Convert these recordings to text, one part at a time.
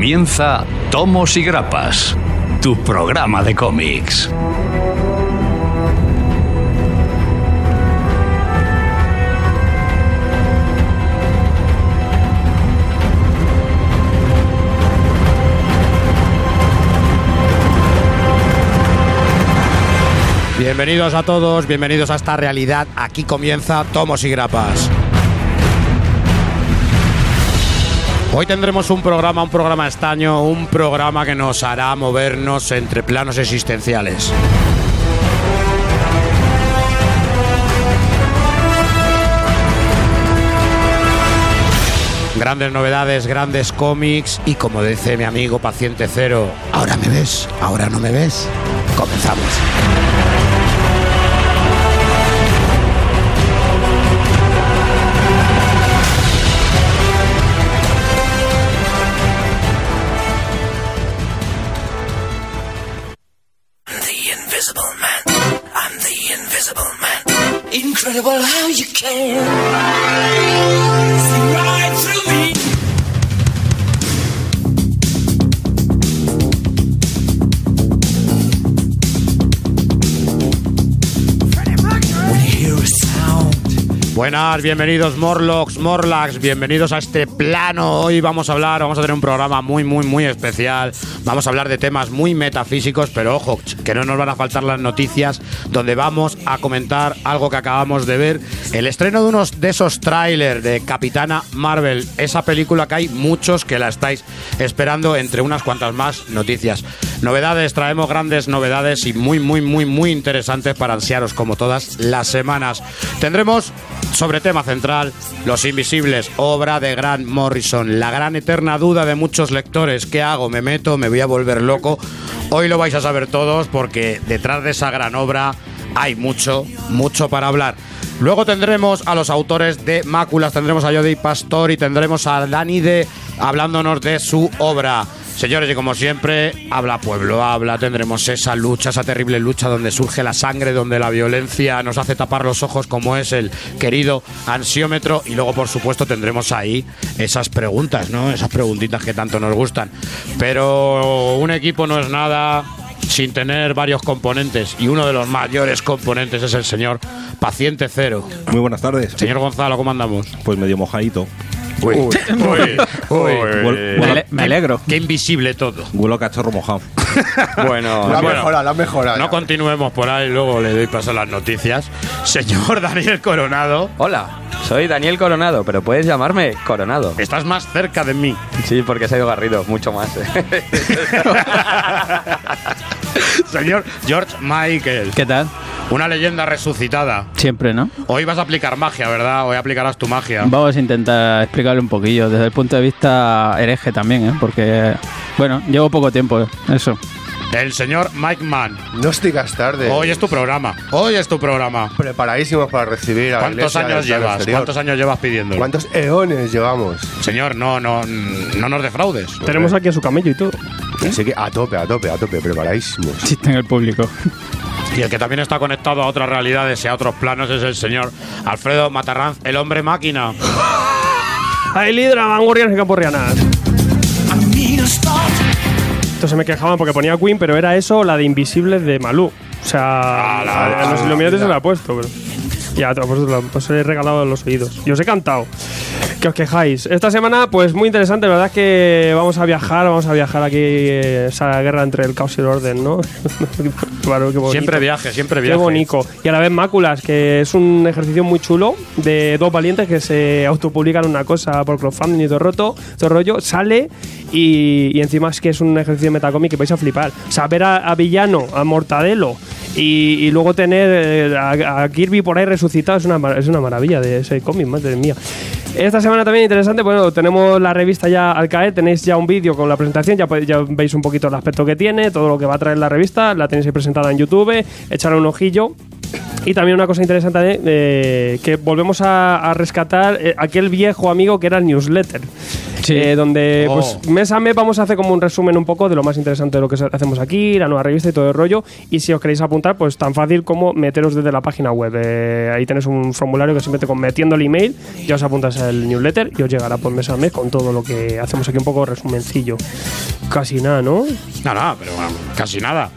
Comienza Tomos y Grapas, tu programa de cómics. Bienvenidos a todos, bienvenidos a esta realidad. Aquí comienza Tomos y Grapas. Hoy tendremos un programa, un programa estaño, un programa que nos hará movernos entre planos existenciales. Grandes novedades, grandes cómics y como dice mi amigo Paciente Cero, ahora me ves, ahora no me ves. Comenzamos. chance. Bienvenidos Morlocks, Morlax, bienvenidos a este plano. Hoy vamos a hablar, vamos a tener un programa muy, muy, muy especial. Vamos a hablar de temas muy metafísicos, pero ojo, que no nos van a faltar las noticias, donde vamos a comentar algo que acabamos de ver. El estreno de unos de esos trailers de Capitana Marvel, esa película que hay muchos que la estáis esperando, entre unas cuantas más noticias. Novedades, traemos grandes novedades y muy, muy, muy, muy interesantes para ansiaros como todas las semanas. Tendremos sobre tema central, Los Invisibles, obra de Grant Morrison, la gran eterna duda de muchos lectores, ¿qué hago? ¿Me meto? ¿Me voy a volver loco? Hoy lo vais a saber todos porque detrás de esa gran obra hay mucho, mucho para hablar. Luego tendremos a los autores de Máculas, tendremos a Jody Pastor y tendremos a Dani de hablándonos de su obra. Señores, y como siempre, habla pueblo, habla, tendremos esa lucha, esa terrible lucha donde surge la sangre, donde la violencia nos hace tapar los ojos, como es el querido ansiómetro. Y luego, por supuesto, tendremos ahí esas preguntas, ¿no? Esas preguntitas que tanto nos gustan. Pero un equipo no es nada sin tener varios componentes. Y uno de los mayores componentes es el señor Paciente Cero. Muy buenas tardes. Señor Gonzalo, ¿cómo andamos? Pues medio mojadito. Uy, uy, uy. Me, ale- me alegro. Qué invisible todo. Huelo cachorro mojado. Bueno, La bueno, mejora, la mejora. no continuemos por ahí, luego le doy paso a las noticias. Señor Daniel Coronado, Hola, soy Daniel Coronado, pero puedes llamarme Coronado. estás más cerca de mí. Sí, porque se ha ido Garrido, mucho más. ¿eh? Señor George Michael, ¿Qué tal? una leyenda resucitada. Siempre, ¿no? Hoy vas a aplicar magia, ¿verdad? Hoy aplicarás tu magia. Vamos a intentar explicarle un poquillo desde el punto de vista hereje también, ¿eh? Porque, bueno, llevo poco tiempo, ¿eh? eso. El señor Mike Mann. No digas tarde. Hoy es tu programa. Hoy es tu programa. Preparadísimos para recibir a ¿Cuántos años llevas? exterior. ¿Cuántos años llevas pidiéndolo? ¿Cuántos eones llevamos? Señor, no, no, no nos defraudes. Tenemos aquí a su camello y todo. Así que a tope, a tope, a tope, preparadísimos. Chiste en el público. Y el que también está conectado a otras realidades y a otros planos es el señor Alfredo Matarranz, el hombre máquina. ¡Ay, Lidra, Vanguardianes y Camporrianas! Esto se me quejaban porque ponía Queen, pero era eso o la de Invisibles de Malú. O sea, Ah, a la- los Illuminati se la- he puesto, pero. Ya, pues, os- pues os he regalado los oídos. Y os he cantado. Que os quejáis. Esta semana, pues muy interesante, la verdad es que vamos a viajar, vamos a viajar aquí, eh, esa guerra entre el caos y el orden, ¿no? Claro, qué. Siempre viaje, siempre Qué viaje. bonito. Y a la vez Máculas, que es un ejercicio muy chulo de dos valientes que se autopublican una cosa por crowdfunding y todo roto, todo rollo, sale y, y encima es que es un ejercicio de metacómic que vais a flipar. O sea, ver a, a Villano, a Mortadelo y, y luego tener eh, a, a Kirby por ahí resucitado es una, es una maravilla de ese cómic, madre mía. Esta semana también interesante, bueno, tenemos la revista ya al caer, tenéis ya un vídeo con la presentación, ya, ya veis un poquito el aspecto que tiene, todo lo que va a traer la revista, la tenéis presentada en YouTube, echarle un ojillo. Y también una cosa interesante eh, que volvemos a, a rescatar eh, aquel viejo amigo que era el newsletter. Sí. Eh, donde Oh. pues mes a mes vamos a hacer como un resumen un poco de lo más interesante de lo que hacemos aquí, la nueva revista y todo el rollo. Y si os queréis apuntar, pues tan fácil como meteros desde la página web. Eh, ahí tenéis un formulario que simplemente con metiendo el email ya os apuntas al newsletter y os llegará por mes a mes con todo lo que hacemos aquí un poco resumencillo. Casi nada, ¿no? No, no, pero bueno, casi nada.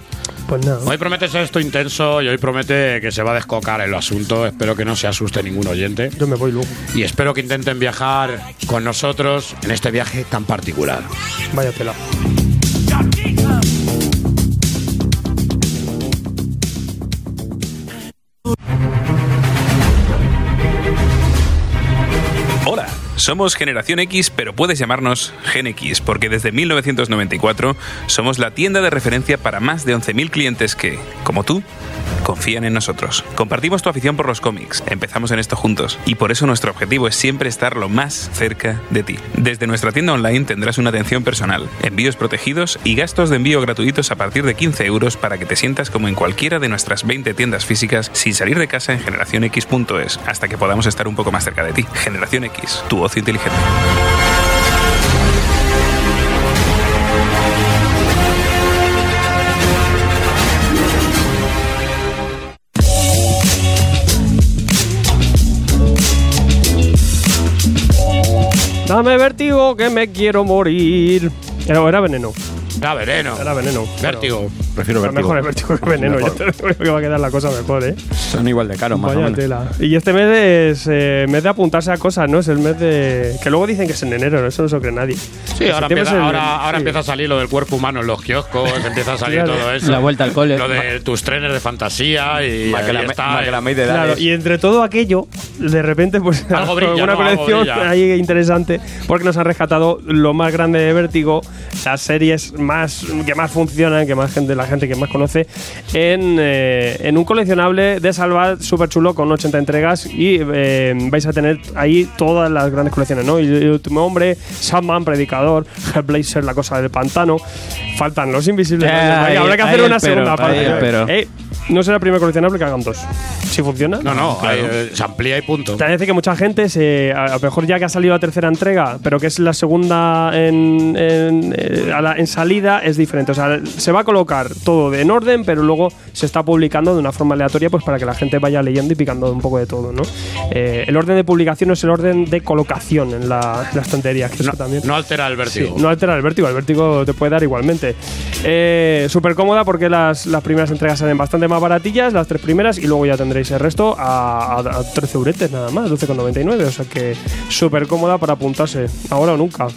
Pues. Hoy promete ser esto intenso y hoy promete que se va a descocar el asunto. Espero que no se asuste ningún oyente. Yo me voy luego. Y espero que intenten viajar con nosotros en este viaje tan particular. Vaya tela. Somos Generación X, pero puedes llamarnos Gen X, porque desde 1994 somos la tienda de referencia para más de 11.000 clientes que, como tú, confían en nosotros. Compartimos tu afición por los cómics, empezamos en esto juntos, y por eso nuestro objetivo es siempre estar lo más cerca de ti. Desde nuestra tienda online tendrás una atención personal, envíos protegidos y gastos de envío gratuitos a partir de 15 euros para que te sientas como en cualquiera de nuestras 20 tiendas físicas sin salir de casa en generacionx.es, hasta que podamos estar un poco más cerca de ti. Generación X, tu ocio inteligente. Dame vértigo que me quiero morir. Era, era veneno. Da veneno. Era veneno. Vértigo. Prefiero vértigo. mejor el vértigo que veneno. Yo te digo que va a quedar la cosa mejor, ¿eh? Son igual de caros, más o menos. tela. Y este mes es eh, mes de apuntarse a cosas, ¿no? Es el mes de. Que luego dicen que es en enero, ¿no? Eso no se lo cree nadie. Sí, ahora, empieza, es el- ahora, ahora sí. empieza a salir lo del cuerpo humano en los kioscos, empieza a salir Claro. todo eso. La vuelta al cole. Lo de tus trenes de fantasía y ahí Macrame- está. de Claro, y entre todo aquello, de repente, pues Algo brilla, una ¿no? Algo colección brilla. ahí interesante, porque nos han rescatado lo más grande de Vértigo, las series más que más funcionan, que más gente, la gente que más conoce, en, eh, en un coleccionable de Salvat súper chulo con 80 entregas y eh, vais a tener ahí todas las grandes colecciones, ¿no? Y el último hombre, Sandman, Predicador, Hellblazer, la cosa del pantano, faltan los invisibles. Eh, ahí- habrá que hacer una espero, segunda parte. espero. Eh, no será el primer coleccionable que hagan dos. Si funciona. No, no, ahí, eh, se amplía y punto. También dice que mucha gente, se, a lo mejor ya que ha salido la tercera entrega, pero que es la segunda en, en, la- en salida, es diferente. O sea, se va a colocar todo en orden, pero luego se está publicando de una forma aleatoria pues para que la gente vaya leyendo y picando un poco de todo. ¿no? Eh, el orden de publicación es el orden de colocación en la, en la estantería, que eso No, también. no altera el vértigo. Sí, no altera el vértigo, el vértigo te puede dar igualmente. Eh, Súper cómoda porque las, las primeras entregas salen bastante más baratillas, las tres primeras, y luego ya tendréis el resto a, a, a 13 euretes nada más, 12,99. O sea que súper cómoda para apuntarse, ahora o nunca.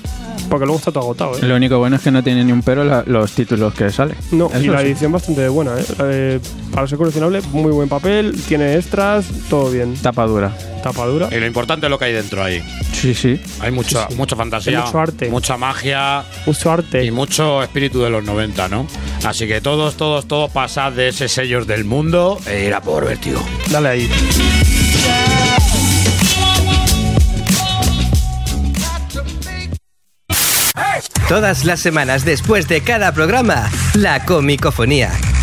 Porque luego está todo agotado, ¿eh? Lo único bueno es que no tiene ni un pero la- los títulos que salen. No, y la sí. edición bastante buena, ¿eh? Eh, Para ser coleccionable, muy buen papel, tiene extras, todo bien. Tapa dura. Tapadura. Y lo importante es lo que hay dentro ahí. Sí, sí. Hay mucha, Sí, sí. mucha fantasía, Hay mucho arte. mucha magia Mucho arte. y mucho espíritu de los 90, ¿no? Así que todos, todos, todos pasad de ese sellos del mundo e ir a por vértigo. Dale ahí. Todas las semanas después de cada programa, la comicofonía.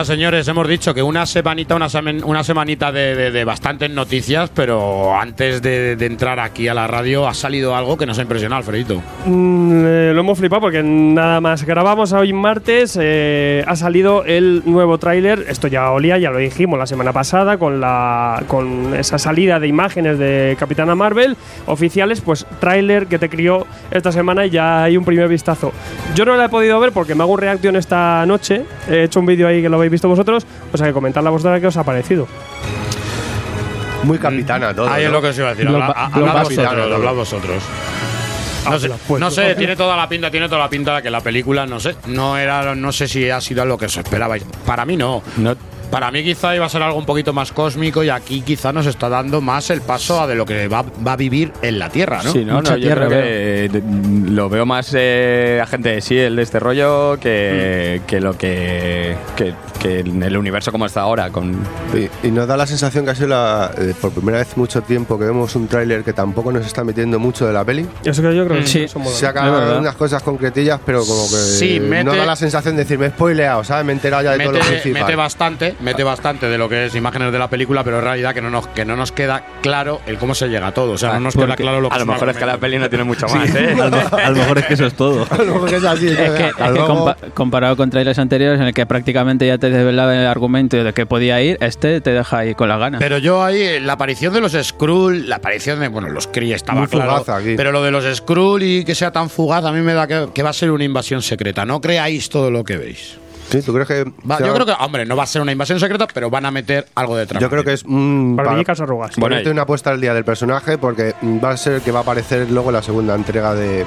Nada, señores, hemos dicho que una semanita, una, semen- una semanita de, de- de bastantes noticias, pero antes de, de entrar aquí a la radio ha salido algo que nos ha impresionado, Alfredito. Mm, eh, lo hemos flipado porque nada más grabamos hoy martes, eh, ha salido el nuevo tráiler, esto ya olía, ya lo dijimos la semana pasada, con, la, con esa salida de imágenes de Capitana Marvel oficiales, pues tráiler que te crió esta semana y ya hay un primer vistazo. Yo no lo he podido ver porque me hago un reaction esta noche, he hecho un vídeo ahí que lo habéis visto vosotros, o sea que comentadla vosotros qué os ha parecido. Muy capitana todo. Ahí es lo que os iba a decir. Habla- ba- habla los vosotros, hablad ¿no? vosotros. No sé, pues, no sé, habla. tiene toda la pinta, tiene toda la pinta de que la película, no sé, no era, no sé si ha sido lo que os esperabais. Para mí no. No, Para mí quizá iba a ser algo un poquito más cósmico y aquí quizá nos está dando más el paso a de lo que va, va a vivir en la Tierra, ¿no? Sí, no, Mucha no, yo tierra creo que eh, lo veo más eh, agente de SEAL de este rollo que, que lo que, que, que en el universo como está ahora. Con, Y, y nos da la sensación que ha sido la, eh, por primera vez mucho tiempo que vemos un tráiler que tampoco nos está metiendo mucho de la peli. Eso que yo creo que Sí. Se acaban unas cosas concretillas, pero como que Sí, mete- no da la sensación de decir, me he spoileado, ¿sabes? Me he enterado ya de todo lo principal. mete bastante, mete bastante de lo que es imágenes de la película, pero en realidad que no nos, que no nos queda claro el cómo se llega a todo. O sea, no nos queda claro lo que a lo mejor es que la peli no tiene mucho más, ¿eh? A lo mejor es que eso es todo. A lo mejor es así, Es que, hasta es que luego. compa- comparado con trailers anteriores en el que prácticamente ya te desvelaba el argumento de que podía ir, este te deja ahí con las ganas. Pero yo ahí, eh, la aparición de los Skrull, la aparición de, bueno, los Kree estaba Muy claro. fugaz aquí. Pero lo de los Skrull y que sea tan fugaz, a mí me da que, que va a ser una invasión secreta. No creáis todo lo que veis. Sí, ¿tú crees que.? Va- o sea, yo creo que, hombre, no va a ser una invasión secreta, pero van a meter algo de trama. Yo creo que es un. Barbicas arrugas. Bueno, ponerte una apuesta al día del personaje porque va a ser que va a aparecer luego la segunda entrega de,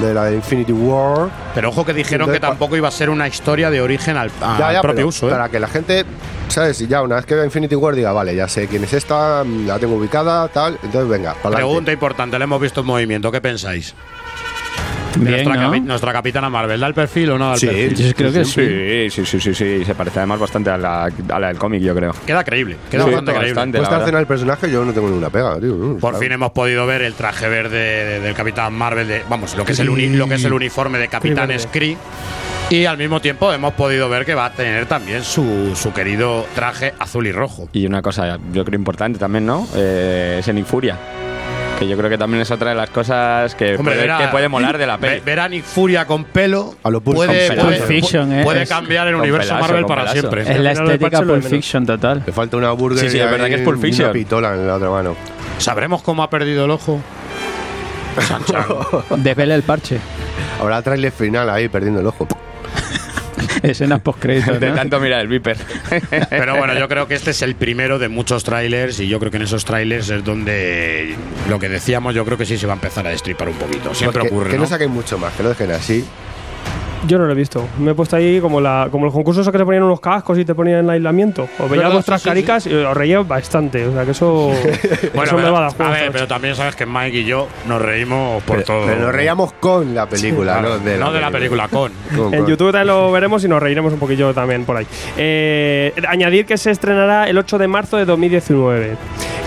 de la de Infinity War. Pero ojo que dijeron Entonces, que tampoco iba a ser una historia de origen al, al Ya, ya, propio pero uso. ¿eh? Para que la gente, ¿sabes? Y ya una vez que vea Infinity War diga, vale, ya sé quién es esta, mm, la tengo ubicada, tal. Entonces, venga, para Pregunta importante, la hemos visto en movimiento. ¿Qué pensáis? Bien, nuestra, ¿no? capi- nuestra capitana Marvel, ¿da el perfil o no da el Sí. perfil? Yo creo que sí. Sí, sí, sí, sí, sí, se parece además bastante a la, a la del cómic, yo creo. Queda creíble, queda Sí, bastante creíble. bastante. Escena el personaje, yo no tengo ninguna pega, tío. no, Por claro. fin hemos podido ver el traje verde de- del Capitán Marvel, de, vamos, lo que, es el uni- lo que es el uniforme de Capitán. Scree. Y al mismo tiempo hemos podido ver que va a tener también su, su querido traje azul y rojo. Y una cosa, yo creo importante también, ¿no? Eh, es en Infuria. Que yo creo que también es otra de las cosas que, Hombre, puede, ver a- que puede molar de la peli. Ver a Nick Furia con pelo A lo Pulp puede, Fiction. puede- Pulp Fiction, ¿eh? puede cambiar el con universo pelazo, Marvel con para pelazo. siempre. Es la estética Pulp. Fiction total. Le falta una burger Sí, sí, y es verdad que es Pulp Fiction. una pistola en la otra mano. ¿Sabremos cómo ha perdido el ojo? Desvela el parche. Habrá trailer final ahí perdiendo el ojo. Escenas post-créditos. De ¿no? tanto mirar el Viper. Pero bueno, yo creo que este es el primero de muchos trailers y yo creo que en esos trailers es donde lo que decíamos, yo creo que sí se va a empezar a destripar un poquito. Siempre Pues que, ocurre, que ¿no? no saquen mucho más, que lo dejen así. Yo no lo he visto. Me he puesto ahí como la como los concursos que te ponían unos cascos y te ponían en aislamiento. Os veía ¿Verdad? vuestras Sí, sí, caricas y os reía bastante. O sea que eso, Bueno, eso me pero- va a dar a juego ver, pero también sabes que Mike y yo nos reímos por pero, todo. pero nos reíamos con la película, Claro, no de la, no de la película, con. Con- En con- YouTube también lo veremos y nos reiremos un poquillo también por ahí. Eh, añadir que se estrenará el 8 de marzo de 2019.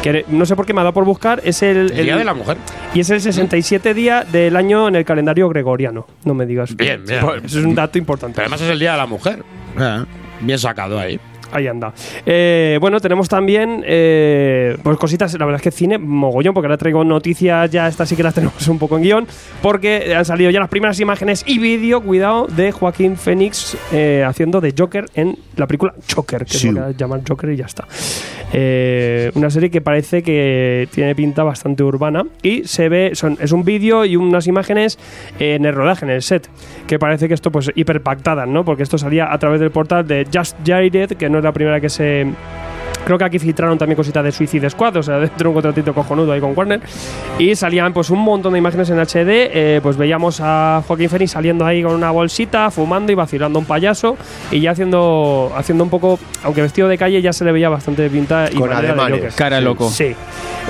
Que no sé por qué me ha dado por buscar. Es el, El Día de la Mujer. Y es el 67 día del año en el calendario gregoriano. No me digas. Bien, bien. Eso es un dato importante. Pero además es el Día de la Mujer. Eh, bien sacado ahí. Ahí anda. Eh, bueno, tenemos también eh, pues cositas, la verdad es que cine mogollón, porque ahora traigo noticias, ya estas sí que las tenemos un poco en guion, porque han salido ya las primeras imágenes y vídeo, cuidado, de Joaquín Phoenix eh, haciendo de Joker en la película Joker, que Sí. que llaman Joker y ya está. Eh, una serie que parece que tiene pinta bastante urbana y se ve, son, es un vídeo y unas imágenes en el rodaje, en el set, que parece que esto pues hiperpactadas, ¿no? Porque esto salía a través del portal de Just Jared, que no es la primera que se... Creo que aquí filtraron también cositas de Suicide Squad, o sea, dentro de un contratito cojonudo ahí con Warner. Y salían pues un montón de imágenes en HD. eh, pues veíamos a Joaquín Phoenix saliendo ahí con una bolsita, fumando y vacilando a un payaso. Y ya haciendo, haciendo un poco, aunque vestido de calle, ya se le veía bastante pinta y Con de. Cara loco. Sí.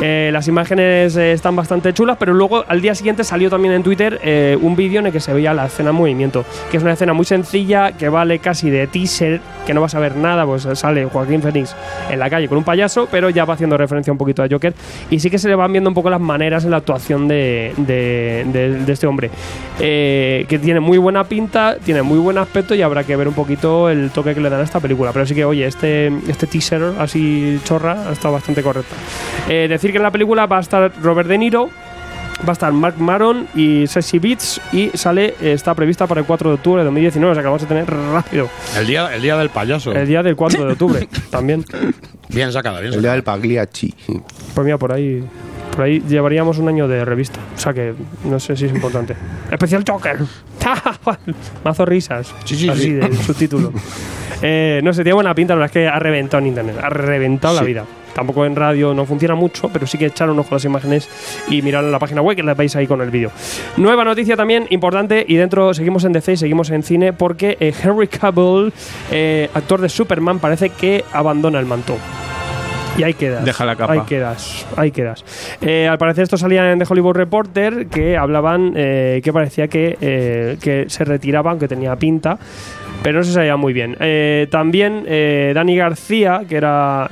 Eh, las imágenes eh, están bastante chulas, pero luego al día siguiente salió también en Twitter eh, un vídeo en el que se veía la escena en movimiento, que es una escena muy sencilla, que vale casi de teaser, que no vas a ver nada, pues sale Joaquín Phoenix en la calle con un payaso, pero ya va haciendo referencia un poquito a Joker, y sí que se le van viendo un poco las maneras en la actuación de, de- este hombre, eh, que tiene muy buena pinta, tiene muy buen aspecto y habrá que ver un poquito el toque que le dan a esta película, pero sí que, oye, este, este teaser así chorra ha estado bastante correcto. Eh, decir que en la película va a estar Robert De Niro, va a estar Mark Maron y Ceci Beats y sale, está prevista para el 4 de octubre de 2019, o sea que vamos a tener rápido. El día, el día del payaso. El día del 4 de octubre también. Bien sacado, bien El día del Pagliacci. Pues mira, por ahí, por ahí llevaríamos un año de revista, o sea que no sé si es importante. Especial Joker. Mazo risas. Sí, sí, Así sí. del subtítulo. Eh, no sé, tiene buena pinta, la verdad es que ha reventado en internet, ha reventado la vida. Tampoco en radio no funciona mucho, pero sí que echar un ojo a las imágenes y mirar en la página web que la veis ahí con el vídeo. Nueva noticia también importante y dentro seguimos en DC y seguimos en cine porque eh, Henry Cavill, eh, actor de Superman, parece que abandona el manto. Y ahí quedas. Deja la capa. Ahí quedas. Ahí quedas. Eh, al parecer esto salía en The Hollywood Reporter que hablaban eh, que parecía que, eh, que se retiraba, aunque tenía pinta. Pero no se sabía muy bien. Eh, también eh, Dani García, que era,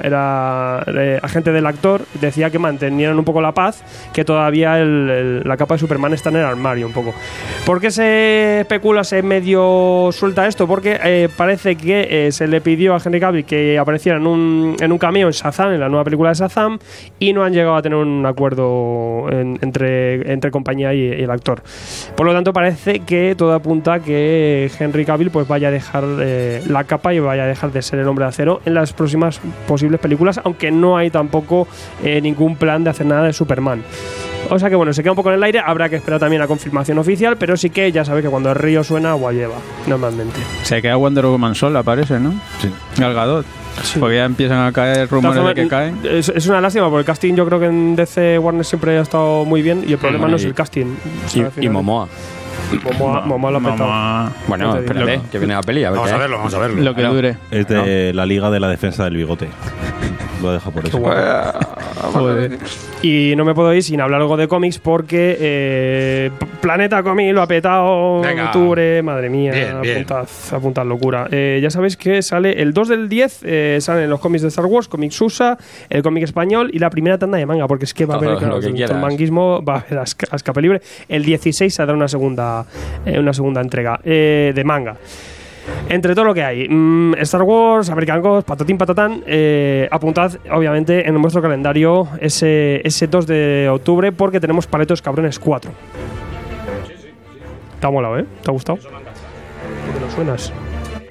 eh, agente del actor, decía que mantenían un poco la paz, que todavía la capa de Superman está en el armario un poco. ¿Por qué se especula, se medio suelta esto? Porque eh, parece que se le pidió a Henry Cavill que apareciera en un, en cameo en Shazam, en la nueva película de Shazam, y no han llegado a tener un acuerdo en- entre, compañía y, el actor. Por lo tanto, parece que todo apunta que Henry Cavill pues vaya a dejar eh, la capa y vaya a dejar de ser el hombre de acero en las próximas posibles películas, aunque no hay tampoco eh, ningún plan de hacer nada de Superman. O sea que bueno, se queda un poco en el aire, habrá que esperar también la confirmación oficial, pero sí que ya sabéis que cuando el río suena, agua lleva, normalmente. Se queda Wonder Woman sola, parece, ¿no? Sí. Gal Gadot. Porque ya empiezan a caer rumores de que caen. Es, es una lástima porque el casting yo creo que en DC Warner siempre ha estado muy bien y el problema no es el casting. O sea, Y, y Momoa. Momoa, Momoa lo ha petado. Bueno, espérate, que viene la peli. A ver Vamos qué a verlo, vamos a verlo. Lo que dure. Es de la Liga de la Defensa del Bigote. Lo dejo por eso. Joder. Y no me puedo ir sin hablar algo de cómics porque eh, Planeta Comic lo ha petado en Venga. octubre. Madre mía, Bien, bien. apuntad, apuntad locura. Eh, ya sabéis que sale el 2 del 10, eh, salen los cómics de Star Wars, cómics USA, el cómic español y la primera tanda de manga, porque es que va a haber, claro, el manguismo va a haber a escape libre. El 16 saldrá una segunda, eh, una segunda entrega eh, de manga. Entre todo lo que hay, mm, Star Wars, American Ghost, patatín patatán, eh, apuntad obviamente en nuestro calendario ese, ese 2 de octubre porque tenemos Paletos Cabrones 4. Te ha molado, ¿eh? ¿Te ha gustado? ¿Por qué no suenas?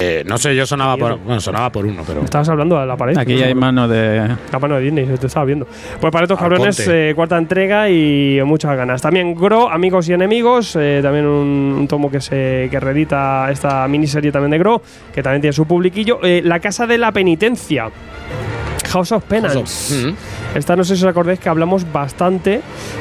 Eh, no sé, yo sonaba por, bueno, sonaba por uno, pero. Estabas hablando de la pared. Aquí ya hay mano de. La mano de Disney, te estaba viendo. Pues Paletos Arconte. Cabrones, eh, cuarta entrega y muchas ganas. También Gro, Amigos y Enemigos, eh, también un, un tomo que se que reedita esta miniserie también de Gro, que también tiene su publiquillo. Eh, la Casa de la Penitencia. House of Penance. Mm. Esta no sé si os acordáis que hablamos bastante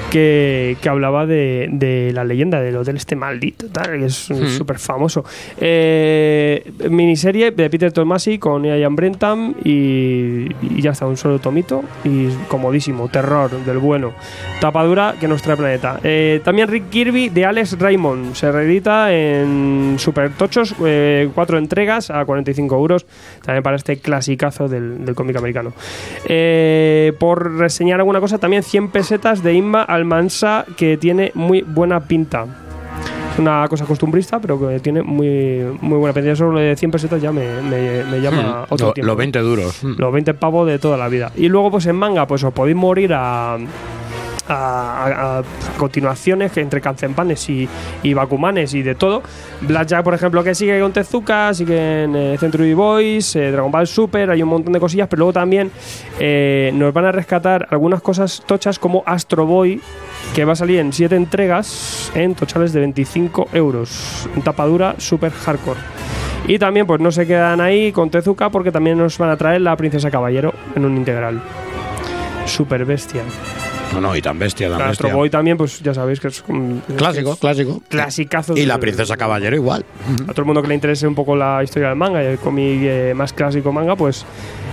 que, que hablaba de, de la leyenda del hotel este maldito, tal, que es Mm. súper famoso. Eh, miniserie de Peter Tomasi con Ian Brentham y, y ya está, un solo tomito y comodísimo, terror del bueno. Tapadura que nos trae Planeta. Eh, también Rick Kirby de Alex Raymond se reedita en Super Tochos, eh, cuatro entregas a 45 euros, también para este clasicazo del, del cómic americano. Eh, por reseñar alguna cosa, también 100 pesetas de Inma Almansa que tiene muy buena pinta. Es una cosa costumbrista, pero que tiene muy, muy buena pinta. Solo de 100 pesetas ya me, me- me llama otro Lo- tiempo. Los 20 duros. Los 20 pavos de toda la vida. Y luego, pues en manga, pues os podéis morir a. A, continuaciones entre Kanzenpanes y, y Bakumanes y de todo. Blackjack, por ejemplo, que sigue con Tezuka, sigue en eh, Century Boys, eh, Dragon Ball Super, hay un montón de cosillas, pero luego también eh, nos van a rescatar algunas cosas tochas como Astro Boy, que va a salir en 7 entregas en tochales de 25 euros. En tapadura super hardcore. Y también, pues no se quedan ahí con Tezuka porque también nos van a traer la Princesa Caballero en un integral. Super bestia. No, no, y tan bestia, tan Astro bestia. Boy también, pues ya sabéis que es un Clásico, clásico. clasicazo. Y la princesa caballero igual. A todo el mundo que le interese un poco la historia del manga y el cómic eh, más clásico manga, pues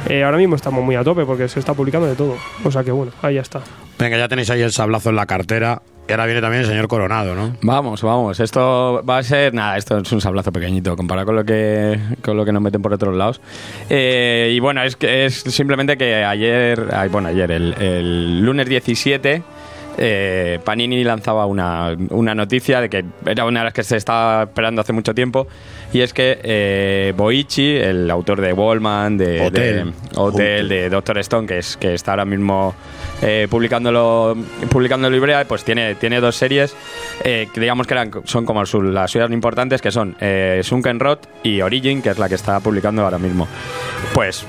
eh, ahora mismo estamos muy a tope porque se está publicando de todo. O sea que bueno, ahí ya está. Venga, ya tenéis ahí el sablazo en la cartera. Y ahora viene también el señor Coronado, ¿no? Vamos, vamos. Esto va a ser. Nada, esto es un sablazo pequeñito comparado con lo que, con lo que nos meten por otros lados. Eh, y bueno, es que es simplemente que ayer. ay, Bueno, ayer, el, el lunes 17. Eh, Panini lanzaba una, una noticia de que era una de las que se estaba esperando hace mucho tiempo y es que eh, Boichi, el autor de Wallman, de Hotel. de Hotel, de Doctor Stone, que es que está ahora mismo eh, publicándolo, publicando Librea, pues tiene, tiene dos series eh, que digamos que eran, son como las suyas importantes, que son eh, Sunken Rot y Origin, que es la que está publicando ahora mismo. Pues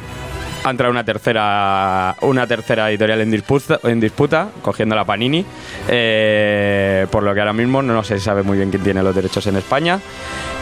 ha entrado una tercera una tercera editorial en disputa, en disputa cogiendo la Panini eh, por lo que ahora mismo no se sabe muy bien quién tiene los derechos en España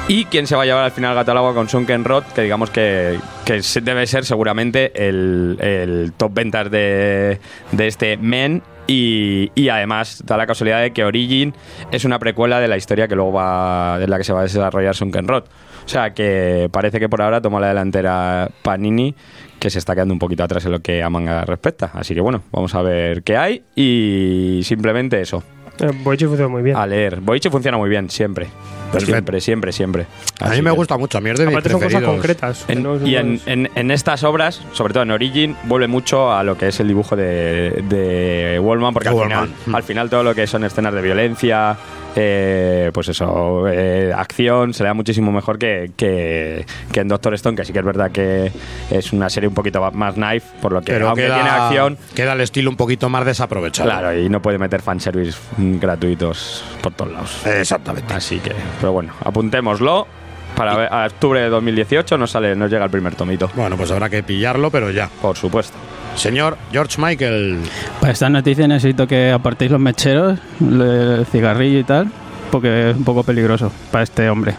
y quién se va a llevar al final gato al agua con Sunken Rot que digamos que, que debe ser seguramente el, el top ventas de, de este Men. Y, y además da la casualidad de que Origin es una precuela de la historia que luego va de la que se va a desarrollar Sunken Road. O sea que parece que por ahora toma la delantera Panini, que se está quedando un poquito atrás en lo que a manga respecta. Así que bueno, vamos a ver qué hay y simplemente eso. Eh, Boichi funciona muy bien. A leer. Boichi funciona muy bien, siempre. Perfecto. Siempre, siempre, siempre. A mí me que- gusta mucho, a mí es de mis son cosas concretas. en- no es- y en, en- en estas obras, sobre todo en Origin, vuelve mucho a lo que es el dibujo de, de Wallman, porque al Wallman. final, al final todo lo que son escenas de violencia, eh, pues eso, eh, acción, se le da muchísimo mejor que, que, que en Doctor Stone, que sí que es verdad que es una serie un poquito más knife, por lo que Pero aunque queda, tiene acción, queda el estilo un poquito más desaprovechado. claro, y no puede meter fanservice mm, gratuitos por todos lados. Exactamente. Así que, pero bueno, apuntémoslo. Para ver, a octubre de 2018 nos sale, nos llega el primer tomito. Bueno, pues habrá que pillarlo, pero ya. Por supuesto. Señor George Michael. Para esta noticia necesito que apartéis los mecheros, el cigarrillo y tal, porque es un poco peligroso para este hombre.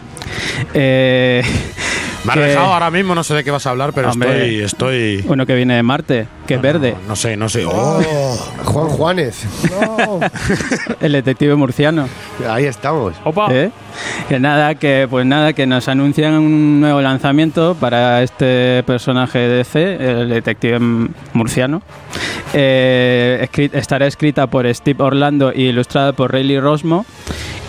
Eh, Me has que- dejado ahora mismo, no sé de qué vas a hablar, pero Hombre. estoy. estoy... Uno que viene de Marte, que es verde, No sé, no sé. Oh, Juan Juanes. el detective murciano. Ahí estamos. Opa. ¿Eh? Que nada, que pues nada, que nos anuncian un nuevo lanzamiento para este personaje de DC, el detective murciano. Eh, escri- estará escrita por Steve Orlando y ilustrada por Rayleigh Rosmo.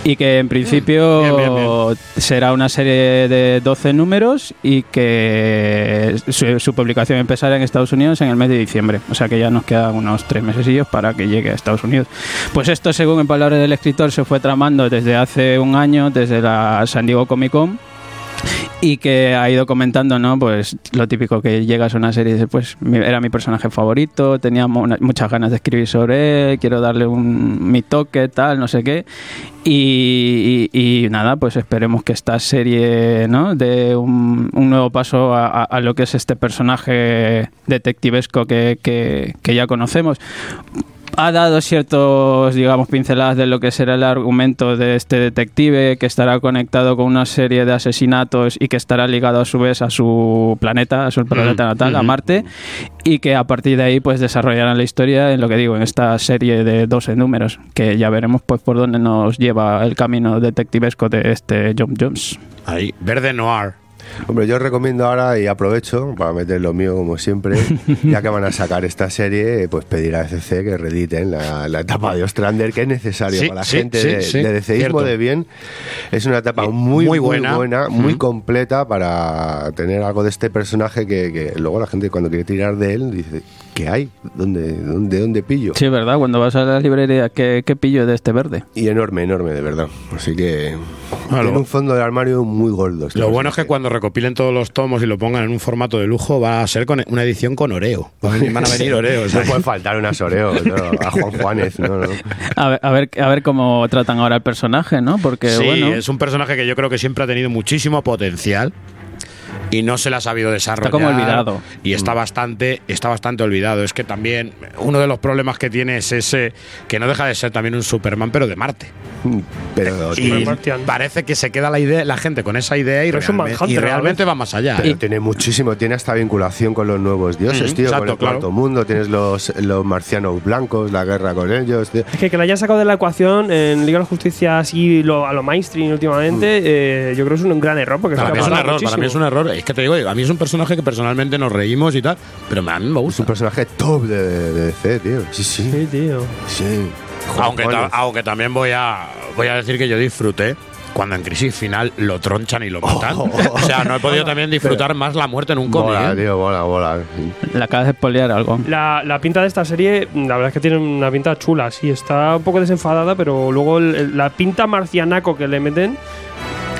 Y que en principio Bien, bien, bien. será una serie de 12 números y que su, su publicación empezará en Estados Unidos en el mes de diciembre. O sea que ya nos quedan unos tres mesesillos para que llegue a Estados Unidos. Pues esto, según en palabras del escritor, se fue tramando desde hace un año, desde la San Diego Comic Con. Y que ha ido comentando, ¿no? Pues lo típico que llegas a una serie y dices, pues era mi personaje favorito, tenía mu- muchas ganas de escribir sobre él, quiero darle un, mi toque, tal, no sé qué. Y, nada, pues esperemos que esta serie, ¿no? De un, un nuevo paso a, lo que es este personaje detectivesco que- que ya conocemos ha dado ciertos, digamos, pinceladas de lo que será el argumento de este detective que estará conectado con una serie de asesinatos y que estará ligado a su vez a su planeta, a su planeta natal, a Marte, y que a partir de ahí pues desarrollarán la historia en lo que digo, en esta serie de 12 números, que ya veremos pues por dónde nos lleva el camino detectivesco de este John Jones. ahí. Verde Noir. Hombre, yo recomiendo ahora y aprovecho para meter lo mío como siempre, ya que van a sacar esta serie, pues pedir a DC que rediten la, la etapa de Ostrander, que es necesario Sí, para la sí, gente sí, de, de cierto. de bien. Es una etapa muy, buena. muy completa para tener algo de este personaje que, que luego la gente cuando quiere tirar de él dice, ¿qué hay? ¿Dónde, dónde, dónde pillo? Sí, ¿verdad? Cuando vas a la librería, ¿qué, qué pillo de este verde? Y enorme, enorme, de verdad. Así que Claro. tiene un fondo de armario muy gordo. este Lo bueno es que personaje. cuando recopilen todos los tomos y lo pongan en un formato de lujo, va a ser con una edición con Oreo. Van a venir, Oreos. No puede faltar una Soreo no, a Juan Juanes, no, no. A ver, a ver, a ver cómo tratan ahora el personaje, ¿no? Porque, sí, bueno, es un personaje que yo creo que siempre ha tenido muchísimo potencial y no se le ha sabido desarrollar. como olvidado. Y está bastante, está bastante olvidado. Es que también uno de los problemas que tiene es ese que no deja de ser también un Superman, pero de Marte. Pero, Y parece que se queda la idea, la gente con esa idea y, realmente, y la va más allá. pero ¿eh? tiene muchísimo, tiene hasta vinculación con los nuevos dioses, Mm, tío, exacto, con el claro. cuarto mundo, tienes los, los marcianos blancos, la guerra con ellos. tío. Es que que la hayan sacado de la ecuación en Liga de la Justicia así lo- a lo mainstream últimamente, eh, yo creo que es un gran error. Porque Para se mí ha es un pasado error, para mí es un muchísimo. Error. Es que te digo, a mí es un personaje que personalmente nos reímos y tal, pero a mí me Es gusta. un personaje top de, de DC, tío. Sí, sí. Sí, tío. sí. Aunque, ta- aunque también voy a, voy a decir que yo disfruté cuando en crisis final lo tronchan y lo matan. O sea, no he podido también disfrutar más la muerte en un cómic. Bola, ¿eh? tío, bola, bola. le acabas de espolear algo. La, la pinta de esta serie, la verdad es que tiene una pinta chula. Sí, está un poco desenfadada, pero luego el- el- la pinta marcianaco que le meten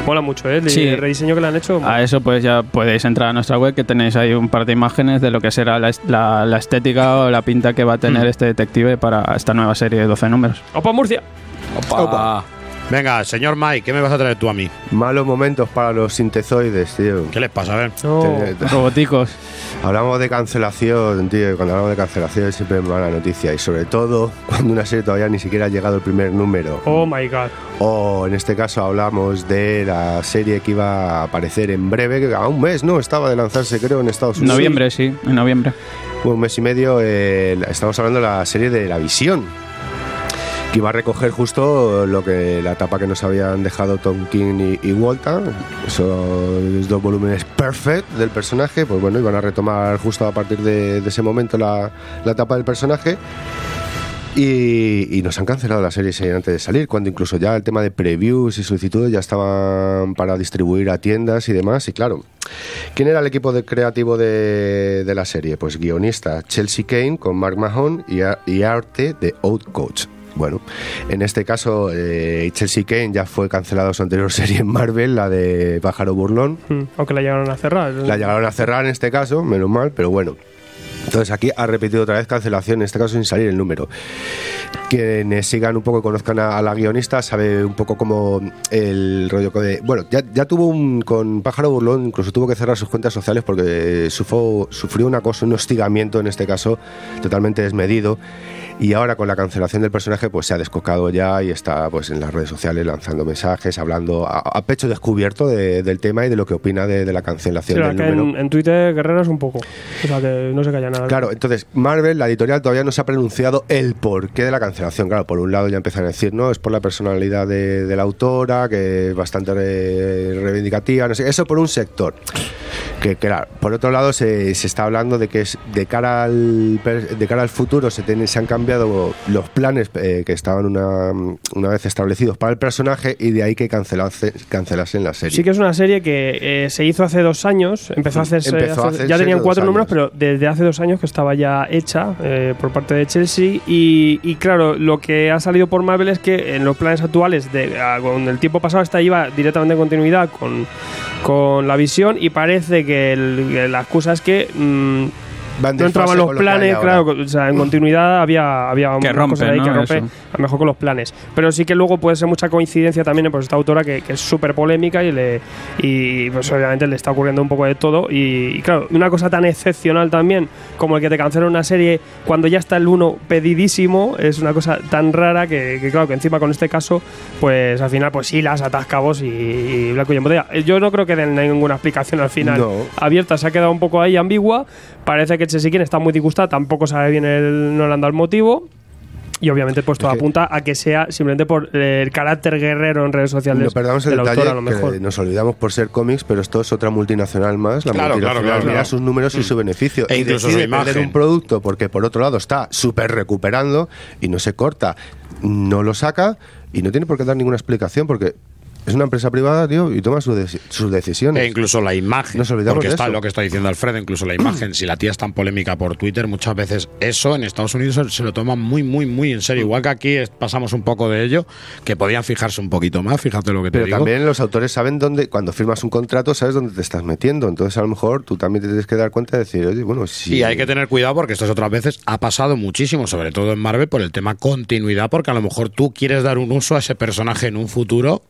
mola mucho, ¿eh? El, Sí. rediseño que le han hecho. A eso pues ya podéis entrar a nuestra web que tenéis ahí un par de imágenes de lo que será la, la- la estética o la pinta que va a tener este detective para esta nueva serie de 12 números. ¡Opa, Murcia! Opa. Venga, señor Mike, ¿qué me vas a traer tú a mí? Malos momentos para los sintezoides, tío. ¿Qué les pasa? A ver. No. Roboticos. Hablamos de cancelación, tío. Cuando hablamos de cancelación siempre me va la noticia. Y sobre todo cuando una serie todavía ni siquiera ha llegado el primer número. Oh my god. O en este caso hablamos de la serie que iba a aparecer en breve, que a un mes, ¿no? Estaba de lanzarse, creo, en Estados Unidos. Noviembre, sí, en noviembre. Un mes y medio. eh, estamos hablando de la serie de La Visión. Que iba a recoger justo lo que la etapa que nos habían dejado Tom King y, y Walter. Esos dos volúmenes perfect del personaje. Pues bueno, iban a retomar justo a partir de, ese momento la, la etapa del personaje. Y, nos han cancelado la serie antes de salir, cuando incluso ya el tema de previews y solicitudes ya estaban para distribuir a tiendas y demás. Y claro, ¿quién era el equipo creativo de, la serie? Pues guionista Chelsea Kane con Mark Mahon y, y arte de Out Coach. Bueno, en este caso, eh, Chelsea Kane ya fue cancelado su anterior serie en Marvel, la de Pájaro Burlón. Hmm, Aunque la llegaron a cerrar. La llegaron a cerrar en este caso, menos mal, pero bueno. Entonces aquí ha repetido otra vez cancelación, en este caso sin salir el número. Quienes sigan un poco, conozcan a, a la guionista, sabe un poco como el rollo de... Bueno, ya, ya tuvo un... Con Pájaro Burlón incluso tuvo que cerrar sus cuentas sociales porque sufrió, sufrió una cosa, un hostigamiento en este caso totalmente desmedido. Y ahora con la cancelación del personaje pues se ha descocado ya y está pues en las redes sociales lanzando mensajes, hablando a, a pecho descubierto de- del tema y de lo que opina de, de la cancelación la del que número. en, en Twitter Guerrero es un poco. O sea que no se calla nada. Claro, entonces Marvel, la editorial, todavía no se ha pronunciado el porqué de la cancelación. Claro, por un lado ya empiezan a decir, no, es por la personalidad de, de la autora, que es bastante re- reivindicativa, no sé, eso por un sector. Que claro, por otro lado se, se está hablando de que es de cara al de cara al futuro se han cambiado los planes eh, que estaban una, una vez establecidos para el personaje y de ahí que cancelase, cancelasen la serie. Sí que es una serie que eh, se hizo hace dos años, empezó a hacerse, Empezó a hace- hacerse ya tenían cuatro números, pero desde hace dos años que estaba ya hecha eh, por parte de Chelsea y, y claro, lo que ha salido por Marvel es que en los planes actuales, de, ah, con el tiempo pasado, esta iba directamente en continuidad con, con la visión y parece que, el- la excusa es que... mm, Van no entraban los lo planes, claro, o sea, en continuidad había, había Que rompe, cosas ahí ¿no? que rompe Eso. a lo mejor con los planes. Pero sí que luego puede ser mucha coincidencia también por esta autora que, que es súper polémica y, le, y pues obviamente le está ocurriendo un poco de todo. Y, y claro, una cosa tan excepcional también como el que te cancela una serie cuando ya está el uno pedidísimo es una cosa tan rara que, que claro, que encima con este caso, pues al final pues sí las atascabos y, y blanco y en botella. Yo no creo que den ninguna explicación al final No. abierta, se ha quedado un poco ahí ambigua. Parece que Chesiquín está muy disgustada, tampoco sabe bien el, no le han dado el motivo. Y obviamente pues todo Es que- apunta a que sea simplemente por el carácter guerrero en redes sociales No perdamos el detalle a lo mejor. que nos olvidamos por ser cómics, pero esto es otra multinacional más. La Claro, multinacional claro, claro, mira claro. sus números y su beneficio. E y incluso decide su imagen. perder un producto porque por otro lado está súper recuperando y no se corta, no lo saca y no tiene por qué dar ninguna explicación porque es una empresa privada, tío, y toma su sus decisiones. E incluso la imagen. Nos olvidamos porque de está eso. lo que está diciendo Alfredo, incluso la imagen. si la tía es tan polémica por Twitter, muchas veces eso en Estados Unidos se, lo toman muy, muy, muy en serio. Igual que aquí es- pasamos un poco de ello, que podían fijarse un poquito más, fíjate lo que te Pero digo. también los autores saben dónde, cuando firmas un contrato, sabes dónde te estás metiendo. Entonces, a lo mejor tú también te tienes que dar cuenta de decir, oye, bueno, si. Y hay que tener cuidado porque estas otras veces ha pasado muchísimo, sobre todo en Marvel, por el tema continuidad, porque a lo mejor tú quieres dar un uso a ese personaje en un futuro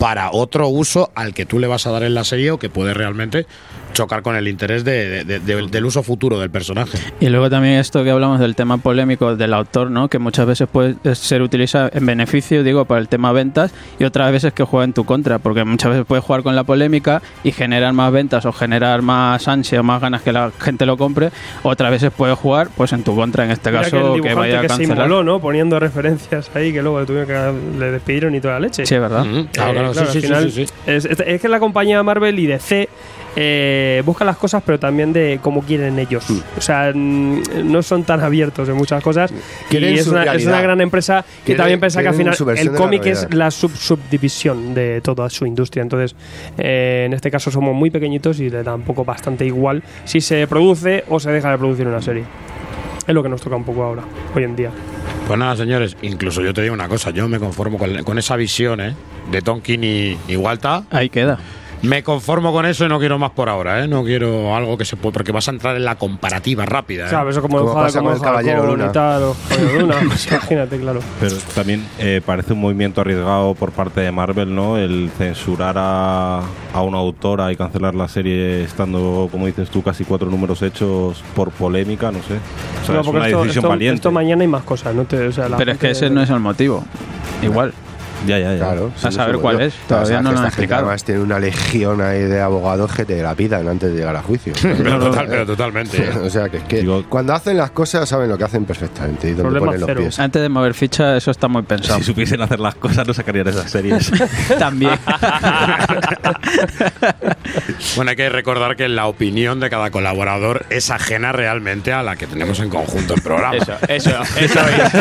para otro uso al que tú le vas a dar en la serie o que puede realmente chocar con el interés de- de- de- del uso futuro del personaje. Y luego también esto que hablamos del tema polémico del autor, ¿no? Que muchas veces puede ser utilizado en beneficio, digo, para el tema ventas y otras veces que juega en tu contra, porque muchas veces puedes jugar con la polémica y generar más ventas o generar más ansia o más ganas que la gente lo compre, otras veces puedes jugar pues en tu contra, en este Mira caso que el que, dibujante vaya a que se cancelar. inmoló, ¿no? Poniendo referencias ahí que luego le tuvieron que le despidieron y toda la leche. Sí, ¿verdad? Ujú, claro, Eh, claro, sí, al sí, sí, final sí, sí. Es, es- es que la compañía Marvel y DC eh, buscan las cosas, pero también de cómo quieren ellos. O sea, mm, no son tan abiertos en muchas cosas. Y es una, es una gran empresa que Quieren- también piensa que al final el cómic es la sub subdivisión de toda su industria. Entonces, eh, en este caso somos muy pequeñitos y le da un poco bastante igual si se produce o se deja de producir una serie. Es lo que nos toca un poco ahora, hoy en día. Pues nada, señores, incluso yo te digo una cosa, yo me conformo con, con esa visión ¿eh? de Tonkin y, y Walta Ahí queda. Me conformo con eso y no quiero más por ahora, ¿eh? No quiero algo que se pueda. Porque vas a entrar en la comparativa rápida. ¿eh? Claro, eso como, Como el Caballero Luna. y tal, o Caballero Luna. Imagínate, claro. Pero también eh, parece un movimiento arriesgado por parte de Marvel, ¿no? El censurar a, a una autora y cancelar la serie estando, como dices tú, casi cuatro números hechos por polémica, no sé. O sea, No, es una esto, decisión esto- valiente. esto mañana hay más cosas, ¿no? Te- o sea, la Pero es que ese no es el motivo. Igual. Ya, ya, ya. Claro. A saber cuál es, todavía no lo han explicado. Además tiene una legión ahí de abogados que te la pidan antes de llegar a juicio. Pero, total, pero totalmente. ¿eh? o sea, que es que Digo- cuando hacen las cosas saben lo que hacen perfectamente y dónde ponen los cero. pies. Antes de mover ficha, eso está muy pensado. Si supiesen hacer las cosas, no sacarían esas series. También. Bueno, hay que recordar que la opinión de cada colaborador es ajena realmente a la que tenemos en conjunto en programa. Eso, eso, eso.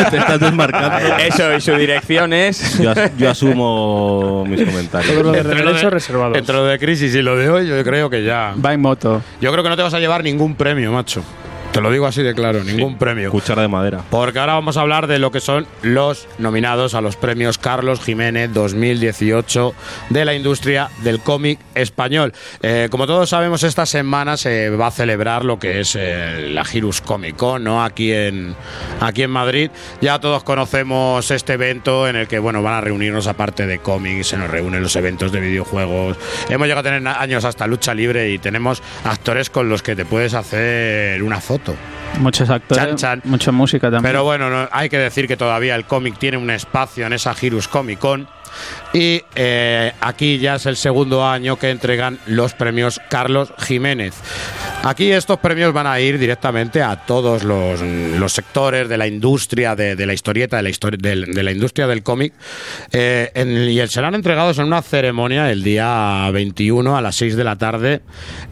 Te estás desmarcando. y, eso y su dirección es. Yo, yo asumo mis comentarios. Todo lo de Entre lo regreso de- reservados. Entre lo de crisis y lo de hoy, yo creo que ya. Va en moto. Yo creo que no te vas a llevar ningún premio, macho. Te lo digo así de claro, ningún premio. Cuchara de madera. Porque ahora vamos a hablar de lo que son los nominados a los premios Carlos Jiménez 2018 de la industria del cómic español. Eh, como todos sabemos, esta semana se va a celebrar lo que es eh, la Girus Comic Con, ¿no? Aquí en, aquí en Madrid. Ya todos conocemos este evento en el que, bueno, van a reunirnos aparte de cómics, se nos reúnen los eventos de videojuegos. Hemos llegado a tener años hasta lucha libre y tenemos actores con los que te puedes hacer una foto. Muchos actores, Chan, chan. mucha música también. Pero bueno, no- hay que decir que todavía el cómic tiene un espacio en esa Girus Comic Con. Y eh, aquí ya es el segundo año que entregan los premios Carlos Jiménez. Aquí estos premios van a ir directamente a todos los, sectores de la industria, de, la historieta, de la, industria del cómic. Eh, y serán entregados en una ceremonia el día 21 a las 6 de la tarde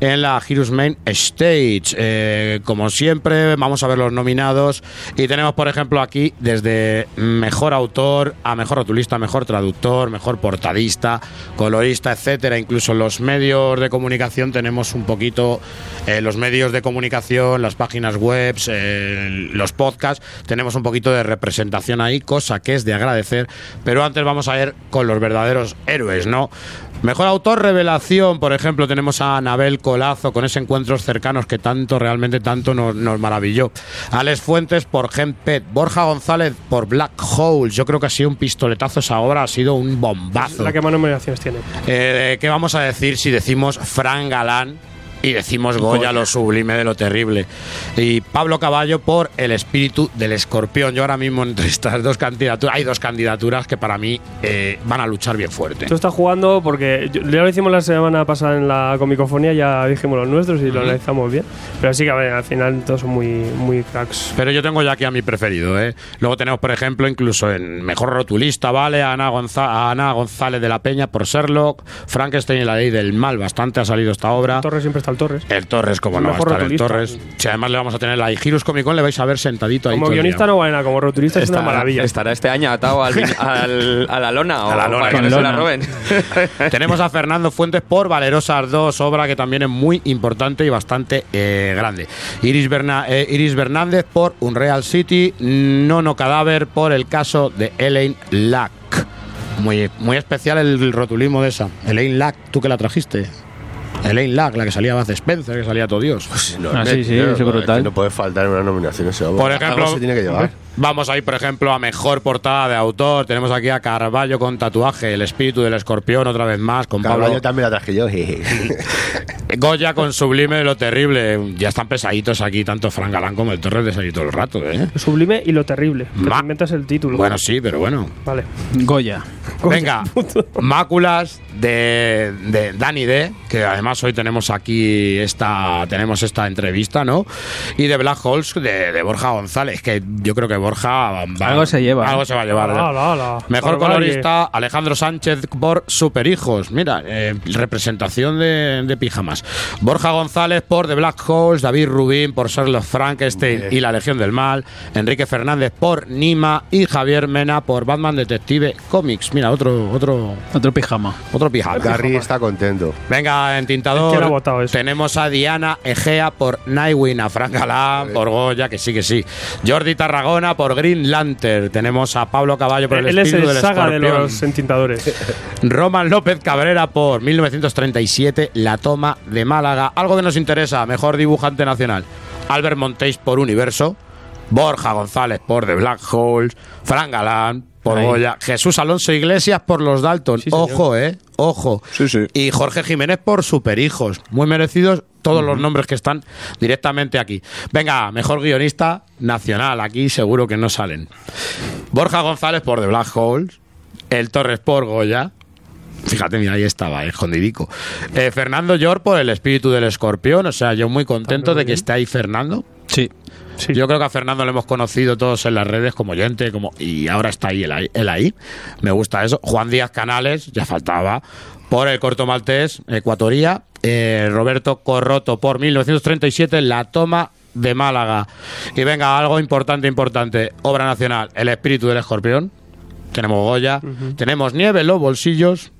en la Girus Main Stage. Eh, como siempre, vamos a ver los nominados. Y tenemos, por ejemplo, aquí desde mejor autor a mejor rotulista, mejor traductor, mejor portadista, colorista, etcétera. Incluso los medios de comunicación tenemos un poquito eh, los medios de comunicación, las páginas web, los podcasts, tenemos un poquito de representación ahí, cosa que es de agradecer. Pero antes vamos a ver con los verdaderos héroes, ¿no? Mejor autor revelación, por ejemplo, tenemos a Anabel Colazo con ese encuentros cercanos que tanto, realmente tanto nos, nos maravilló. Alex Fuentes por Gen Pet, Borja González por Black Hole. Yo creo que ha sido un pistoletazo esa obra, ha sido un bombazo. La que más nominaciones tiene. Eh, ¿Qué vamos a decir si decimos Fran Galán y decimos Goya, lo sublime de lo terrible? Y Pablo Caballo por El espíritu del escorpión. Yo ahora mismo entre estas dos candidaturas, hay dos candidaturas que para mí eh, van a luchar bien fuerte. Tú estás jugando porque yo- ya lo hicimos la semana pasada en la comicofonía, ya dijimos los nuestros y lo analizamos bien. Pero sí que a ver, al final todos son muy, muy cracks. Pero yo tengo ya aquí a mi preferido. ¿eh? Luego tenemos, por ejemplo, incluso en Mejor Rotulista, ¿vale? A Ana, Gonza- a Ana González de la Peña por Sherlock, Frankenstein y la ley del mal. Bastante ha salido esta obra. Torres siempre está el Torres. El Torres, como no va a estar el. Torres. Si además le vamos a tener la Girus Comic Con, le vais a ver sentadito ahí. Como guionista no vale nada, como rotulista es una Estará- maravilla. Estará este año atado al, a la lona o A la lona, para que no la. Tenemos a Fernando Fuentes por Valerosas 2, obra que también es muy importante y bastante eh, grande. Iris, Berna- eh, Iris Bernández por Unreal City, Nono Cadáver por el caso de Elaine Lack. Muy, muy especial el rotulismo de esa. Elaine Lack, ¿tú que la trajiste? Elaine Lack, la que salía Baz Spencer, que salía todo Dios. Ah, sí, sí, es brutal. que No puede faltar en una nominación ese hombre. Por ejemplo, Algo se tiene que llevar. Vamos a ir, por ejemplo, a mejor portada de autor. Tenemos aquí a Carballo con tatuaje, El espíritu del escorpión, otra vez más, con Pablo. Carvalho también la traje yo. Goya con Sublime de lo terrible. Ya están pesaditos aquí, tanto Fran Galán como el Torres de salir todo el rato, ¿eh? Sublime y lo terrible. Que Ma- te inventas el título. Bueno, sí, pero bueno. Vale. Goya. Venga, máculas de, de Dani D, que además hoy tenemos aquí esta, tenemos esta entrevista, ¿no? Y de Black Holes de, de Borja González, que yo creo que Borja va- Algo se lleva, Algo ¿eh? se va a llevar. Ala. Mejor colorista, Alejandro Sánchez por Superhijos. Mira, eh, representación de, de pijamas. Borja González por The Black Holes, David Rubín por Sherlock Frankenstein y La Legión del Mal, Enrique Fernández por Nima y Javier Mena por Batman Detective Comics. Mira, otro, otro, Otro pijama. otro pijama. Gary está contento. Venga, en tintador. ¿Quién ha votado eso? Tenemos a Diana Egea por Nightwing, a Frank Galán por Goya, que sí, que sí. Jordi Tarragona por Green Lantern. Tenemos a Pablo Caballo por el es espíritu el del saga de los entintadores. Roman López Cabrera por 1937, La Toma de Málaga. Algo que nos interesa, mejor dibujante nacional. Albert Montéis por Universo. Borja González por The Black Holes. Fran Galán por Ahí. Goya. Jesús Alonso Iglesias por Los Dalton. Sí. Ojo, eh. Ojo. Sí, sí. Y Jorge Jiménez por Superhijos. Muy merecidos todos los nombres que están directamente aquí. Venga, mejor guionista nacional. Aquí seguro que no salen. Borja González por The Black Holes. El Torres por Goya. Fíjate, mira, ahí estaba, eh, escondidico. Eh, Fernando Llor por El Espíritu del Escorpión. O sea, yo muy contento de que esté ahí Fernando. Sí. Sí. Yo creo que a Fernando lo hemos conocido todos en las redes como oyente, como y ahora está ahí él, ahí él ahí. Me gusta eso. Juan Díaz Canales, ya faltaba, por el corto maltés, Ecuatoría. Eh, Roberto Corroto por 1937, La Toma de Málaga. Y venga, algo importante, importante. Obra nacional, El Espíritu del Escorpión. Tenemos Goya. Tenemos Nieve en los bolsillos.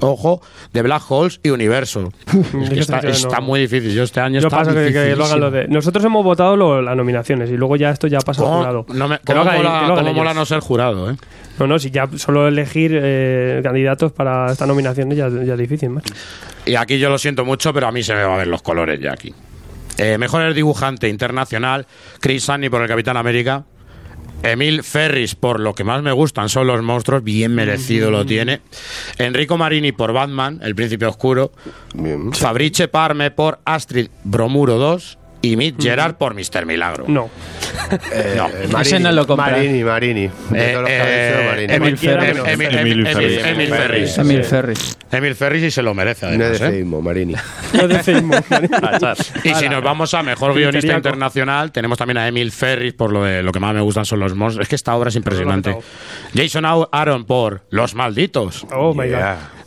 Ojo, de Black Holes y Universo. Está, muy difícil. Yo este año Yo está paso que, que lo hagan dificilísimo. lo de. Nosotros hemos votado lo- las nominaciones y luego ya esto ya pasa al ¿Cómo, jurado. no me- Que cómo mola, que cómo no ser jurado, eh? No, no, si ya solo elegir eh, candidatos para estas nominaciones ya, ya es difícil, más. Y aquí yo lo siento mucho, pero a mí se me va a ver los colores ya aquí. Eh, mejor el dibujante internacional, Chris Sunny por el Capitán América. Emil Ferris por lo que más me gustan son los monstruos, bien merecido lo tiene. Enrico Marini por Batman, El Príncipe Oscuro. Bien. Fabrice Parme por Astrid Bromuro 2. Y Mitch Gerard por Mr. Milagro. No. Eh, No. Ese no lo compra. Marini, Marini. De Eh, los eh, Marini. Emil Ferris. Emil- Ferris. Emil- Ferris. Emil y se lo merece No además. ¿eh? Marini. No decimos. Y si nos vamos a mejor guionista internacional, tenemos también a Emil Ferris por lo de lo que más me gustan son los monstruos. Es que esta obra es impresionante. Jason Aaron por Los Malditos. Oh my god.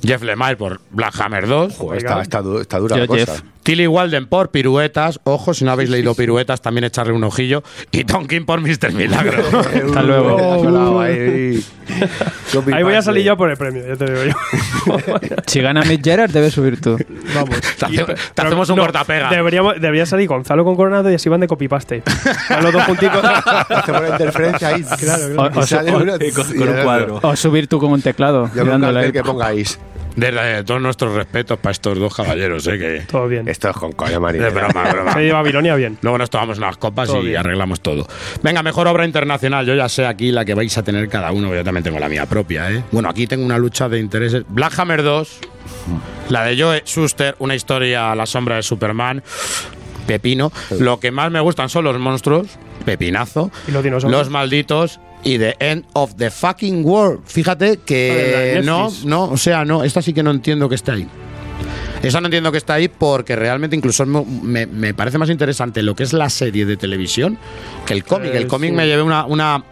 Jeff Lemire por Black Hammer 2. Joder, está, está, du- está dura la Yo, cosa. Jeff. Tilly Walden por Piruetas. Ojo, si no habéis leído Piruetas, también echarle un ojillo. Y Tonkin por Mr. Milagro. Hasta luego. Ha ahí. Copy Ahí voy a paste. salir yo por el premio, ya te digo yo. Si gana Mitch Gerard, debes subir tú. Vamos. Te, hace- te hacemos un No, cortapega. Deberíamos, debería salir Gonzalo con Coronado y así van de copy-paste. Van los dos junticos. Hacemos la interferencia ahí. Claro, O- Y o- sale o- uno- con- y con un otro. cuadro. O subir tú con un teclado. Yo dándole cartel ahí. que pongáis. Desde todos nuestros respetos para estos dos caballeros, ¿eh? Que, Todo bien. Esto es con coña, Marini. de broma, broma. Se lleva Babilonia bien. Luego nos tomamos unas copas Todo y bien. arreglamos todo. Venga, mejor obra internacional. Yo ya sé aquí la que vais a tener cada uno, yo también tengo la mía propia. ¿eh? Bueno, aquí tengo una lucha de intereses. Black Hammer 2, la de Joe Schuster, una historia a la sombra de Superman. Pepino. Lo que más me gustan son los monstruos. Pepinazo. Y los dinosaurios. Los malditos. Y The End of the Fucking World. Fíjate que no, no, o sea, no. Esta sí que no entiendo que esté ahí. Esa no entiendo que está ahí porque realmente incluso me, me- me parece más interesante lo que es la serie de televisión que el cómic. Eh, el cómic sí. me llevé una, una,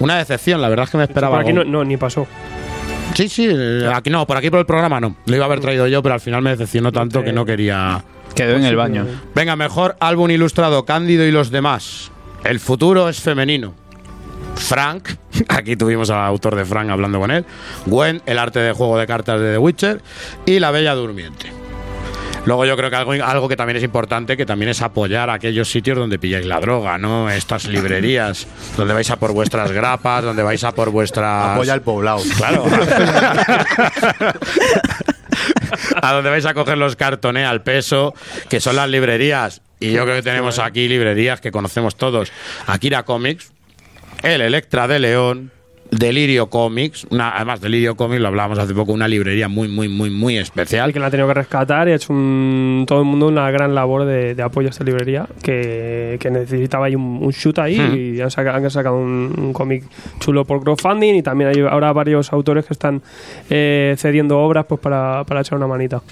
una decepción, la verdad es que me esperaba. Por aquí no, algo. no, ni pasó. Sí, sí, eh, aquí no, por aquí por el programa no. Lo iba a haber traído yo, pero al final me decepcionó tanto que no quería. Quedó en el baño. Venga, mejor álbum ilustrado, Cándido y los demás. El futuro es femenino. Frank, aquí tuvimos al autor de Frank hablando con él. Gwen, el arte de juego de cartas de The Witcher. Y La Bella Durmiente. Luego yo creo que algo, algo que también es importante, que también es apoyar aquellos sitios donde pilláis la droga, ¿no? Estas librerías, donde vais a por vuestras grapas, donde vais a por vuestras... Apoya al poblado. Claro. a donde vais a coger los cartones al peso, que son las librerías. Y yo creo que tenemos aquí librerías que conocemos todos. Akira Comics, el Electra de León, Delirio Comics, una, además Delirio Comics, lo hablábamos hace poco, una librería muy, muy, muy, muy especial. Alguien la ha tenido que rescatar y ha hecho un- todo el mundo una gran labor de, de apoyo a esta librería que, que necesitaba ahí un, un shoot ahí Hmm. y han sacado, han sacado un, un cómic chulo por crowdfunding y también hay ahora varios autores que están eh, cediendo obras pues para, para echar una manita.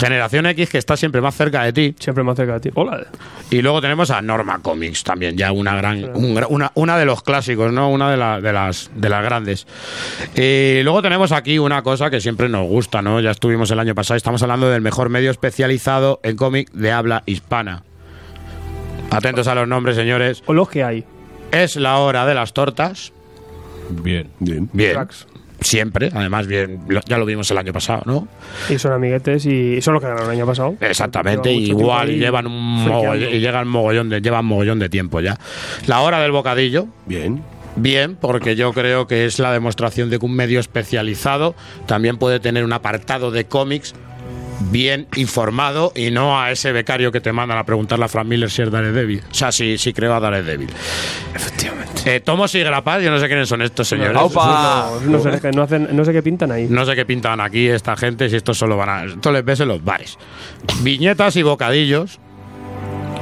Generación X, que está siempre más cerca de ti. Siempre más cerca de ti. Hola. Y luego tenemos a Norma Comics también, ya una gran, un gra- una, una de los clásicos, ¿no? Una de, la- de las de las grandes. Y luego tenemos aquí una cosa que siempre nos gusta, ¿no? Ya estuvimos el año pasado, estamos hablando del mejor medio especializado en cómic de habla hispana. Atentos a los nombres, señores. O los que hay. Es la hora de las tortas. Bien. Bien. Bien. Cracks. Siempre. Además, bien, lo- ya lo vimos el año pasado, ¿no? Y son amiguetes y son los que ganaron el año pasado. Exactamente, igual llevan un mogollón, y llegan mogollón de, llevan mogollón de tiempo ya. La hora del bocadillo, Bien. bien, porque yo creo que es la demostración de que un medio especializado también puede tener un apartado de cómics bien informado y no a ese becario que te mandan a preguntarle a Frank Miller si es Daredevil. O sea, si, si creo a Daredevil. Efectivamente. Eh, Tomos y Grapas, yo no sé quiénes son estos señores. No, no sé, no, hacen, no sé qué pintan ahí. No sé qué pintan aquí esta gente, si esto solo van a. Esto les ves en los bares. Viñetas y bocadillos.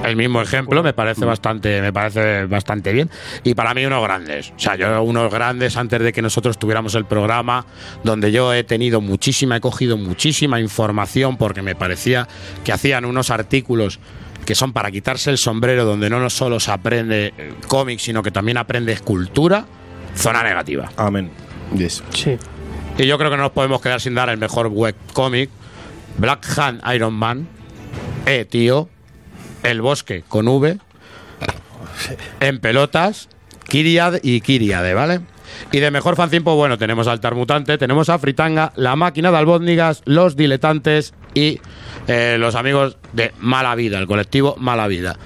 El mismo ejemplo me parece bastante, me parece bastante bien. Y para mí unos grandes. O sea, yo unos grandes antes de que nosotros tuviéramos el programa, donde yo he tenido muchísima, he cogido muchísima información porque me parecía que hacían unos artículos que son para quitarse el sombrero, donde no solo se aprende eh, cómics, sino que también aprende escultura. Zona negativa. Amén. Yes. Sí. Y yo creo que no nos podemos quedar sin dar el mejor webcómic. Black Hand Iron Man. Eh, tío. El bosque con V. En pelotas. Kiriad y Kiriade, ¿vale? Y de mejor fanzine, pues bueno, tenemos Altar Mutante, tenemos a Fritanga, La Máquina de Albóndigas, Los Diletantes y eh, los amigos de Mala Vida, el colectivo Mala Vida.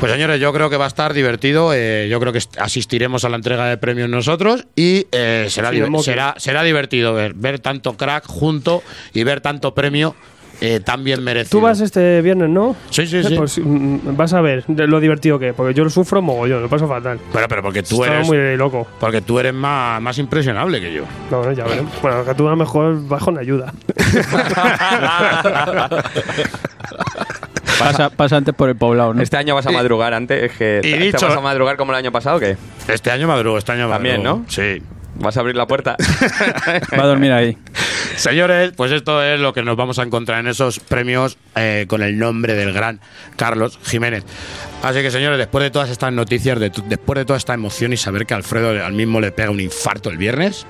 Pues señores, yo creo que va a estar divertido. eh, yo creo que asistiremos a la entrega de premios nosotros y eh, será, Sí, será, será divertido ver, ver tanto crack junto y ver tanto premio eh, tan bien merecido. Tú vas este viernes, ¿no? Sí, sí, Eh, sí. Pues mm, vas a ver de lo divertido que es, porque yo lo sufro mogollón, lo paso fatal. Pero, pero porque tú Estaba eres, muy loco. porque tú eres más, más impresionable que yo. No, bueno, ya veremos. Bueno, que tú a lo mejor vas con ayuda. Pasa, pasa antes por el poblado, ¿no? Este año vas a madrugar antes. Es que Y ¿te- dicho- ¿Te vas a madrugar como el año pasado o qué? Este año madrugo, este año También, madrugo. ¿no? Sí. ¿Vas a abrir la puerta? Va a dormir ahí. Señores, pues esto es lo que nos vamos a encontrar en esos premios eh, con el nombre del gran Carlos Jiménez. Así que, señores, después de todas estas noticias, de después de toda esta emoción y saber que Alfredo al mismo le pega un infarto el viernes,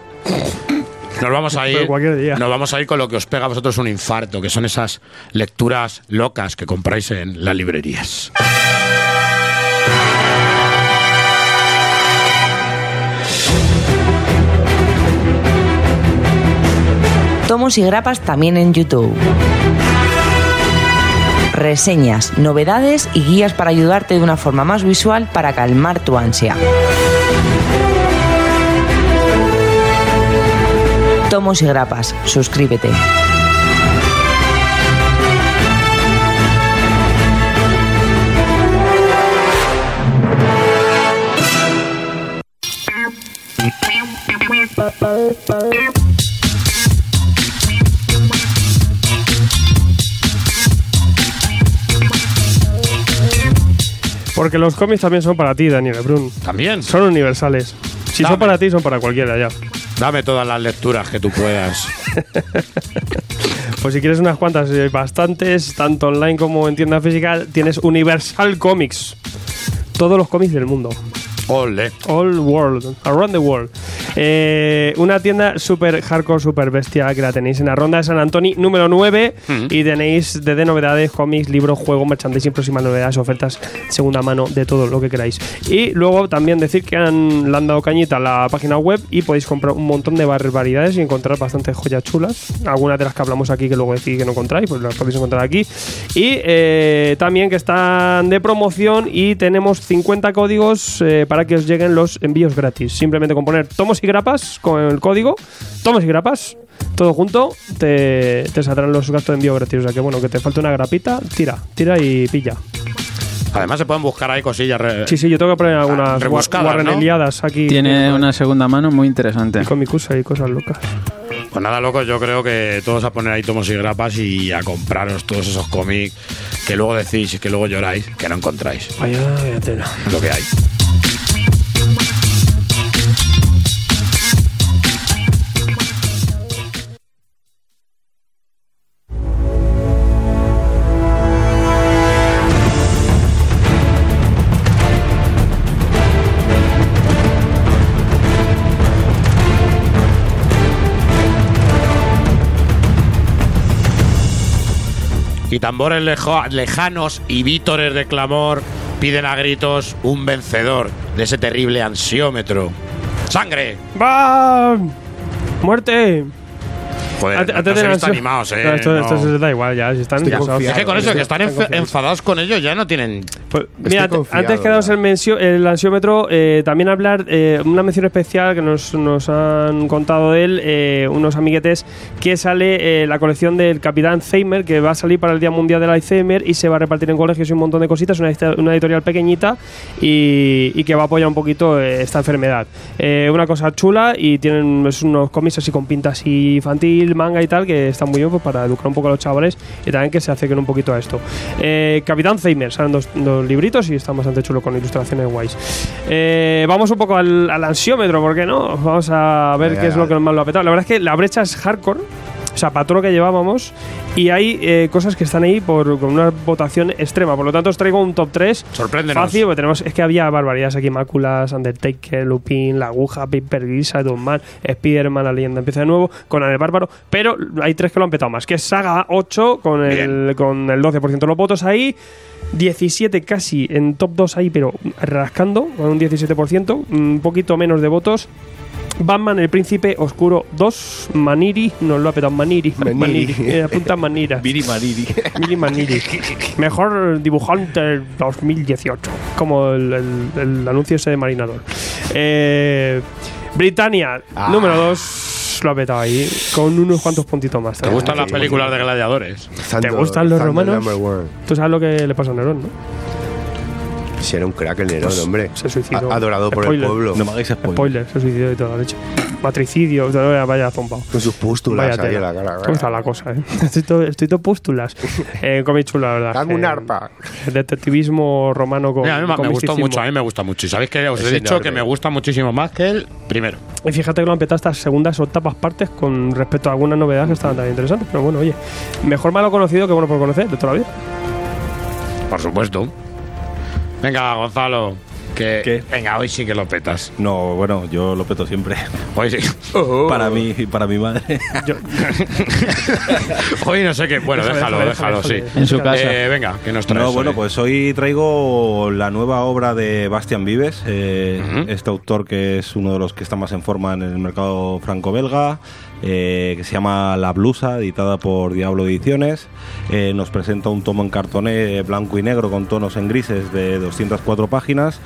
nos vamos a ir. Pero cualquier día. Nos vamos a ir con lo que os pega a vosotros un infarto, que son esas lecturas locas que compráis en las librerías. Tomos y grapas también en YouTube. Reseñas, novedades y guías para ayudarte de una forma más visual para calmar tu ansia. Tomos y grapas, suscríbete. Porque los cómics también son para ti, Daniel Brun. También. Son universales. Si Dame. son para ti, son para cualquiera ya. Dame todas las lecturas que tú puedas. Pues si quieres unas cuantas, eh, bastantes, tanto online como en tienda física, tienes Universal Comics. Todos los cómics del mundo. Ole. All World, Around the World. Eh, una tienda super hardcore, super bestia que la tenéis en la ronda de San Antonio número 9 y tenéis desde novedades, cómics, libros, juegos, merchandising, próximas novedades, ofertas, segunda mano, de todo lo que queráis. Y luego también decir que han, le han dado cañita a la página web y podéis comprar un montón de barbaridades y encontrar bastantes joyas chulas. Algunas de las que hablamos aquí que luego decís que no encontráis, pues las podéis encontrar aquí. Y eh, también que están de promoción y tenemos 50 códigos eh, para que os lleguen los envíos gratis. Simplemente con poner tomos y grapas con el código, tomos y grapas, todo junto, te, te saldrán los gastos de envío gratis. O sea que bueno, que te falta una grapita, tira, tira y pilla. Además, se pueden buscar ahí cosillas. re- Sí, sí, yo tengo que poner algunas rebuscadas, ¿no? guarreneliadas aquí. Tiene una segunda mano muy interesante. con mi cusa y cosas locas. Pues nada, locos, yo creo que todos a poner ahí tomos y grapas y a compraros todos esos cómics que luego decís y que luego lloráis que no encontráis. Vaya, vaya tela. Es lo que hay. Y tambores lejanos y vítores de clamor piden a gritos un vencedor de ese terrible ansiómetro. ¡Sangre! ¡Bam! ¡Muerte! Joder, Antes- no antes de la- animados, eh. No, esto, se da igual ya. Si están. Es que con eso, que están Están enf- confiados. enfadados con ellos, ya no tienen. Pues, mira, antes que daros el, mensio- el ansiómetro, eh, también hablar eh, una mención especial que nos, nos han contado de él, eh, unos amiguetes, que sale eh, la colección del Capitán Zeimer, que va a salir para el Día Mundial del Alzheimer y se va a repartir en colegios y un montón de cositas, una, una editorial pequeñita y, y que va a apoyar un poquito eh, esta enfermedad. Eh, una cosa chula y tienen es unos cómics así con pintas así manga y tal, que están muy bien pues, para educar un poco a los chavales y también que se acerquen un poquito a esto. Eh, Capitán Zeimer, salen dos, dos libritos y están bastante chulos con ilustraciones guays. Eh, vamos un poco al, al ansiómetro, ¿por qué no? Vamos a ver qué es lo que más lo ha petado. La verdad es que la brecha es hardcore. O sea, lo que llevábamos. Y hay eh, cosas que están ahí por, con una votación extrema. Por lo tanto, os traigo un top 3 Sorpréndenos. fácil. Porque tenemos, es que había barbaridades aquí: Máculas, Undertaker, Lupin, La Aguja, Paper Gris, Man, Spider-Man, La Leyenda empieza de nuevo, con el Bárbaro. Pero hay tres que lo han petado más: que es Saga 8 con el, con el 12% de los votos ahí. 17 casi en top 2 ahí, pero rascando, con un 17%, un poquito menos de votos. Batman, el príncipe oscuro 2, Maniri, nos lo ha petado Maniri. Maniri. Eh, apunta Manira. Viri Mariri. Mini Maniri. Mejor dibujante del 2018. Como el, el- el anuncio ese de Marinador. Eh, Britannia, Ah. número 2. Lo ha petado ahí. Con unos cuantos puntitos más. ¿Te gustan las películas de gladiadores? ¿Te gustan los Thunder romanos? Tú sabes lo que le pasó a Nerón, ¿no? Si era un crack el Nerón, Pues, hombre. se suicidó. A- Adorado por el pueblo. No me hagáis spoiler. Spoiler, se suicidó y toda la leche. Matricidio, vaya, vaya zombao. Con sus pústulas Vaya ahí en la cara. ¿Cómo está la cosa, eh? Estoy todo, estoy todo pústulas. Eh, chulo, la verdad. Dame un Eh, arpa. Detectivismo romano con. Mira, a mí me- gustó mucho, a mí me gusta mucho. Y sabéis que os Es he dicho enorme. que me gusta muchísimo más que el primero. Y fíjate que lo han petado estas segundas o octavas partes con respecto a algunas novedades que estaban también interesantes. Pero bueno, oye, mejor malo conocido que bueno por conocer de toda la vida. Por supuesto. Venga, Gonzalo. Que, ¿Qué? Venga, hoy sí que lo petas. No, bueno, yo lo peto siempre. Hoy sí. Para mí y para mi madre. Hoy no sé qué. Bueno, déjalo, déjalo, sí. En su casa. Eh, venga, que nos traes. No, bueno, hoy? pues hoy traigo la nueva obra de Bastian Vives, eh, este autor que es uno de los que está más en forma en el mercado franco-belga, eh, que se llama La Blusa, editada por Diablo Ediciones. Eh, nos presenta un tomo en cartoné blanco y negro con tonos en grises de 204 páginas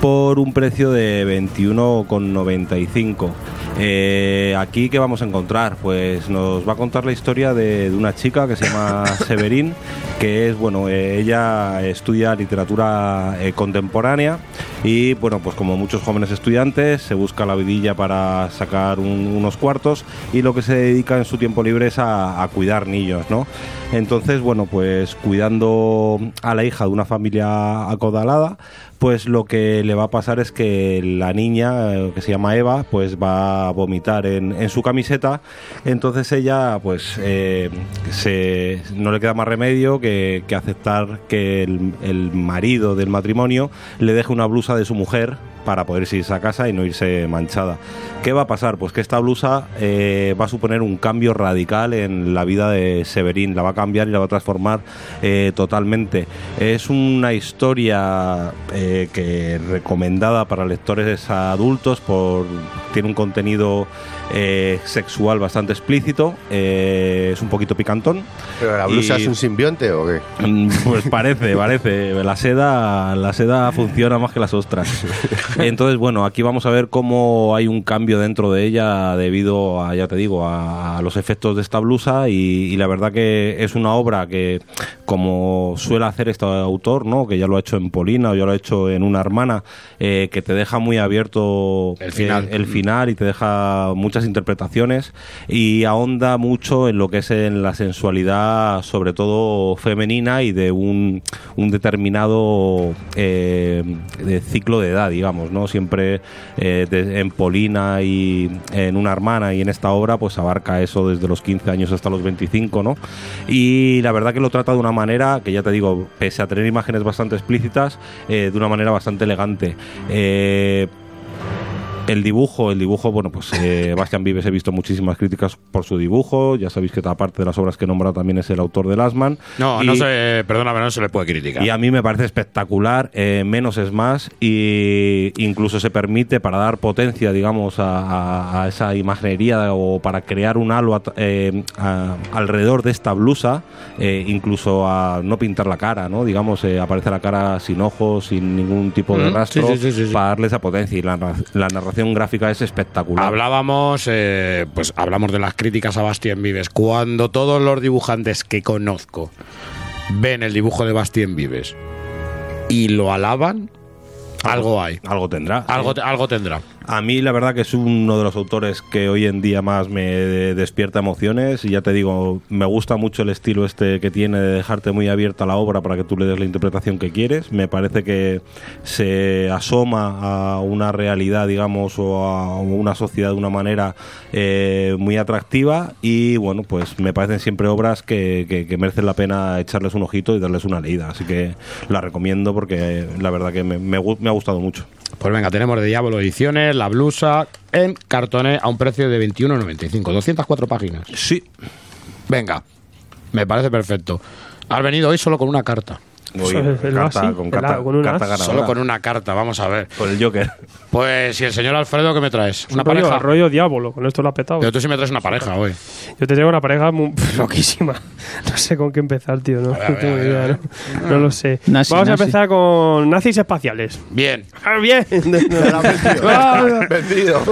por un precio de 21,95. Eh, aquí, ¿qué vamos a encontrar? Pues nos va a contar la historia de, de una chica que se llama Severín, que es, bueno, eh, ella estudia literatura eh, contemporánea y, bueno, pues como muchos jóvenes estudiantes, se busca la vidilla para sacar un- unos cuartos y lo que se dedica en su tiempo libre es a, cuidar niños, ¿no? Entonces, bueno, pues cuidando a la hija de una familia acodalada, pues lo que le va a pasar es que la niña, eh, que se llama Eva, pues va a vomitar en, en su camiseta. Entonces ella, pues, eh, se, no le queda más remedio que, aceptar que el marido del matrimonio le deje una blusa de su mujer para poder irse a casa y no irse manchada. ¿Qué va a pasar? Pues que esta blusa eh, va a suponer un cambio radical en la vida de Severín, la va a cambiar y la va a transformar eh, totalmente. Es una historia eh, que recomendada para lectores adultos, por tiene un contenido eh, sexual bastante explícito, eh, es un poquito picantón. ¿Pero la blusa Y- es un simbionte o qué? Mm, Pues parece, parece. La seda, la seda funciona más que las ostras. Entonces, bueno, aquí vamos a ver cómo hay un cambio dentro de ella debido a, ya te digo, a, los efectos de esta blusa y, y la verdad que es una obra que, como suele hacer este autor, ¿no? Que ya lo ha hecho en Polina o ya lo ha hecho en Una Hermana, eh, que te deja muy abierto El final. el final y te deja muchas interpretaciones y ahonda mucho en lo que es en la sensualidad, sobre todo femenina y de un, determinado eh, ciclo de edad, digamos, ¿no? Siempre eh, en Polina y en una hermana y en esta obra, pues abarca eso desde los 15 años hasta los 25, ¿no? Y la verdad que lo trata de una manera que ya te digo, pese a tener imágenes bastante explícitas, eh, de una manera bastante elegante. El dibujo, el dibujo, bueno, pues eh, Bastian Vives he visto muchísimas críticas por su dibujo. Ya sabéis que aparte de las obras que he nombrado también es el autor de Lasman. No, Y- no se, perdóname, no se le puede criticar. y a mí me parece espectacular, eh, menos es más, y incluso se permite para dar potencia, digamos, a, esa imaginería o para crear un halo eh, a- alrededor de esta blusa, eh, incluso a no pintar la cara, ¿no? Digamos, eh, aparece la cara sin ojos, sin ningún tipo de rastro, sí, sí, sí, sí, sí. para darle esa potencia. Y la, la narración gráfica es espectacular. Hablábamos, eh, pues hablamos de las críticas a Bastien Vives. Cuando todos los dibujantes que conozco ven el dibujo de Bastien Vives y lo alaban, algo hay. Algo tendrá. Algo, algo tendrá. A mí la verdad que es uno de los autores que hoy en día más me despierta emociones y ya te digo, me gusta mucho el estilo este que tiene de dejarte muy abierta la obra para que tú le des la interpretación que quieres. Me parece que se asoma a una realidad, digamos, o a una sociedad de una manera eh, muy atractiva y bueno, pues me parecen siempre obras que, merecen la pena echarles un ojito y darles una leída. Así que la recomiendo porque la verdad que me, me ha gustado mucho. Pues venga, tenemos de Diablo Ediciones, la blusa en cartoné a un precio de 21,95. 204 páginas. Sí. Venga, me parece perfecto. Has venido hoy solo con una carta. Carta- así, con carta- a- con. Solo con una carta, vamos a ver. Con el Joker. Pues, ¿y el señor Alfredo qué me traes? Un ¿Una rollo, pareja? rollo diablo, con esto lo ha petado. Pero tú sí me traes una pareja hoy. Yo te traigo una pareja muy, loquísima. No sé con qué empezar, tío. No, A ver, no tengo a ver, idea, a ver. ¿no? No lo sé. Nazi, Vamos a nazi. empezar con nazis espaciales. Bien. Ah, bien. Ah,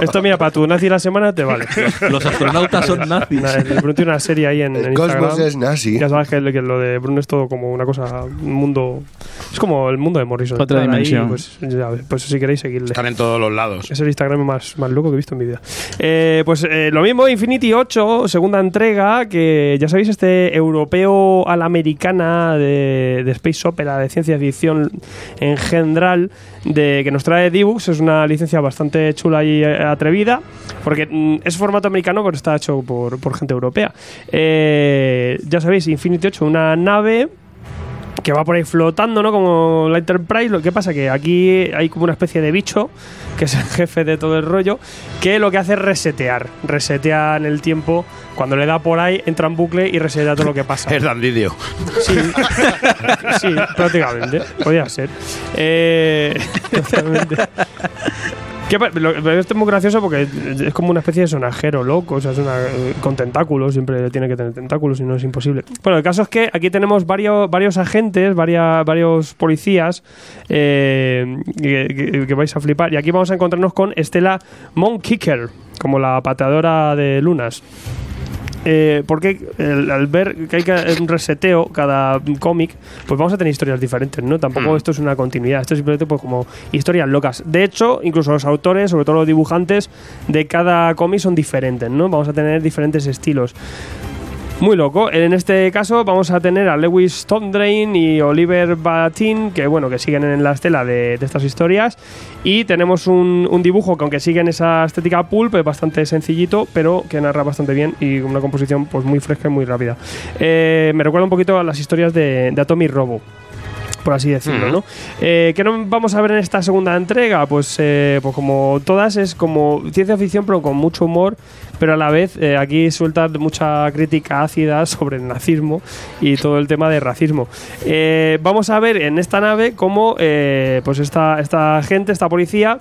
Esto, mira, para tu nazi la semana te vale. Los astronautas son nazis. Bruno tiene una serie ahí en, El en cosmos Instagram. es nazi. Ya sabes que, lo- que lo de Bruno es todo como una cosa, un mundo. Es como el mundo de Morrison. Otra Estar ahí, dimensión. pues, ya pues si queréis seguirle. Están en todos los lados. Es el Instagram más, más loco que he visto en mi vida. Eh, pues eh, lo mismo, Infinity 8, segunda entrega, que ya sabéis, este europeo a la americana de, de Space Opera, de ciencia ficción en general, de, que nos trae D-Books. Es una licencia bastante chula y eh, atrevida, porque mm, es formato americano, pero está hecho por, por gente europea. Eh, ya sabéis, Infinity 8, una nave que va por ahí flotando, ¿no? Como la Enterprise. Lo que pasa que aquí hay como una especie de bicho, que es el jefe de todo el rollo, que lo que hace es resetear. Resetea en el tiempo. Cuando le da por ahí, entra en bucle y resetea todo lo que pasa. Es Dandidio. Sí, sí, prácticamente. Podría ser. Eh, totalmente. ¿Qué pa- lo- pero esto es muy gracioso porque es como una especie de sonajero loco, o sea, es una, con tentáculos, siempre tiene que tener tentáculos y no es imposible. Bueno, el caso es que aquí tenemos varios, varios agentes, varias, varios policías eh, que, que- que vais a flipar. Y aquí vamos a encontrarnos con Estela Monkicker, como la pateadora de lunas. Eh, porque el- al ver que hay que un reseteo cada cómic, pues vamos a tener historias diferentes, ¿no? Tampoco esto es una continuidad, esto es simplemente pues como historias locas. De hecho, incluso los autores, sobre todo los dibujantes de cada cómic son diferentes, ¿no? Vamos a tener diferentes estilos. Muy loco. En este caso vamos a tener a Lewis Tondrain y Oliver Batin, que bueno, que siguen en la estela de, de estas historias. Y tenemos un, un dibujo que aunque sigue en esa estética pulp, es bastante sencillito, pero que narra bastante bien y una composición pues muy fresca y muy rápida. Eh, me recuerda un poquito a las historias de, de Atomic Robo por así decirlo, ¿no? Eh, ¿Qué no vamos a ver en esta segunda entrega? Pues, eh, pues como todas es como ciencia ficción pero con mucho humor, pero a la vez eh, aquí sueltan mucha crítica ácida sobre el nazismo y todo el tema de racismo. Eh, vamos a ver en esta nave cómo eh, pues esta, esta gente, esta policía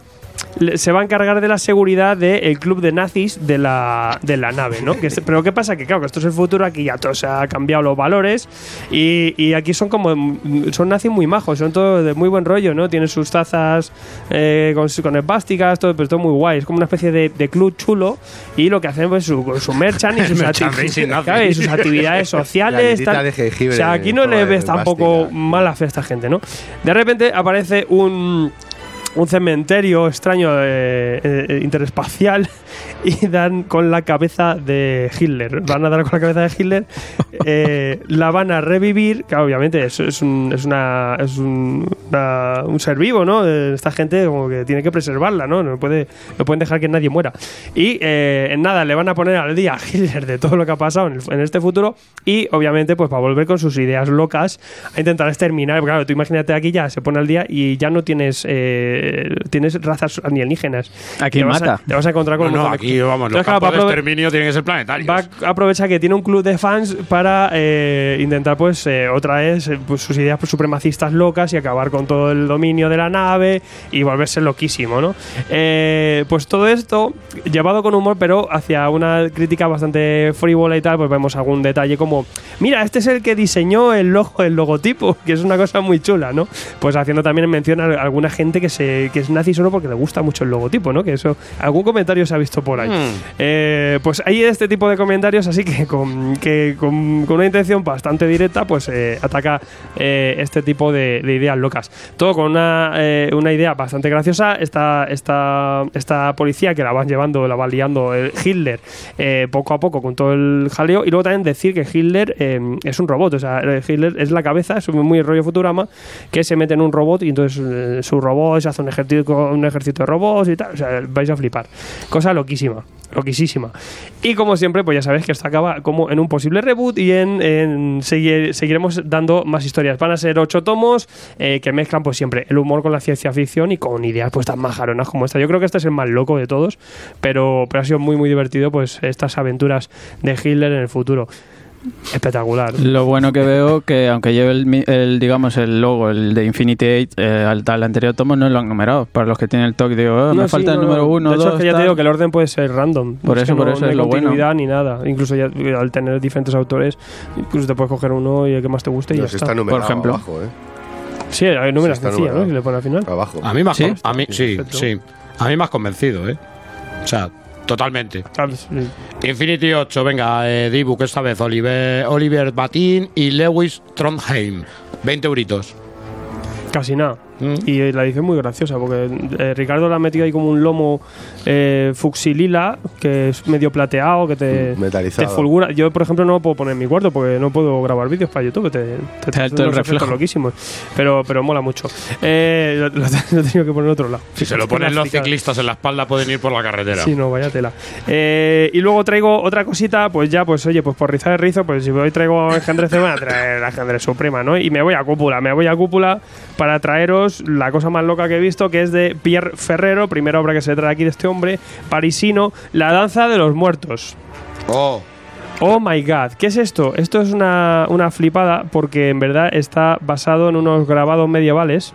se va a encargar de la seguridad del club de nazis de la, de la nave, ¿no? Que es- pero ¿qué pasa? Que claro, que esto es el futuro, aquí ya todo se ha cambiado los valores y, y aquí son como, mm, son nazis muy majos, son todos de muy buen rollo, ¿no? Tienen sus tazas eh, con, con esvásticas, todo, pero todo muy guay, es como una especie de, de club chulo y lo que hacen es su, su merchant y sus, acti- sus actividades sociales. Tal. de jengibre o sea, aquí no le ves tampoco mala fe a esta gente, ¿no? De repente aparece un un cementerio extraño eh, eh, interespacial y dan con la cabeza de Hitler. Van a dar con la cabeza de Hitler, eh, la van a revivir, que obviamente es, es un, es, una, es un, un ser vivo, ¿no? Esta gente como que tiene que preservarla, ¿no? No, puede, no pueden dejar que nadie muera. Y en nada, le van a poner al día a Hitler de todo lo que ha pasado en, este futuro y obviamente pues para volver con sus ideas locas a intentar exterminar. Claro, tú imagínate aquí ya se pone al día y ya no tienes eh, tienes razas alienígenas. Aquí Te vas a- mata. te vas a encontrar con No, no, aquí, vamos, los campos de exterminio tienen que ser planetarios. Va a aprovechar que tiene un club de fans para eh, intentar, pues, eh, otra vez pues, sus ideas pues, supremacistas locas y acabar con todo el dominio de la nave y volverse loquísimo, ¿no? Eh, pues todo esto llevado con humor, pero hacia una crítica bastante frívola y tal, pues vemos algún detalle como, mira, este es el que diseñó el logo, el logotipo, que es una cosa muy chula, ¿no? Pues haciendo también mención a alguna gente que se que es nazi solo porque le gusta mucho el logotipo, ¿no? Que eso, algún comentario se ha visto por ahí. Eh, pues hay este tipo de comentarios, así que con, que con, con una intención bastante directa, pues eh, ataca eh, este tipo de, de ideas locas. Todo con una, eh, una idea bastante graciosa. Esta, esta, esta policía que la van llevando, la van liando el Hitler eh, poco a poco con todo el jaleo. Y luego también decir que Hitler es un robot, o sea, Hitler es la cabeza, es muy rollo Futurama, que se mete en un robot y entonces su robot se hace un ejército, un ejército de robots y tal. O sea, vais a flipar. Cosa loquísima, loquísima. Y como siempre, pues ya sabéis que esto acaba como en un posible reboot y en, seguir- seguiremos dando más historias. Van a ser ocho tomos eh, que mezclan pues siempre el humor con la ciencia ficción y con ideas pues tan majaronas como esta. Yo creo que este es el más loco de todos, pero, pero ha sido muy muy divertido pues estas aventuras de Hitler en el futuro. Espectacular. Lo bueno que veo que aunque lleve el, mi- el, digamos el logo, el de Infinity 8, eh, al, anterior tomo no lo han numerado. Para los que tienen el toque, digo, oh, No, me sí, falta el número no. uno, De hecho, dos, es que ya te digo que el orden puede ser random. Por Es eso, que por no- eso no es hay lo bueno. continuidad ni nada. Incluso ya, al tener diferentes autores, incluso te puedes coger uno y el que más te guste y No, ya si está. está numerado Por ejemplo. abajo, ¿eh? Sí, hay números sencillos, ¿no? Si le pone al final. Abajo. A mí me has ¿Sí? a mí, sí, sí. A mí has convencido, ¿eh? O sea, totalmente. Infinity 8, venga, eh, D-Book esta vez, Oliver, Oliver Batin y Lewis Trondheim. 20 euritos. Casi nada. Mm. Y la edición muy graciosa, porque eh, Ricardo le ha metido ahí como un lomo eh, fucsilila, que es medio plateado, que te, Mm, metalizado. te fulgura. Yo, por ejemplo, no lo puedo poner en mi cuarto porque no puedo grabar vídeos para YouTube, te, te, Te todo el reflejo. loquísimos. Pero, pero mola mucho. Eh, lo, lo- lo he tenido que poner en otro lado. Si se lo ponen los ciclistas en la espalda, pueden ir por la carretera. Sí, no, vaya tela. Eh, y luego traigo otra cosita, pues ya, pues oye, pues por rizar el rizo, pues si hoy traigo engendrez, me voy a traer la engendrez suprema, ¿no? Y me voy a cúpula, me voy a cúpula para traeros la cosa más loca que he visto, que es de Pierre Ferrero, primera obra que se trae aquí de este hombre, parisino, La danza de los muertos. Oh, Oh my god, ¿qué es esto? Esto es una, una flipada porque en verdad está basado en unos grabados medievales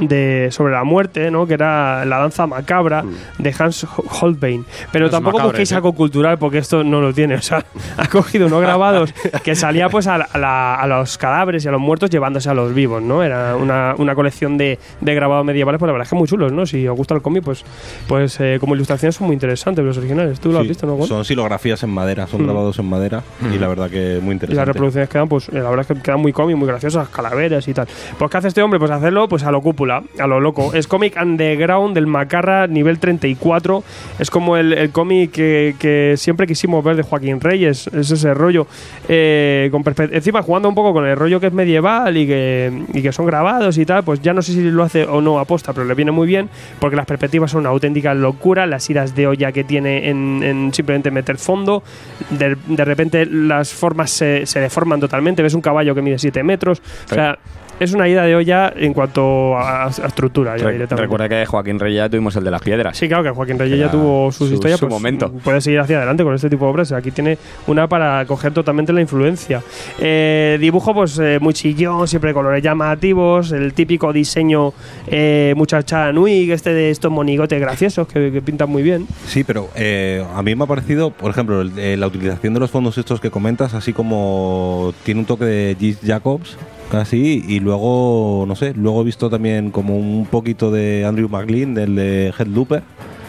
de sobre la muerte, ¿no? Que era la danza macabra de Hans Holbein. Pero Es tampoco macabres, busquéis algo cultural porque esto no lo tiene. O sea, ha cogido unos grabados que salía pues a, la- a los cadáveres y a los muertos llevándose a los vivos, ¿no? Era una, una colección de, de grabados medievales, pues la verdad es que muy chulos, ¿no? Si os gusta el cómic, pues, pues eh, como ilustraciones son muy interesantes los originales. ¿Tú lo has Sí, visto, no? Son silografías en madera, son Mm. grabados en madera y la verdad que muy Y las interesante. reproducciones quedan, pues, eh, la verdad es que quedan muy cómics, muy graciosas, calaveras y tal. Pues, ¿qué hace este hombre? Pues hacerlo, pues, a lo cúpula, a lo loco. Es cómic underground del Macarra, nivel 34. Es como el, el cómic que, que siempre quisimos ver de Joaquín Reyes. Es ese rollo. eh, con Encima, jugando un poco con el rollo que es medieval y que, y que son grabados y tal, pues ya no sé si lo hace o no aposta, pero le viene muy bien, porque las perspectivas son una auténtica locura. Las iras de olla que tiene en, en simplemente meter fondo. De, de repente las formas se, se deforman totalmente. Ves un caballo que mide 7 metros. O sea, es una ida de olla en cuanto a, a estructura. ya Re- directamente. recuerda que Joaquín Reyes ya tuvimos el de las piedras. Sí, claro que Joaquín Reyes ya tuvo sus su- historias. su pues, momento. Puede seguir hacia adelante con este tipo de obras. Aquí tiene una para coger totalmente la influencia. Eh, dibujo, pues eh, muy chillón, siempre colores llamativos. El típico diseño eh, muchacha Nui, este de estos monigotes graciosos que, que pintan muy bien. Sí, pero eh, a mí me ha parecido, por ejemplo, el- eh, la utilización de los fondos estos que comentas, así como tiene un toque de Gis Jacobs, casi, y luego, no sé, luego he visto también como un poquito de Andrew McLean, del de Headlooper,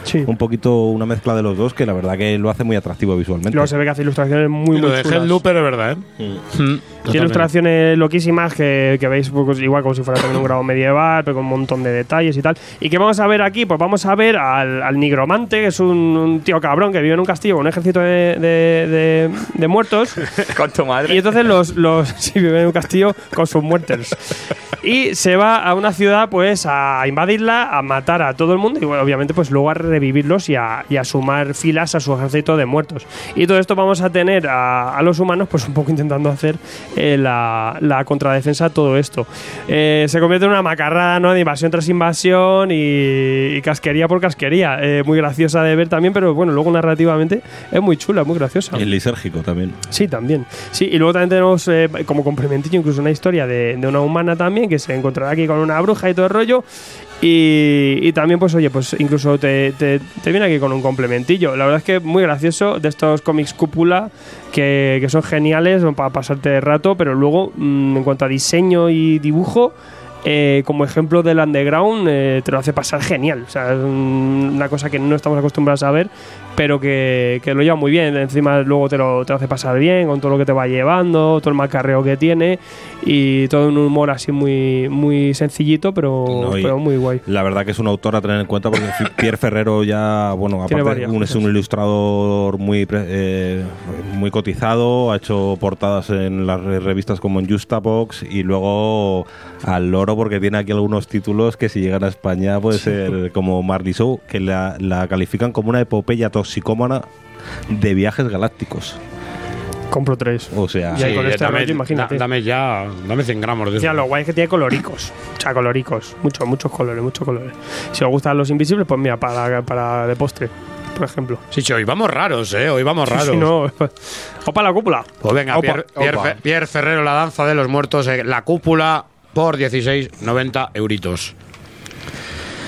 Sí. un poquito una mezcla de los dos que la verdad que lo hace muy atractivo visualmente. Luego se ve que hace ilustraciones muy, y lo muy de chulas. Headlooper es verdad, ¿eh? Mm. Mm, Tiene totalmente. ilustraciones loquísimas que, que veis pues, igual como si fuera también un grado medieval, pero con un montón de detalles y tal. ¿Y qué vamos a ver aquí? Pues vamos a ver al, al nigromante, que es un, un tío cabrón que vive en un castillo con un ejército de, de- de- de muertos. Con tu Y madre. entonces los, los sí, vive en un castillo con sus muertos. Y se va a una ciudad pues a invadirla, a matar a todo el mundo y bueno, obviamente pues luego a revivirlos y a, y a sumar filas a su ejército de muertos. Y todo esto vamos a tener a, a los humanos pues un poco intentando hacer eh, la, la contradefensa a todo esto. Eh, se convierte en una macarrada ¿no? de invasión tras invasión y, y casquería por casquería. Eh, muy graciosa de ver también, pero bueno, luego narrativamente es muy chula, muy graciosa. Y lisérgico también. Sí, también. Sí, y luego también tenemos eh, como complementillo incluso una historia de, de una humana también que se encontrará aquí con una bruja y todo el rollo. Y, también, pues oye, pues incluso te, te- viene aquí con un complementillo. La verdad es que muy gracioso de estos cómics cúpula que, son geniales para pasarte de rato, pero luego mm, en cuanto a diseño y dibujo, eh, como ejemplo del underground, eh, te lo hace pasar genial. O sea, es un- una cosa que no estamos acostumbrados a ver, pero que, que lo lleva muy bien. Encima luego te lo, te lo hace pasar bien con todo lo que te va llevando, todo el macarreo que tiene y todo un humor así muy, muy sencillito, pero, No, pero muy guay. La verdad que es un autor a tener en cuenta porque Pierre Ferrero ya, bueno, aparte varias un, es un ilustrador muy eh, muy cotizado, ha hecho portadas en las re- revistas como en Justabox y luego al loro porque tiene aquí algunos títulos que si llegan a España puede ser como Marley Show, que la, la califican como una epopeya toxicómana de viajes galácticos. Compro tres. O sea, con Sí, este dame, rollo, imagínate. da- dame ya, dame 100 gramos de eso. lo guay es que tiene coloricos. O sea, coloricos. Muchos, muchos colores, muchos colores. Si os gustan los invisibles, pues mira, para, para de postre, por ejemplo. Sí, sí, hoy vamos raros, ¿eh? Hoy vamos raros. Si no, o para la cúpula. Pues venga, Opa, Pierre, Pierre opa. Fe- Pierre Ferrero, la danza de los muertos, eh, la cúpula por 16,90 euritos.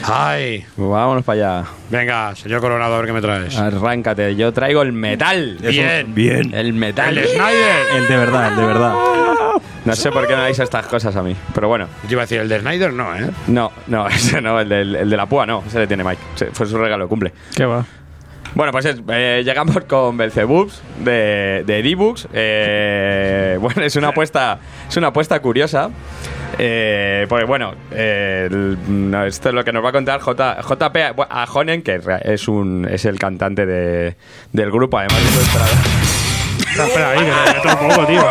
Ay. Vámonos para allá. Venga, señor Coronado, a ver qué me traes. Arráncate. Yo traigo el metal. Bien. Bien. El metal. El Snyder. El de verdad, el de verdad. No sé por qué no dais estas cosas a mí. Pero bueno. Yo iba a decir, el de Snyder no, ¿eh? No, no, ese no, el, de la púa no. Ese le tiene Mike. Fue su regalo de cumple. ¿Qué va? Bueno, pues es- eh, llegamos con Belzebubs de, de D-Books. Eh, bueno, es una apuesta, es una apuesta curiosa. Eh, pues bueno, eh, el- no, esto es lo que nos va a contar J, JP Ajonen, que es un es el cantante de- del grupo, además de ilustrador. Espera ahí, que me meto un poco, tío.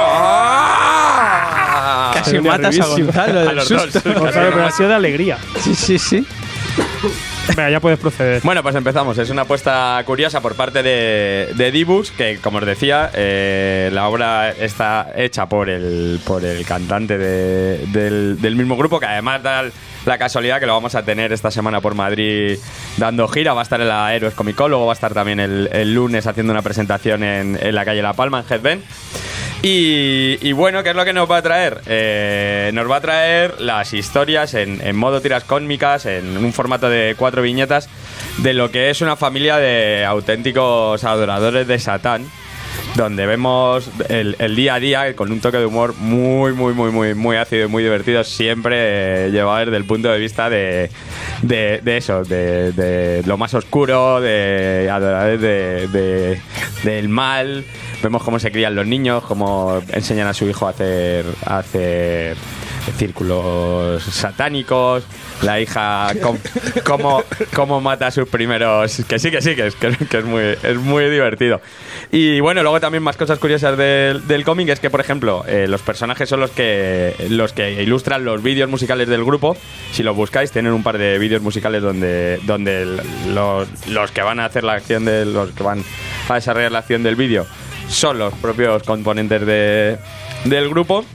Casi matas a. Gonzalo A del los susto. dos. Gonzalo, pero ha sido de alegría. Sí, sí, sí. Venga, ya puedes proceder. Bueno, pues empezamos. Es una apuesta curiosa por parte de, de D-Books, que como os decía, eh, la obra está hecha por el, por el cantante de- del, del mismo grupo, que además da la casualidad que lo vamos a tener esta semana por Madrid dando gira. Va a estar en la Héroes Comicólogo, va a estar también el, el lunes haciendo una presentación en, en la calle La Palma, en Headbend. Y, bueno, ¿qué es lo que nos va a traer? Eh, nos va a traer las historias en, en modo tiras cómicas, en un formato de cuatro viñetas, de lo que es una familia de auténticos adoradores de Satán, donde vemos el, el día a día con un toque de humor muy, muy, muy, muy, muy ácido y muy divertido, siempre eh, llevado desde el punto de vista de, de, de eso, de, de lo más oscuro, de adoradores de, de- del mal. Vemos cómo se crían los niños, cómo enseñan a su hijo a hacer, a hacer círculos satánicos, la hija cómo, mata a sus primeros... Que sí, que sí, que es, que, es, muy, es muy divertido. Y bueno, luego también más cosas curiosas del, del cómic es que, por ejemplo, eh, los personajes son los que, los que ilustran los vídeos musicales del grupo. Si los buscáis, tienen un par de vídeos musicales donde, donde los, los que van a hacer la acción de los que van a desarrollar la acción del vídeo son los propios componentes de, del grupo.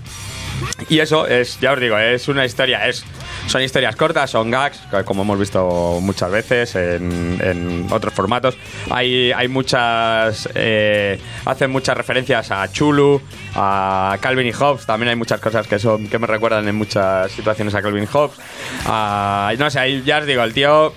Y eso es, ya os digo, es una historia, es, son historias cortas, son gags, como hemos visto muchas veces en, otros formatos. Hay, hay muchas, eh, hacen muchas referencias a Chulu, a Calvin y Hobbes, también hay muchas cosas que son que me recuerdan en muchas situaciones a Calvin y Hobbes. Ah, no sé, ya os digo, el tío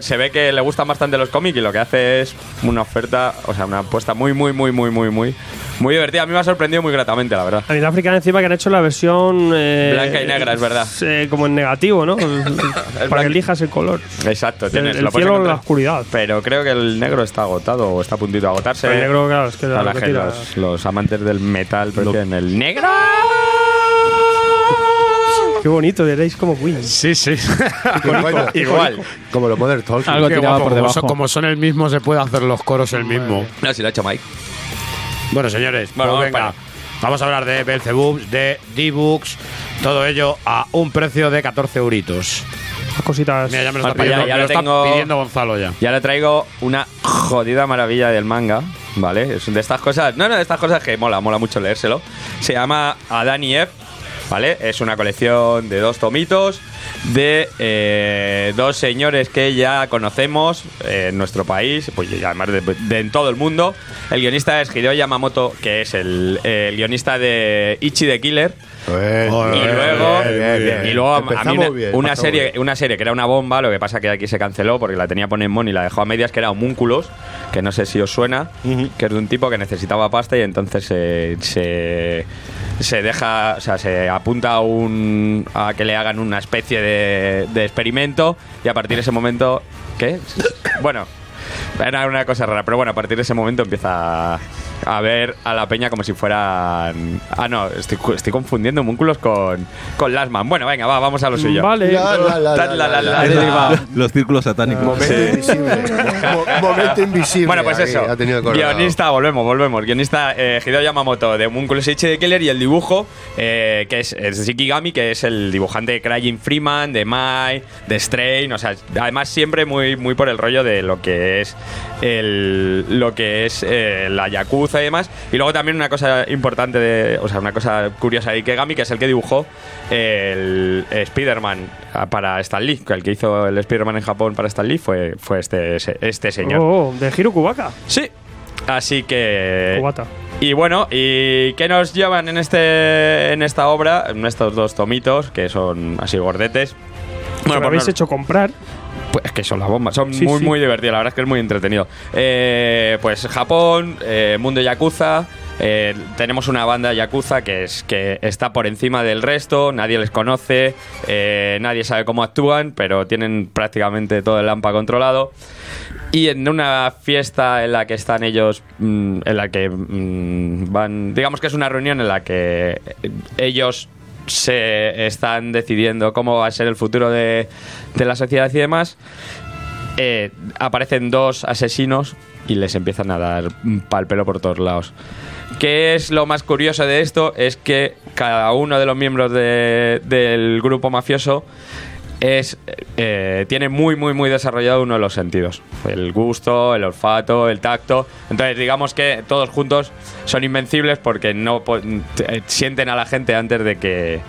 se ve que le gustan bastante los cómics y lo que hace es una oferta, o sea, una apuesta muy, muy, muy, muy, muy, muy, muy divertida. A mí me ha sorprendido muy gratamente, la verdad. Sanidad Africana encima que han hecho la versión... eh, Blanca y negra, es verdad. eh, como en negativo, ¿no? Para que elijas el color. Exacto, El, tienes, el lo puedes cielo o la oscuridad. Pero creo que el negro está agotado o está a puntito de agotarse. El negro, claro, es que lo la que gente, los, los amantes del metal prefieren el negro. Qué bonito, diréis como Queen. Sí, sí. Igual. Igual. Como los Mother Talking. Algo guapo, por como debajo. son, como son el mismo, se puede hacer los coros el mismo. No, si lo ha hecho Mike. Bueno, señores, Bueno, pues vamos venga. para Vamos a hablar de Belzebubs, de D-Books, todo ello a un precio de 14 euritos. Cositas. Mira, ya me lo está pidiendo, ya me lo lo está tengo- pidiendo Gonzalo ya. Ya le traigo una jodida maravilla del manga, ¿vale? Es de estas cosas, no, no, de estas cosas que mola, mola mucho leérselo. Se llama Adán y Eve, ¿vale? Es una colección de dos tomitos de eh, dos señores que ya conocemos eh, en nuestro país, pues y además de, de en todo el mundo. El guionista es Hideo Yamamoto, que es el, el guionista de Ichi the Killer. Bien, Y bien, luego, bien, y luego a- mí una, una serie, bien. una serie que era una bomba, lo que pasa que aquí se canceló porque la tenía Ponemon y la dejó a medias, que era Homúnculos, que no sé si os suena, que es de un tipo que necesitaba pasta y entonces se, se, se deja, o sea, se apunta a, un, a que le hagan una especie de, de experimento y a partir de ese momento, ¿qué? Bueno, era una cosa rara, pero bueno, a partir de ese momento empieza a ver a la peña como si fueran... Ah, no, estoy, estoy confundiendo homúnculos con, con Lasman. Bueno, venga, va, vamos a lo suyo. Vale. Los círculos satánicos. Momento invisible. Mo- Momento invisible. Bueno, pues eso. Ha tenido colorado. Guionista, volvemos, volvemos. Guionista eh, Hideo Yamamoto de Homunculus H de Killer y el dibujo, eh, que es, es Shikigami, que es el dibujante de Crying Freeman, de Mai, de Strain. O sea, además siempre muy, muy por el rollo de lo que es el, lo que es eh, la Yakuza y demás. Y luego también una cosa importante, de, o sea, una cosa curiosa de Ikegami, que es el que dibujó el Spider-Man para Stan Lee. El que hizo el Spider-Man en Japón para Stan Lee fue, fue este, este señor. Oh, de Hiro Kubaka. Sí. Así que. Kubata. Y bueno, ¿y qué nos llevan en este en esta obra? En estos dos tomitos, que son así gordetes. que me habéis no- hecho comprar. Pues es que son la bomba, son Sí, muy, sí. muy divertidos. La verdad es que es muy entretenido. Eh, pues Japón, eh, mundo Yakuza. eh, tenemos una banda Yakuza que, es, que está por encima del resto, nadie les conoce, nadie sabe cómo actúan, pero tienen prácticamente todo el Lampa controlado. Y en una fiesta en la que están ellos, mm, en la que mm, van, digamos que es una reunión en la que ellos se están decidiendo cómo va a ser el futuro de, de la sociedad y demás, eh, aparecen dos asesinos y les empiezan a dar pal pelo por todos lados. ¿Qué es lo más curioso de esto? Es que cada uno de los miembros de- del grupo mafioso es eh, tiene muy muy muy desarrollado uno de los sentidos. El gusto el olfato el tacto. Entonces digamos que todos juntos son invencibles porque no eh, sienten a la gente antes de que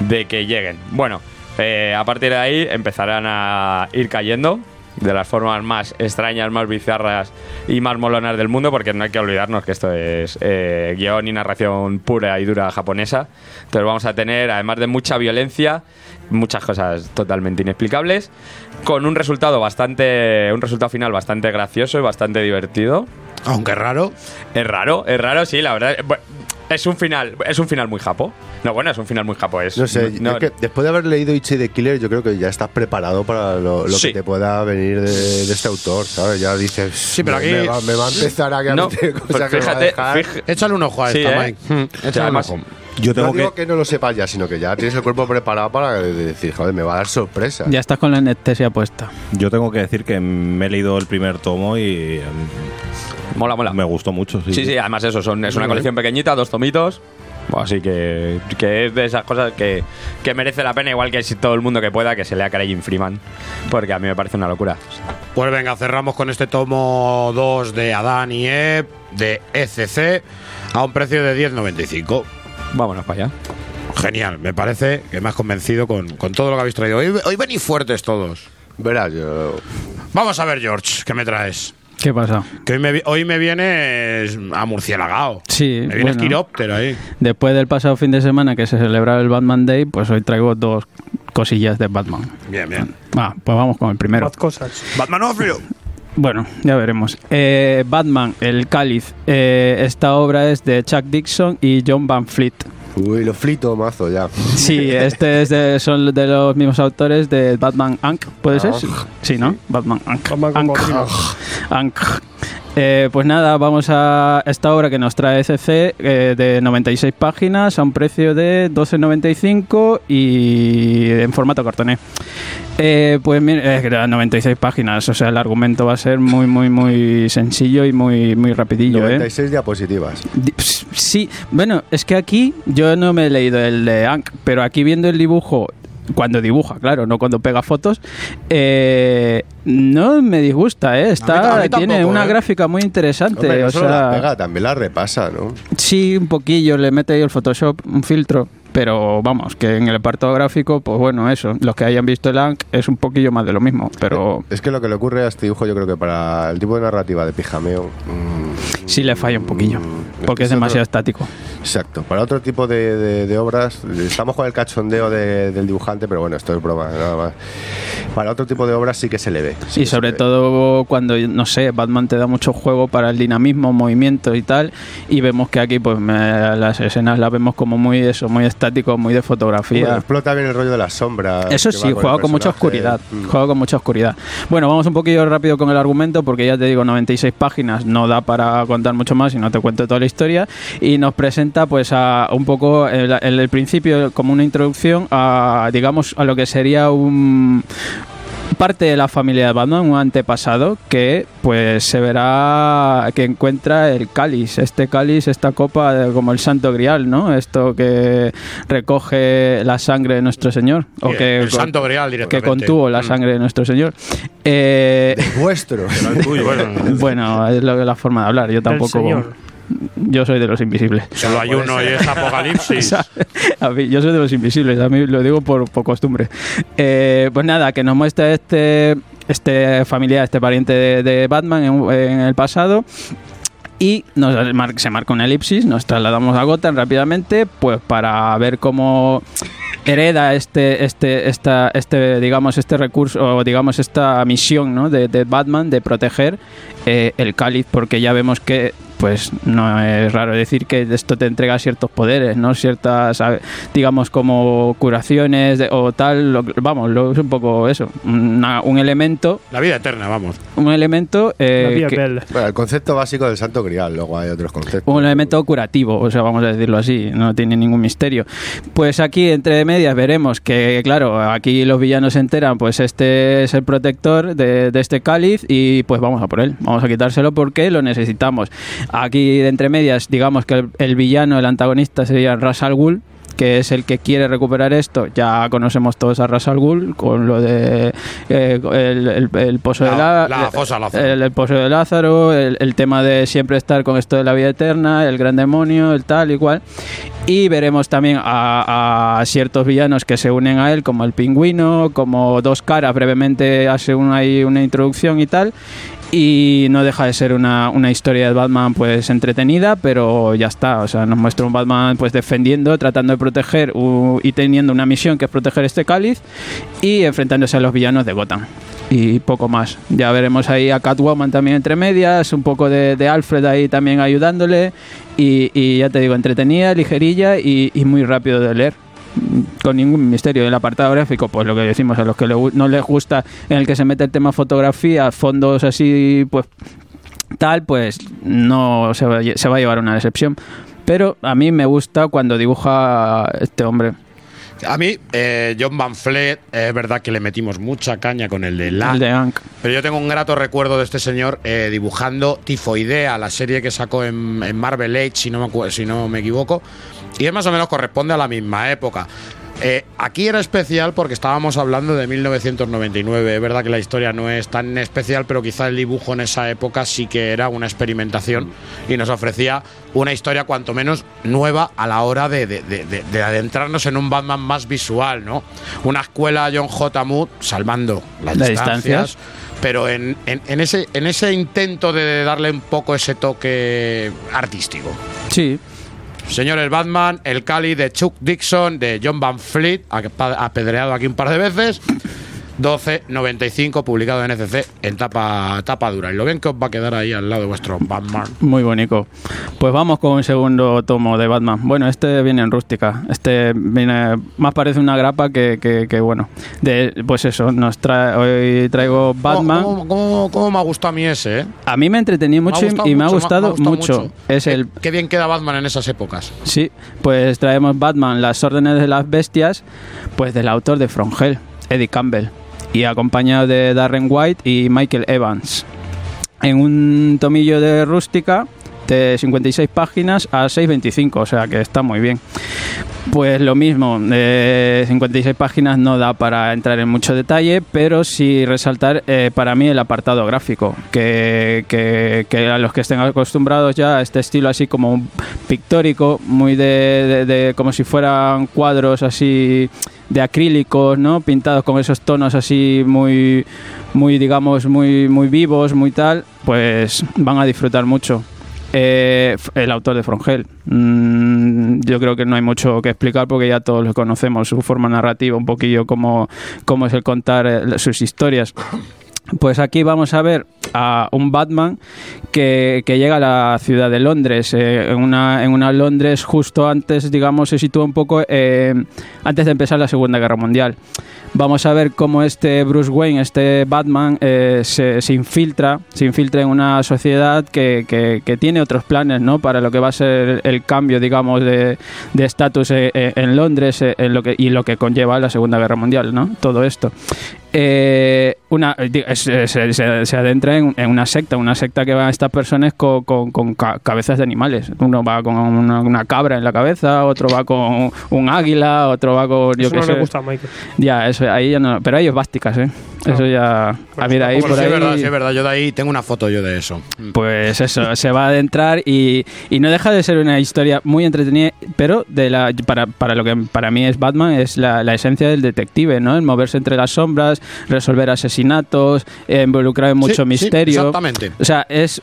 de que lleguen. Bueno eh, a partir de ahí empezarán a ir cayendo de las formas más extrañas, más bizarras y más molonas del mundo, porque no hay que olvidarnos que esto es eh, guion y narración pura y dura japonesa. Entonces vamos a tener, además de mucha violencia, muchas cosas totalmente inexplicables, con un resultado bastante, un resultado final bastante gracioso y bastante divertido. Aunque raro. Es raro, es raro, sí, la verdad. Es un final, es un final muy japo. No, bueno, es un final muy japo. Es, No sé, no- es que después de haber leído Ichi the Killer, yo creo que ya estás preparado para lo, lo Sí. que te pueda venir de, de este autor, ¿sabes? Ya dices, sí, pero aquí- me, va, me va a empezar a No, meter cosas que me va a fíjate, dejar. fíjate- Échale un ojo a Sí, esta, ¿eh? Mike. Échale un además- ojo. Yo No tengo digo que. que no lo sepas ya, sino que ya tienes el cuerpo preparado para decir, joder, me va a dar sorpresa. Ya estás con la anestesia puesta. Yo tengo que decir que me he leído el primer tomo y em, Mola, mola. me gustó mucho. Sí, Sí, sí, además eso, son, es una colección pequeñita, dos tomitos. Así que, que es de esas cosas que, que merece la pena, igual que si todo el mundo que pueda, que se lea Craig Freeman. Porque a mí me parece una locura. Pues venga, cerramos con este tomo 2 de Adán y Eve de ECC a un precio de 10.95. Vámonos para allá. Genial, me parece que me has convencido con, con todo lo que habéis traído. Hoy, hoy venís fuertes todos. Verás, yo. Vamos a ver, George, ¿qué me traes? ¿Qué pasa? Que hoy me, vi- hoy me vienes a murcielagao. Sí, Me vienes bueno. quiróptero ahí. Después del pasado fin de semana que se celebraba el Batman Day, pues hoy traigo dos cosillas de Batman. Bien, bien. Ah, pues vamos con el primero. Más cosas. Batman Ofrio. Bueno, ya veremos. Eh, Batman, el cáliz. Eh, esta obra es de Chuck Dixon y John Van Fleet. Uy, lo flito mazo ya. Sí, este es de- son de los mismos autores de Batman Ank, ¿puede ser? Ank, Sí, ¿no? Batman Ank. Batman Ank. Ank. Eh, pues nada, vamos a esta obra que nos trae SC eh, de 96 páginas a un precio de 12.95 y en formato cartoné. Eh, pues mira, es que eran 96 páginas, o sea, el argumento va a ser muy, muy, muy sencillo y muy, muy rapidillo, ¿eh? 96 diapositivas. Di- ps- Sí, bueno, es que aquí yo no me he leído el de Ank, pero aquí viendo el dibujo cuando dibuja, claro, no cuando pega fotos. Eh, no me disgusta, ¿eh? Está, a mí tampoco, tiene una ¿eh? gráfica muy interesante. Hombre, no o solo sea, la pega, también la repasa, ¿no? Sí, un poquillo, le mete ahí el Photoshop, un filtro. Pero vamos, que en el apartado gráfico, pues bueno, eso. Los que hayan visto el ANC es un poquillo más de lo mismo. Pero Es que lo que le ocurre a este dibujo, yo creo que para el tipo de narrativa de pijameo. mm, sí le falla un poquillo. mm, Porque es otro- demasiado estático. Exacto. Para otro tipo de, de- de obras, estamos con el cachondeo de- del dibujante, pero bueno, esto es broma, nada más. Para otro tipo de obras sí que se le ve. sí y sobre todo cuando, no sé, Batman te da mucho juego para el dinamismo, movimiento y tal. Y vemos que aquí, pues me- las escenas las vemos como muy eso, muy estático, muy de fotografía. Bueno, explota bien el rollo de las sombras. Eso sí, juega con mucha personaje. oscuridad. Mm. Juega con mucha oscuridad. Bueno, vamos un poquillo rápido con el argumento, porque ya te digo, 96 páginas no da para contar mucho más y no te cuento toda la historia. Y nos presenta, pues, a un poco el, el- el principio, como una introducción a, digamos, a lo que sería un parte de la familia de Batman, un antepasado, que pues se verá que encuentra el cáliz, este cáliz, esta copa de- como el santo grial, ¿no? Esto que recoge la sangre de nuestro Señor. O Bien, que, el santo grial que directamente. contuvo la Mm. sangre de nuestro Señor. Eh, Vuestro. bueno, es lo, la forma de hablar. Yo tampoco. Yo soy de los invisibles. Solo hay uno y es Apocalipsis. A mí, yo soy de los invisibles, a mí lo digo por, por costumbre. Eh, pues nada, que nos muestra este, este familiar, este pariente de, de Batman en, en el pasado. Y nos se marca una elipsis, nos trasladamos a Gotham rápidamente, pues para ver cómo hereda este, este, esta, este, digamos, este recurso, o digamos, esta misión ¿no? de, de Batman de proteger eh, el cáliz, porque ya vemos que pues no es raro decir que esto te entrega ciertos poderes, ¿no? Ciertas, digamos, como curaciones de- o tal, lo- vamos, lo, es un poco eso, una- un elemento, La vida eterna, vamos. un elemento eh, que-. Bueno, el concepto básico del santo grial, luego hay otros conceptos. un elemento curativo, o sea, vamos a decirlo así, no tiene ningún misterio. Pues aquí, entre medias, veremos que, claro, aquí los villanos se enteran, pues este es el protector de, de este cáliz y pues vamos a por él, vamos a quitárselo porque lo necesitamos. Aquí, de entre medias, digamos que el, el villano, el antagonista sería Ras al Ghul, que es el que quiere recuperar esto. Ya conocemos todos a Ras al Ghul con lo de eh, el, el- el pozo de La- la, la fosa el, el pozo de Lázaro, el, tema de siempre estar con esto de la vida eterna, el gran demonio, el tal y cual. Y veremos también a, a ciertos villanos que se unen a él, como el pingüino, como dos caras, brevemente hace una, ahí una introducción y tal. Y no deja de ser una, una historia de Batman pues entretenida, pero ya está. O sea, nos muestra un Batman pues defendiendo, tratando de proteger u- y teniendo una misión que es proteger este cáliz y enfrentándose a los villanos de Gotham. Y poco más. Ya veremos ahí a Catwoman también entre medias, un poco de, de Alfred ahí también ayudándole. Y, y ya te digo, entretenida, ligerilla y, y muy rápido de leer con ningún misterio. El apartado gráfico, pues lo que decimos, a los que no les gusta, en el que se mete el tema fotografía, fondos así, pues tal, pues no se va, a lle- se va a llevar una decepción. Pero a mí me gusta cuando dibuja este hombre. A mí, eh, John Van Fleet, es verdad que le metimos mucha caña con el de La. El de Hank. Pero yo tengo un grato recuerdo de este señor eh, dibujando Tifoidea, la serie que sacó en, en Marvel Age, si no, me, acu- si no me equivoco. Y es más o menos corresponde a la misma época. Eh, aquí era especial porque estábamos hablando de 1999. Es verdad que la historia no es tan especial, pero quizá el dibujo en esa época sí que era una experimentación y nos ofrecía una historia cuanto menos nueva a la hora de, de- de- de- de adentrarnos en un Batman más visual, ¿no? Una escuela John J. Mood salvando las distancias, distancias. pero en, en- en ese, en ese intento de darle un poco ese toque artístico. Sí, Señores Batman, el Cali de Chuck Dixon, de John Van Fleet, apedreado aquí un par de veces. 12.95, publicado en NCC en tapa, tapa dura. Y lo bien que os va a quedar ahí al lado de vuestro Batman. Muy bonito. Pues vamos con un segundo tomo de Batman. Bueno, este viene en rústica. Este viene más parece una grapa que, que- que, bueno. De, pues eso, nos trae, hoy traigo Batman. ¿Cómo, cómo- cómo me ha gustado a mí ese, eh? A mí me entretení mucho, y me ha gustado, mucho. Es Qué- el Qué bien queda Batman en esas épocas. sí, pues traemos Batman, las órdenes de las bestias, pues del autor de From Hell, Eddie Campbell, y acompañado de Darren White y Michael Evans. En un tomillo de rústica de 56 páginas a 6.25, o sea que está muy bien. Pues lo mismo, eh, 56 páginas no da para entrar en mucho detalle, pero sí resaltar eh, para mí el apartado gráfico, que, que- a los que estén acostumbrados ya a este estilo así como pictórico, muy de- de- como si fueran cuadros así de acrílicos, ¿no? Pintados con esos tonos así muy, muy digamos, muy, muy vivos, muy tal, pues van a disfrutar mucho. Eh, el autor de Frongel. Mm, yo creo que no hay mucho que explicar porque ya todos lo conocemos, su forma narrativa, un poquillo cómo, cómo es el contar eh, sus historias. Pues aquí vamos a ver a un Batman que, que llega a la ciudad de Londres, eh, en, una, en una Londres justo antes, digamos, se sitúa un poco eh, antes de empezar la Segunda Guerra Mundial. Vamos a ver cómo este Bruce Wayne, este Batman, eh, se, se infiltra, se infiltra en una sociedad que, que- que tiene otros planes, ¿no? Para lo que va a ser el cambio, digamos, de de estatus eh, eh, en Londres eh, en lo que, y lo que conlleva la Segunda Guerra Mundial, ¿no? Todo esto. Una, se, se- se adentra en, en una secta, una secta que van estas personas con, con- con ca- cabezas de animales. Uno va con una, una cabra en la cabeza, otro va con un águila, otro va con yo Eso qué no sé. le gusta a Michael. Ya, eso ahí ya no, pero hay esvásticas, ¿eh? Eso ya. A mí de ahí por sí, ahí. es verdad, sí, es verdad. Yo de ahí tengo una foto yo de eso. Pues eso, se va a adentrar y, y no deja de ser una historia muy entretenida, pero de la, para, para lo que para mí es Batman es la, la esencia del detective, ¿no? El moverse entre las sombras, resolver asesinatos, eh, involucrar en mucho Sí, sí, misterio. exactamente. O sea, es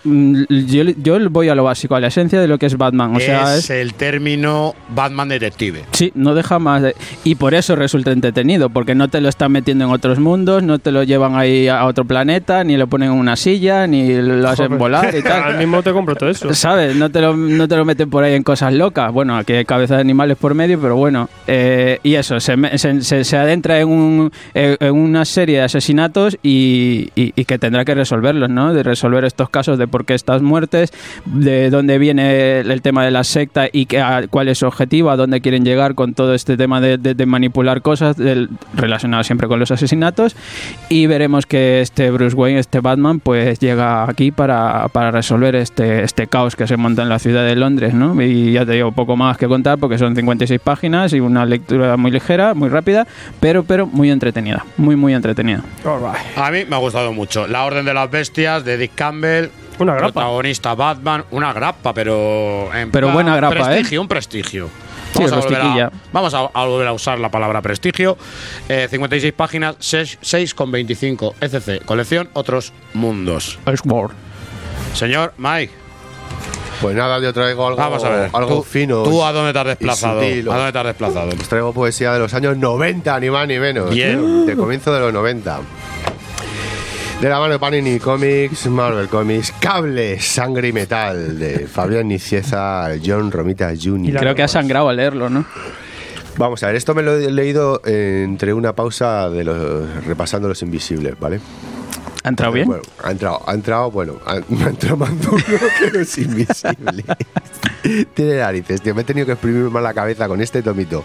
yo, yo voy a lo básico, a la esencia de lo que es Batman. O sea, es es, el término Batman detective. Sí, no deja más. de- y por eso resulta entretenido, porque no te lo están metiendo en otros mundos, no te lo llevan ahí a otro planeta, ni lo ponen en una silla, ni lo hacen Joder. volar y tal. Al mismo te compro todo eso. ¿Sabes? No te, lo, no te lo meten por ahí en cosas locas. Bueno, aquí hay cabeza de animales por medio, pero bueno. Eh, y eso, se, se, se- se adentra en, un, en una serie de asesinatos y, y- y que tendrá que resolverlos, ¿no? De resolver estos casos de por qué estas muertes, de dónde viene el tema de la secta y que, a- cuál es su objetivo, a dónde quieren llegar con todo este tema de, de- de manipular cosas relacionadas siempre con los asesinatos. Y veremos que este Bruce Wayne, este Batman, pues llega aquí para, para resolver este, este caos que se monta en la ciudad de Londres, ¿no? Y ya te digo, poco más que contar porque son 56 páginas y una lectura muy ligera, muy rápida, pero, pero muy entretenida, muy, muy entretenida. A mí me ha gustado mucho. La Orden de las Bestias de Dick Campbell. Una grapa. Protagonista Batman. Una grapa, pero. en Pero plan buena grapa, ¿eh? Prestigio, un prestigio. Sí, Vamos, a volver, a, vamos a, a volver a usar la palabra prestigio. Eh, 56 páginas, 6,25 ECC. Colección Otros Mundos. Señor Mike, Pues nada, yo traigo algo, vamos a ver. algo ¿Tú, fino. ¿Tú a dónde te has desplazado? ¿A dónde te has desplazado? Os traigo poesía de los años 90, ni más ni menos. Bien. De comienzo de los 90. De la mano de Panini Comics, Marvel Comics, Cable, Sangre y Metal, de Fabián Nicieza, John Romita Jr. Creo que ha sangrado al leerlo, ¿no? Vamos a ver, esto me lo he leído entre una pausa de los repasando los invisibles, ¿vale? ¿Ha entrado bien? Bueno, ha entrado, ha entrado, bueno, ha, entrado más duro que los invisibles. Tiene narices, tío. Me he tenido que exprimir más la cabeza con este tomito.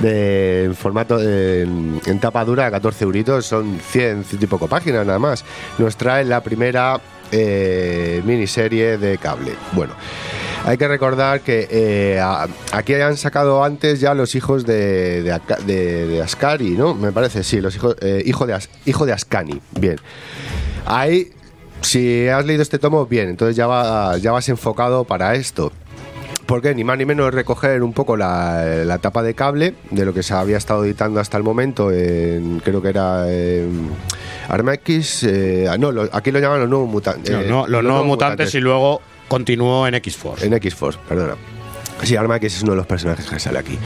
De, en formato, de- en, en tapa dura, 14 euritos, son 100, 100 y poco páginas nada más. Nos trae la primera eh, miniserie de cable. Bueno, hay que recordar que eh, aquí han sacado antes ya los hijos de, de, Ascari, ¿no? Me parece, sí, los hijos, eh, de hijo de Ascani. Bien. Ahí, si has leído este tomo, bien, entonces ya, va, ya vas enfocado para esto. Porque ni más ni menos recoger un poco la, la tapa de cable de lo que se había estado editando hasta el momento, en, creo que era en Arma X, eh, no, lo- aquí lo llaman los nuevos mutantes. No, no, los nuevos mutantes y luego continuó en X-Force. En X-Force, perdona. Sí, Arma X es uno de los personajes que sale aquí.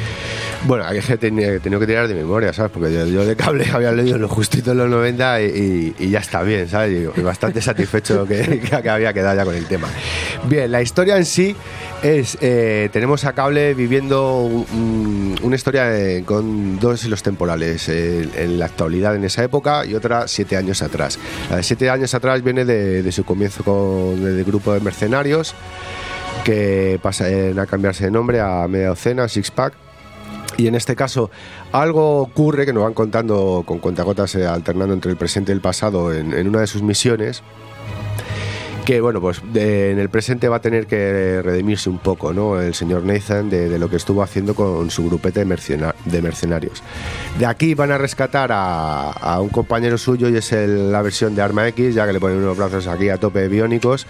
Bueno, hay que tenía, he tenido que tirar de memoria, ¿sabes? Porque yo, de cable había leído lo justito en los 90 y, ya está bien, ¿sabes? Y, bastante satisfecho que, que había quedado ya con el tema. Bien, la historia en sí es, eh, tenemos a Cable viviendo un- un- una historia eh, con dos hilos temporales, eh, en la actualidad en esa época y otra siete años atrás. La de siete años atrás viene de, de su comienzo con el grupo de mercenarios que pasan a cambiarse de nombre a media docena, Six Pack. Y en este caso, algo ocurre que nos van contando con cuentagotas eh, alternando entre el presente y el pasado en, una de sus misiones. que bueno, pues de- en el presente va a tener que redimirse un poco, ¿no? El señor Nathan de, de lo que estuvo haciendo con su grupete de, mercena- de mercenarios. De aquí van a rescatar a, un compañero suyo y es la versión de Arma X, ya que le ponen unos brazos aquí a tope biónicos.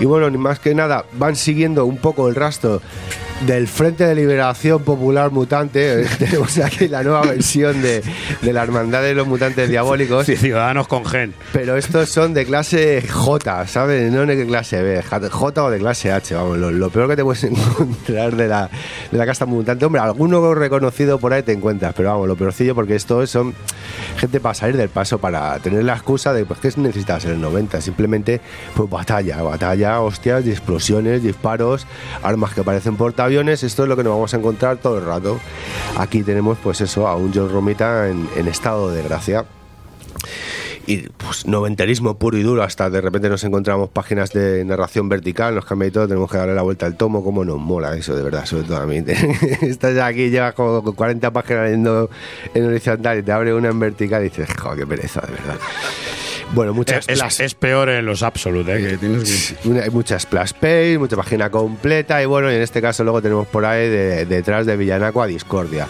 Y bueno, ni más que nada, van siguiendo un poco el rastro del Frente de Liberación Popular Mutante. Tenemos aquí la nueva versión de, de la Hermandad de los Mutantes Diabólicos. Ciudadanos con gen. Pero estos son de clase J, ¿sabes? No de clase B, J o de clase H, vamos, lo, lo peor que te puedes encontrar de la, de la casta mutante. Hombre, alguno reconocido por ahí te encuentras, pero vamos, lo peorcillo porque estos son gente para salir del paso, para tener la excusa de, pues, ¿qué necesitas en el 90? Simplemente, pues batalla, batalla, hostias, y explosiones, disparos, armas que parecen portaaviones, esto es lo que nos vamos a encontrar todo el rato. Aquí tenemos, pues eso, a un John Romita en, en estado de gracia. Y pues noventerismo puro y duro hasta de repente nos encontramos páginas de narración vertical nos cambia y todo tenemos que darle la vuelta al tomo como nos mola eso de verdad sobre todo a mí. Estás aquí llevas como 40 páginas leyendo en horizontal y te abre una en vertical y dices joder qué pereza de verdad bueno muchas Es, es peor en los absolute, ¿eh? que tienes que- una- hay mucha splash page, mucha página completa y bueno, y en este caso luego tenemos por ahí de- detrás de Villanaco a Discordia.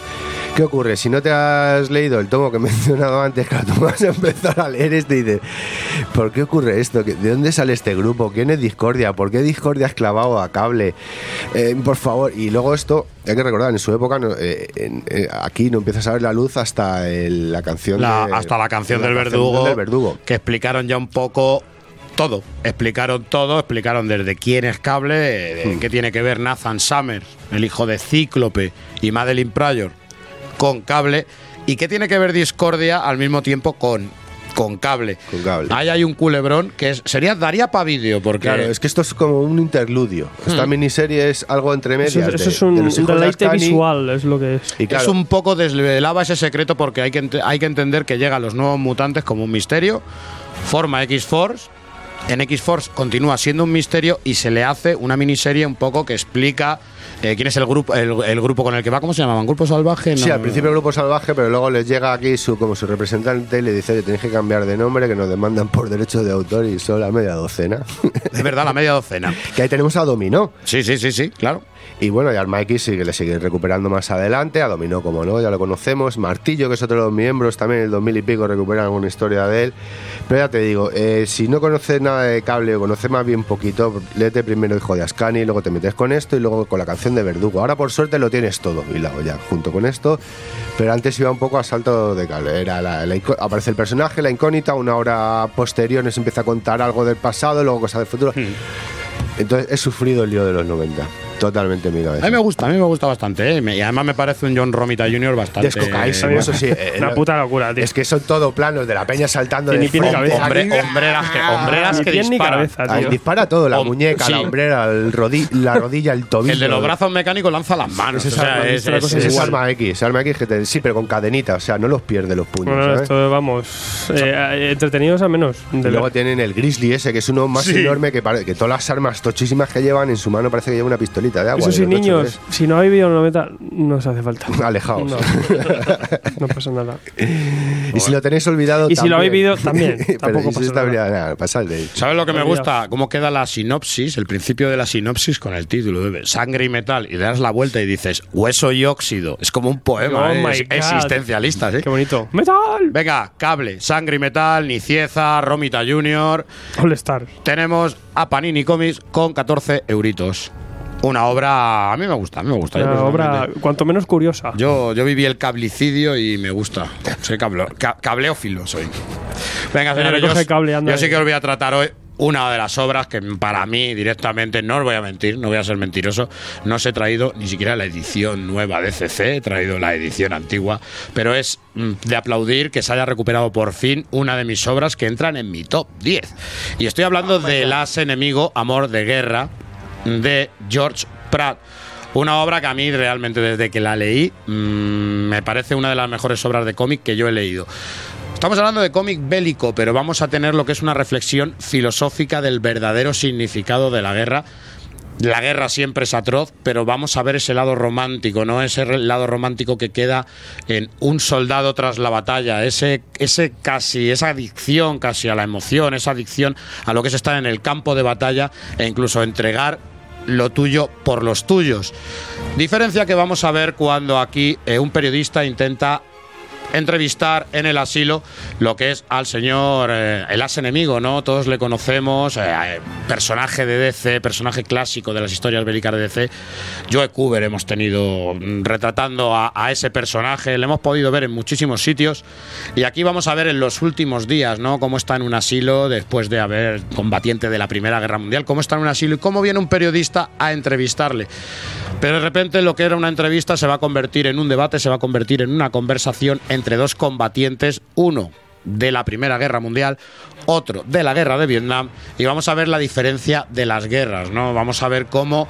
¿Qué ocurre? Si no te has leído el tomo que he mencionado antes, tú vas a empezar a leer este y dices, ¿por qué ocurre esto? ¿De dónde sale este grupo? ¿Quién es Discordia? ¿Por qué Discordia es clavado a cable? Eh, por favor, y luego esto, hay que recordar, en su época no, eh, en- eh, aquí no empiezas a ver la luz hasta el- la canción La- de- hasta la canción la del canción verdugo, del verdugo. que explicaron ya un poco todo. Explicaron todo, explicaron desde quién es cable, de Hmm. qué tiene que ver Nathan Summers, el hijo de Cíclope, y Madeline Pryor con cable, y qué tiene que ver Discordia al mismo tiempo con, con cable. Con cable. Ahí hay un culebrón que es, sería daría para vídeo, porque Claro, es que esto es como un interludio. Esta Hmm. miniserie es algo entre medias. Eso, es- de- eso es un deleite visual, es lo que es. Y claro, Es un poco desvelaba ese secreto porque hay que, hay que entender que llegan los nuevos mutantes como un misterio, forma X-Force, en X-Force continúa siendo un misterio y se le hace una miniserie un poco que explica eh, quién es el grupo el, el grupo con el que va, ¿cómo se llamaban? ¿Grupo Salvaje? Sí, al principio el grupo salvaje, pero luego les llega aquí su, como su representante y le dice que tenéis que cambiar de nombre, que nos demandan por derechos de autor y son la media docena. Es verdad, la media docena. que ahí tenemos a Dominó. Sí, sí, sí, sí, claro. Y bueno, y al Mikey sí que le sigue recuperando más adelante, a Dominó como no, ya lo conocemos, Martillo, que es otro de los miembros, también el 2000 y pico recuperan alguna historia de él. Pero ya te digo, eh, si no conoces nada de cable o conoces más bien poquito, léete primero Hijo de Ascani, luego te metes con esto y luego con la canción de Verdugo. Ahora por suerte lo tienes todo hilado ya, junto con esto, pero antes iba un poco a salto de cable. Era la- la aparece el personaje, la incógnita, una hora posterior nos empieza a contar algo del pasado, luego cosas del futuro. Entonces he sufrido el lío de los 90, totalmente en mi cabeza. A mí me gusta, a mí me gusta bastante, ¿eh? Y además me parece un John Romita Jr. bastante... Eso sí. eh, Una puta locura, tío. Es que son todo planos de la peña saltando Que de ni pie ni frente. cabeza. Hombre, hombreras que, hombreras Ni que pie ni disparan. cabeza, Ahí tío. dispara todo, la Hom- muñeca, sí. la hombrera, el rodi- la rodilla, el tobillo. El de los brazos mecánicos lanza las manos. Es, o sea, arma, es- es, es- es es- arma X, arma X que te- sí, pero con cadenita, o sea, no los pierde los puños. Bueno, ¿sabes? esto, vamos, eh, entretenidos a menos. Y luego tienen el Grizzly ese, que es uno más Sí. enorme que, pare- que todas las armas tochísimas que llevan en su mano parece que lleva una pistolita de agua. Eso de sí, niños, si no habéis vivido en los 90, no os hace falta. Alejaos. No, no pasa nada. y si lo tenéis olvidado Y si lo habéis vivido, también. pero Tampoco pasa nada. nada, pasadle. ¿Sabes lo que me gusta? Cómo queda la sinopsis, el principio de la sinopsis con el título de Sangre y Metal y le das la vuelta y dices Hueso y óxido. Es como un poema Oh ¿eh? existencialista, ¿sí? Qué bonito. ¡Metal! Venga, cable, sangre y metal, Nicieza, Romita Junior. All Star. Tenemos a Panini Comics con 14 euritos. Una obra, a mí me gusta, a mí me gusta. Una obra cuanto menos curiosa. Yo, yo viví el cablicidio y me gusta. Soy cable, ca- cableófilo, soy. Venga, señores, yo, cable, anda yo sí que os voy a tratar hoy una de las obras que para mí directamente, no os voy a mentir, no voy a ser mentiroso, no os he traído ni siquiera la edición nueva de CC, he traído la edición antigua, pero es mm, de aplaudir que se haya recuperado por fin una de mis obras que entran en mi top 10. Y estoy hablando de Las Enemigo, Amor de Guerra, de George Pratt. Una obra que a mí realmente desde que la leí mm, me parece una de las mejores obras de cómic que yo he leído. Estamos hablando de cómic bélico, pero vamos a tener lo que es una reflexión filosófica del verdadero significado de la guerra la guerra siempre es atroz, pero vamos a ver ese lado romántico, ¿no? Ese lado romántico que queda en un soldado tras la batalla, ese, ese casi, esa adicción casi a la emoción, esa adicción a lo que es estar en el campo de batalla e incluso entregar lo tuyo por los tuyos. Diferencia que vamos a ver cuando aquí eh, un periodista intenta entrevistar en el asilo lo que es al señor eh, el as enemigo, ¿no? Todos le conocemos, eh, eh, personaje de DC, personaje clásico de las historias bélicas de DC. Joe Cooper hemos tenido mm, retratando a, a ese personaje, le hemos podido ver en muchísimos sitios y aquí vamos a ver en los últimos días, ¿no? Cómo está en un asilo después de haber combatiente de la Primera Guerra Mundial, cómo está en un asilo y cómo viene un periodista a entrevistarle. Pero de repente lo que era una entrevista se va a convertir en un debate, se va a convertir en una conversación entre dos combatientes, uno de la Primera Guerra Mundial, otro de la Guerra de Vietnam, y vamos a ver la diferencia de las guerras, ¿no? Vamos a ver cómo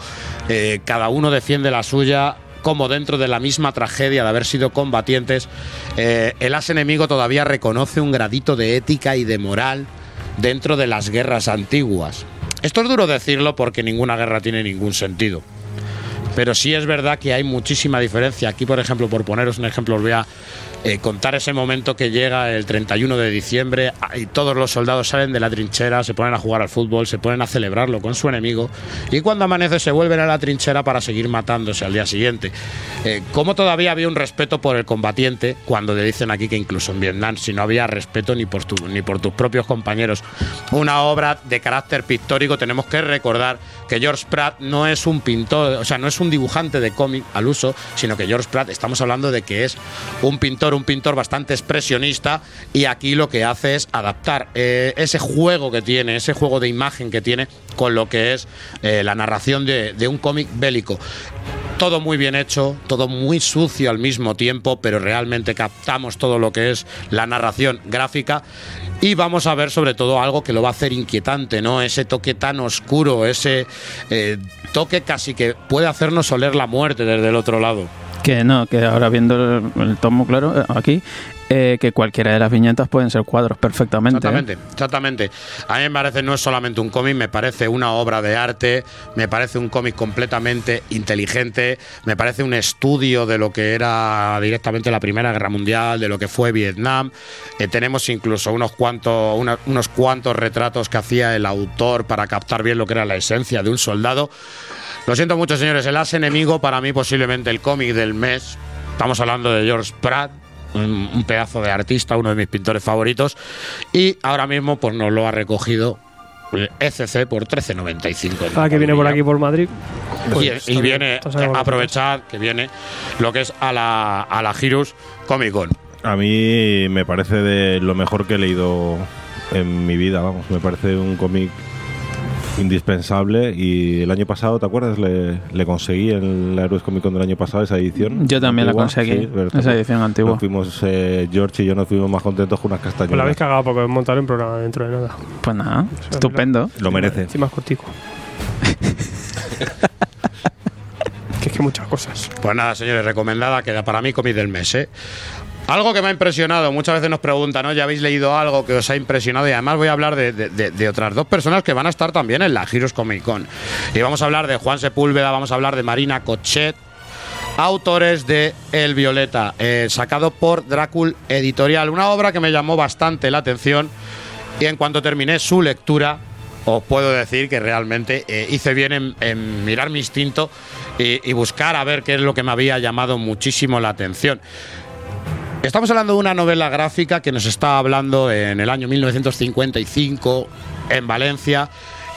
eh, cada uno defiende la suya, cómo dentro de la misma tragedia de haber sido combatientes, eh, el as enemigo todavía reconoce un gradito de ética y de moral dentro de las guerras antiguas. Esto es duro decirlo porque ninguna guerra tiene ningún sentido. Pero sí es verdad que hay muchísima diferencia. Aquí, por ejemplo, por poneros un ejemplo, os voy a eh, contar ese momento que llega el 31 de diciembre ah, y todos los soldados salen de la trinchera, se ponen a jugar al fútbol, se ponen a celebrarlo con su enemigo y cuando amanece se vuelven a la trinchera para seguir matándose al día siguiente. Eh, ¿Cómo todavía había un respeto por el combatiente cuando le dicen aquí que incluso en Vietnam si no había respeto ni por, tu- ni por tus propios compañeros? Una obra de carácter pictórico, tenemos que recordar que George Pratt no es un pintor, o sea, no es un dibujante de cómic al uso, sino que George Pratt, estamos hablando de que es un pintor, un pintor bastante expresionista y aquí lo que hace es adaptar eh, ese juego que tiene, ese juego de imagen que tiene con lo que es eh, la narración de, un cómic bélico. Todo muy bien hecho, todo muy sucio al mismo tiempo, pero realmente captamos todo lo que es la narración gráfica y vamos a ver sobre todo algo que lo va a hacer inquietante, ¿no? Ese toque tan oscuro, ese eh, toque casi que puede hacernos oler la muerte desde el otro lado. Que no, que ahora viendo el, el tomo, claro, eh, aquí, eh, que cualquiera de las viñetas pueden ser cuadros perfectamente. ¿eh? Exactamente, exactamente. A mí me parece no es solamente un cómic, me parece una obra de arte, me parece un cómic completamente inteligente, me parece un estudio de lo que era directamente la Primera Guerra Mundial, de lo que fue Vietnam. Eh, tenemos incluso unos cuantos, unos cuantos retratos que hacía el autor para captar bien lo que era la esencia de un soldado. Lo siento mucho, señores, el as enemigo para mí posiblemente el cómic del mes. Estamos hablando de George Pratt, un, un pedazo de artista, uno de mis pintores favoritos. Y ahora mismo pues nos lo ha recogido ECC por 13.95. Ah, que viene por aquí por Madrid. Y, Pues, y viene, está bien. aprovechad que viene lo que es a la, a la Girus Comic Con. A mí me parece de lo mejor que he leído en mi vida, vamos. Me parece un cómic indispensable y el año pasado, ¿te acuerdas? Le, le conseguí en la Heroes Comic Con del año pasado esa edición. Yo también la conseguí, esa edición antigua. Nos fuimos, eh, George y yo nos fuimos más contentos con unas Pues castañuelas. la habéis cagado porque montar un programa dentro de nada. Pues nada, estupendo. Lo merece. Encima es cortico. que es que muchas cosas. Pues nada, señores, recomendada queda para mí cómic del mes, ¿eh? Algo que me ha impresionado, muchas veces nos preguntan, ¿no? ¿Ya habéis leído algo que os ha impresionado? Y además voy a hablar de, otras dos personas que van a estar también en la Heroes Comic Con. Y vamos a hablar de Juan Sepúlveda, vamos a hablar de Marina Cochet, autores de El Violeta, eh, sacado por Drácul Editorial. Una obra que me llamó bastante la atención y en cuanto terminé su lectura, os puedo decir que realmente eh, hice bien en, mirar mi instinto y buscar a ver qué es lo que me había llamado muchísimo la atención. Estamos hablando de una novela gráfica que nos está hablando en el año 1955 en Valencia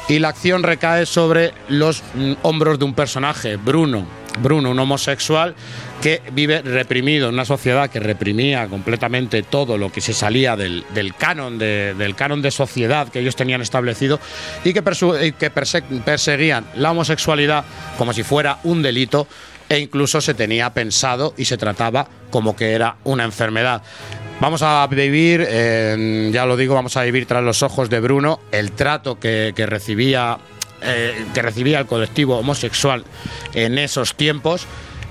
y la acción recae sobre los mm, hombros de un personaje, Bruno. Bruno, un homosexual que vive reprimido en una sociedad que reprimía completamente todo lo que se salía del, canon de, del canon de sociedad que ellos tenían establecido y que, perseguían la homosexualidad como si fuera un delito e incluso se tenía pensado y se trataba como que era una enfermedad. Vamos a vivir, ya lo digo, vamos a vivir tras los ojos de Bruno el trato que, que recibía eh, que recibía el colectivo homosexual en esos tiempos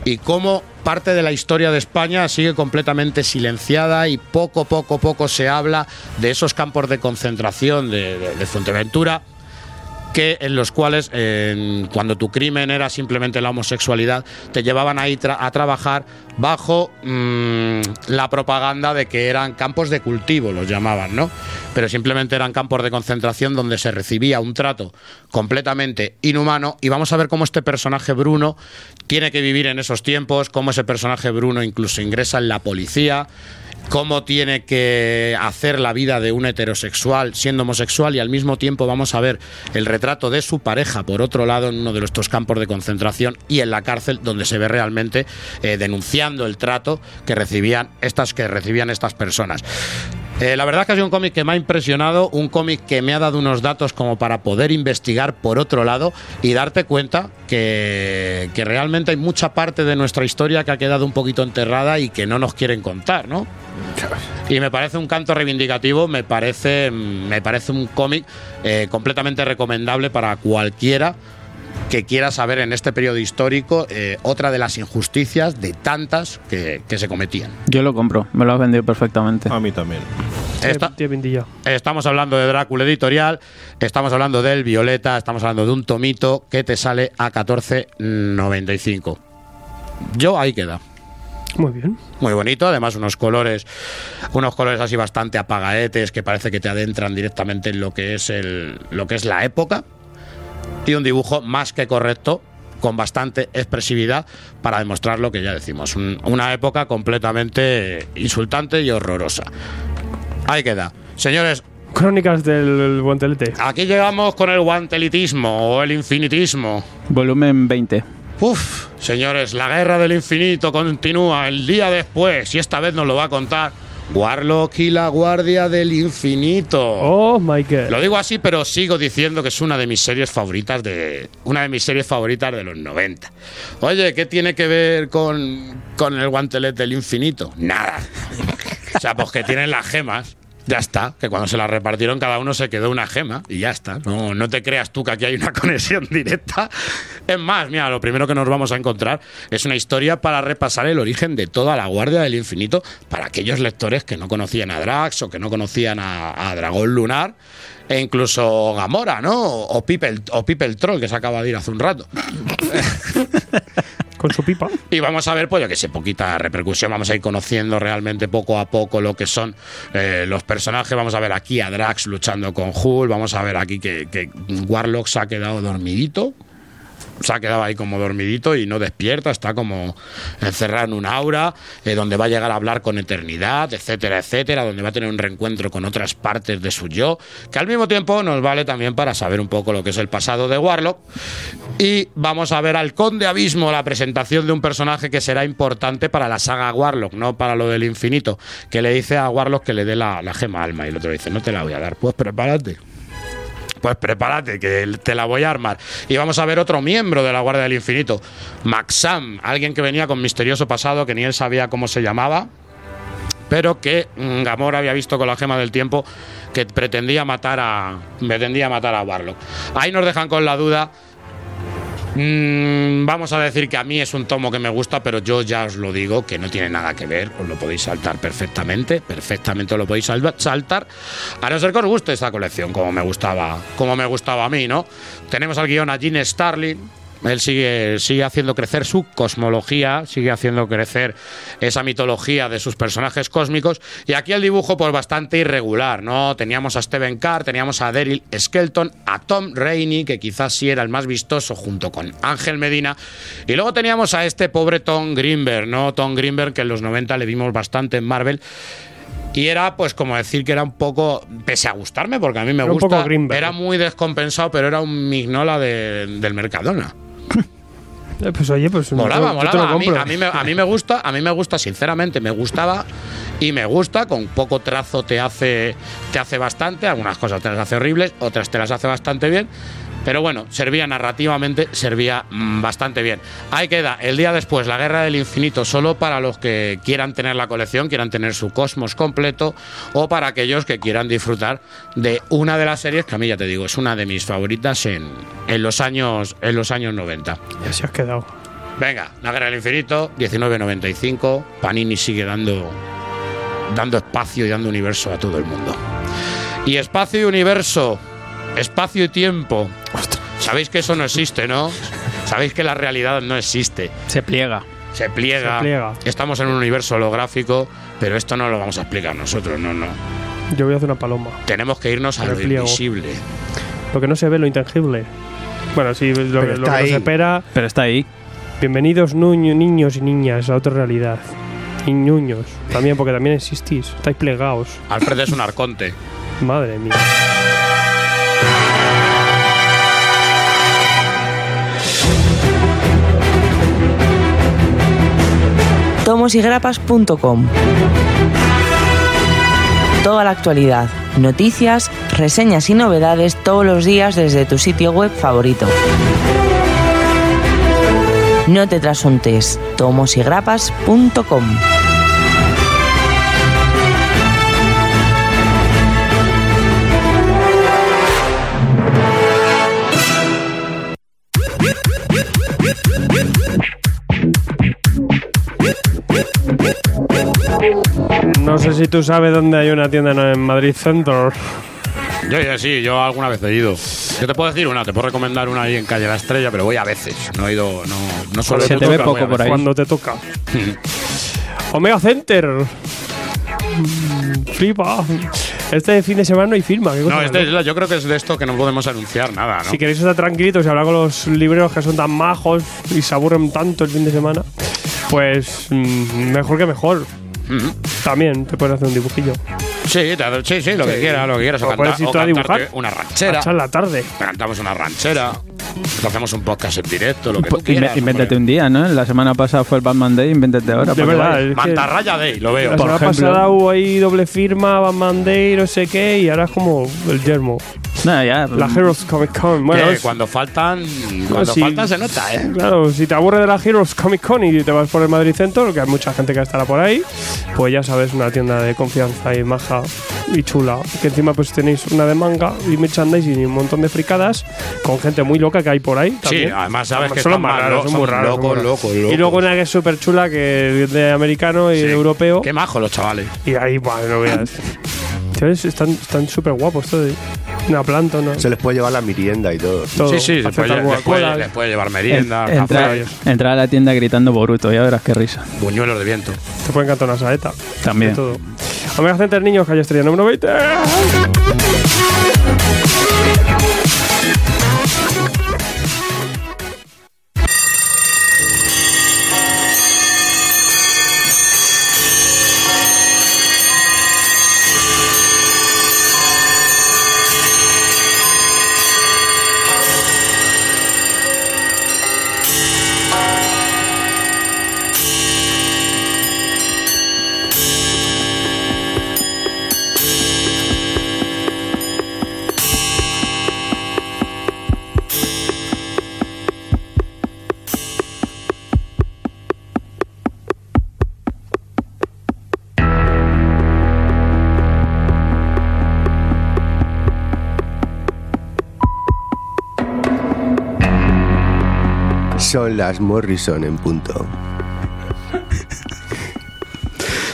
y cómo parte de la historia de España sigue completamente silenciada y poco, poco, poco se habla de esos campos de concentración de, de- de Fuerteventura que en los cuales cuando tu crimen era simplemente la homosexualidad te llevaban ahí tra- a trabajar bajo mm, la propaganda de que eran campos de cultivo los llamaban no pero simplemente eran campos de concentración donde se recibía un trato completamente inhumano. Y vamos a ver cómo este personaje Bruno tiene que vivir en esos tiempos cómo ese personaje Bruno incluso ingresa en la policía cómo tiene que hacer la vida de un heterosexual siendo homosexual y al mismo tiempo vamos a ver el retrato de su pareja por otro lado en uno de estos campos de concentración y en la cárcel donde se ve realmente eh, el trato que recibían estas que recibían estas personas. Eh, la verdad que ha sido un cómic que me ha impresionado, un cómic que me ha dado unos datos como para poder investigar por otro lado y darte cuenta que, que realmente hay mucha parte de nuestra historia que ha quedado un poquito enterrada y que no nos quieren contar, ¿no? Y me parece un canto reivindicativo, me parece, me parece un cómic eh, completamente recomendable para cualquiera que quiera saber en este periodo histórico eh, otra de las injusticias de tantas que, que se cometían. Yo lo compro, me lo has vendido perfectamente. A mí también. Esta- Tío Pintillo. Estamos hablando de Drácula Editorial, estamos hablando del Violeta, estamos hablando de un tomito que te sale a 14.95. Yo ahí queda. Muy bien. Muy bonito, además unos colores, unos colores así bastante apagaetes que parece que te adentran directamente en lo que es el, lo que es la época y un dibujo más que correcto con bastante expresividad para demostrar lo que ya decimos, un- una época completamente insultante y horrorosa. Ahí queda. Señores, Crónicas del guantelete. aquí llegamos con el guantelitismo o el infinitismo. Volumen 20. Uf, señores, la guerra del infinito continúa el día después y esta vez nos lo va a contar Warlock y la Guardia del Infinito. Oh, Michael. Lo digo así, pero sigo diciendo que es una de mis series favoritas de una de mis series favoritas de los 90. Oye, ¿qué tiene que ver con, con el guantelete del infinito? Nada. O sea, pues que tienen las gemas. Ya está, que cuando se las repartieron cada uno se quedó una gema y ya está. No, no te creas tú que aquí hay una conexión directa. Es más, mira, lo primero que nos vamos a encontrar es una historia para repasar el origen de toda la Guardia del Infinito para aquellos lectores que no conocían a Drax o que no conocían a, a Dragón Lunar e incluso Gamora, ¿no? O Pipe, el, o Pipe el Troll que se acaba de ir hace un rato. Y vamos a ver, pues yo que sé, poquita repercusión. Vamos a ir conociendo realmente poco a poco lo que son eh, los personajes. Vamos a ver aquí a Drax luchando con Hulk. Vamos a ver aquí que Warlock se ha quedado dormidito. Se ha quedado ahí como dormidito y no despierta, está como encerrado en un aura, eh, donde va a llegar a hablar con eternidad, etcétera, etcétera, donde va a tener un reencuentro con otras partes de su yo, que al mismo tiempo nos vale también para saber un poco lo que es el pasado de Warlock. Y vamos a ver al Conde Abismo, la presentación de un personaje que será importante para la saga Warlock, no para lo del infinito, que le dice a Warlock que le dé la, la gema alma y el otro dice, no te la voy a dar, pues prepárate. Pues prepárate, que te la voy a armar. Y vamos a ver otro miembro de la Guardia del Infinito, Maxam, alguien que venía con misterioso pasado, que ni él sabía cómo se llamaba, pero que mm, Gamora había visto con la gema del tiempo que pretendía matar a pretendía matar a Warlock. Ahí nos dejan con la duda. Mm, vamos a decir que a mí es un tomo que me gusta, pero yo ya os lo digo que no tiene nada que ver, os lo podéis saltar perfectamente, perfectamente lo podéis saltar, a no ser que os guste esta colección como me gustaba, como me gustaba a mí, ¿no? Tenemos al guion a Gene Starling, él sigue, sigue haciendo crecer su cosmología, sigue haciendo crecer esa mitología de sus personajes cósmicos. Y aquí el dibujo, pues bastante irregular, ¿no? Teníamos a Steven Carr, teníamos a Daryl Skelton, a Tom Rainey, que quizás sí era el más vistoso, junto con Ángel Medina. Y luego teníamos a este pobre Tom Greenberg, ¿no? Tom Greenberg, que en los 90 le vimos bastante en Marvel. Y era, pues, como decir que era un poco, pese a gustarme, porque a mí me Era un gusta, era muy descompensado, pero era un mignola de- del Mercadona. Eh, pues oye, pues Molaba, yo- yo molaba. A mí, compro. a, mí me, a mí me gusta, a mí me gusta, sinceramente, me gustaba y me gusta. Con poco trazo te hace, te hace bastante. Algunas cosas te las hace horribles, otras te las hace bastante bien. Pero bueno, servía narrativamente, servía mm, bastante bien. Ahí queda, el día después, la Guerra del Infinito, solo para los que quieran tener la colección, quieran tener su cosmos completo, o para aquellos que quieran disfrutar de una de las series que a mí ya te digo, es una de mis favoritas en, en los años en los años 90. Ya se has quedado. Venga, La Guerra del Infinito, 1995. Panini sigue dando, dando espacio y dando universo a todo el mundo. Y espacio y universo espacio y tiempo. Sabéis que eso no existe, ¿no? Sabéis que la realidad no existe. Se pliega. Se pliega. Se pliega. Estamos en un universo holográfico, pero esto no lo vamos a explicar nosotros, no, no. Yo voy a hacer una paloma. Tenemos que irnos a lo invisible. Lo que no se ve, lo intangible. Bueno, sí, lo, Pero lo que nos espera. Pero está ahí. Bienvenidos nuño- niños y niñas a otra realidad. Y ñuños. También, porque también existís. Estáis plegados. Alfred es un arconte. Madre mía. tomosygrapas.com. Toda la actualidad, noticias, reseñas y novedades todos los días desde tu sitio web favorito. No te trasuntes, tomosygrapas.com. No sé si tú sabes dónde hay una tienda en Madrid Center. Yo, yo sí, yo alguna vez he ido. Yo te puedo decir una, te puedo recomendar una ahí en Calle La Estrella, pero voy a veces. No he ido, no, no suelo Se ir te mucho, ve pero voy poco a por veces. ahí. Cuando te toca. Omega Center. Flipa. Este fin de semana no hay firma. ¿qué cosa No, este es loca? la- yo creo que es de esto que no podemos anunciar nada, ¿no? Si queréis estar tranquilitos y hablar con los libreros que son tan majos y se aburren tanto el fin de semana, pues mm, mejor que mejor. También te puedes hacer un dibujillo. Sí, te- sí, sí, lo que quieras, lo que quieras. O, puedes ir o tú a cantarte dibujar. una ranchera. Echar la tarde. Cantamos una ranchera. Hacemos un podcast en directo, lo que tú Pues, quieras. invéntate un día, ¿no? La semana pasada fue el Batman Day, invéntate ahora. De que verdad, vayas. es que Mantarraya Day, lo veo. la Por semana ejemplo. pasada hubo ahí doble firma, Batman Day, no sé qué, y ahora es como el yermo. Nada, ya. La Heroes Comic Con. Bueno, es- cuando faltan, cuando sí. faltan se nota, ¿eh? Claro, si te aburre de la Heroes Comic Con y te vas por el Madrid Center, que hay mucha gente que estará por ahí, pues ya sabes, una tienda de confianza y maja y chula. Que encima pues tenéis una de manga y merchandising y un montón de fricadas con gente muy loca que hay por ahí. Sí, también. además sabes que son más raros, son muy raros. locos, son muy raros. locos, Y luego una que es súper chula, que es de americano y Sí. de europeo. Qué majos los chavales. Y ahí, bueno, no veas. Chavales, están están súper guapos todos. Una planta, una, Se les puede llevar la mirienda y todo. todo. Sí, sí, les Aceptan puede, les, puede, les puede llevar merienda, En- entra, café, entra a la tienda gritando Boruto, ya verás qué risa. buñuelos de viento. Te pueden cantar una saeta. También. De todo. Omega Center Niños, calle Estrella número 20. Las Morrison en punto.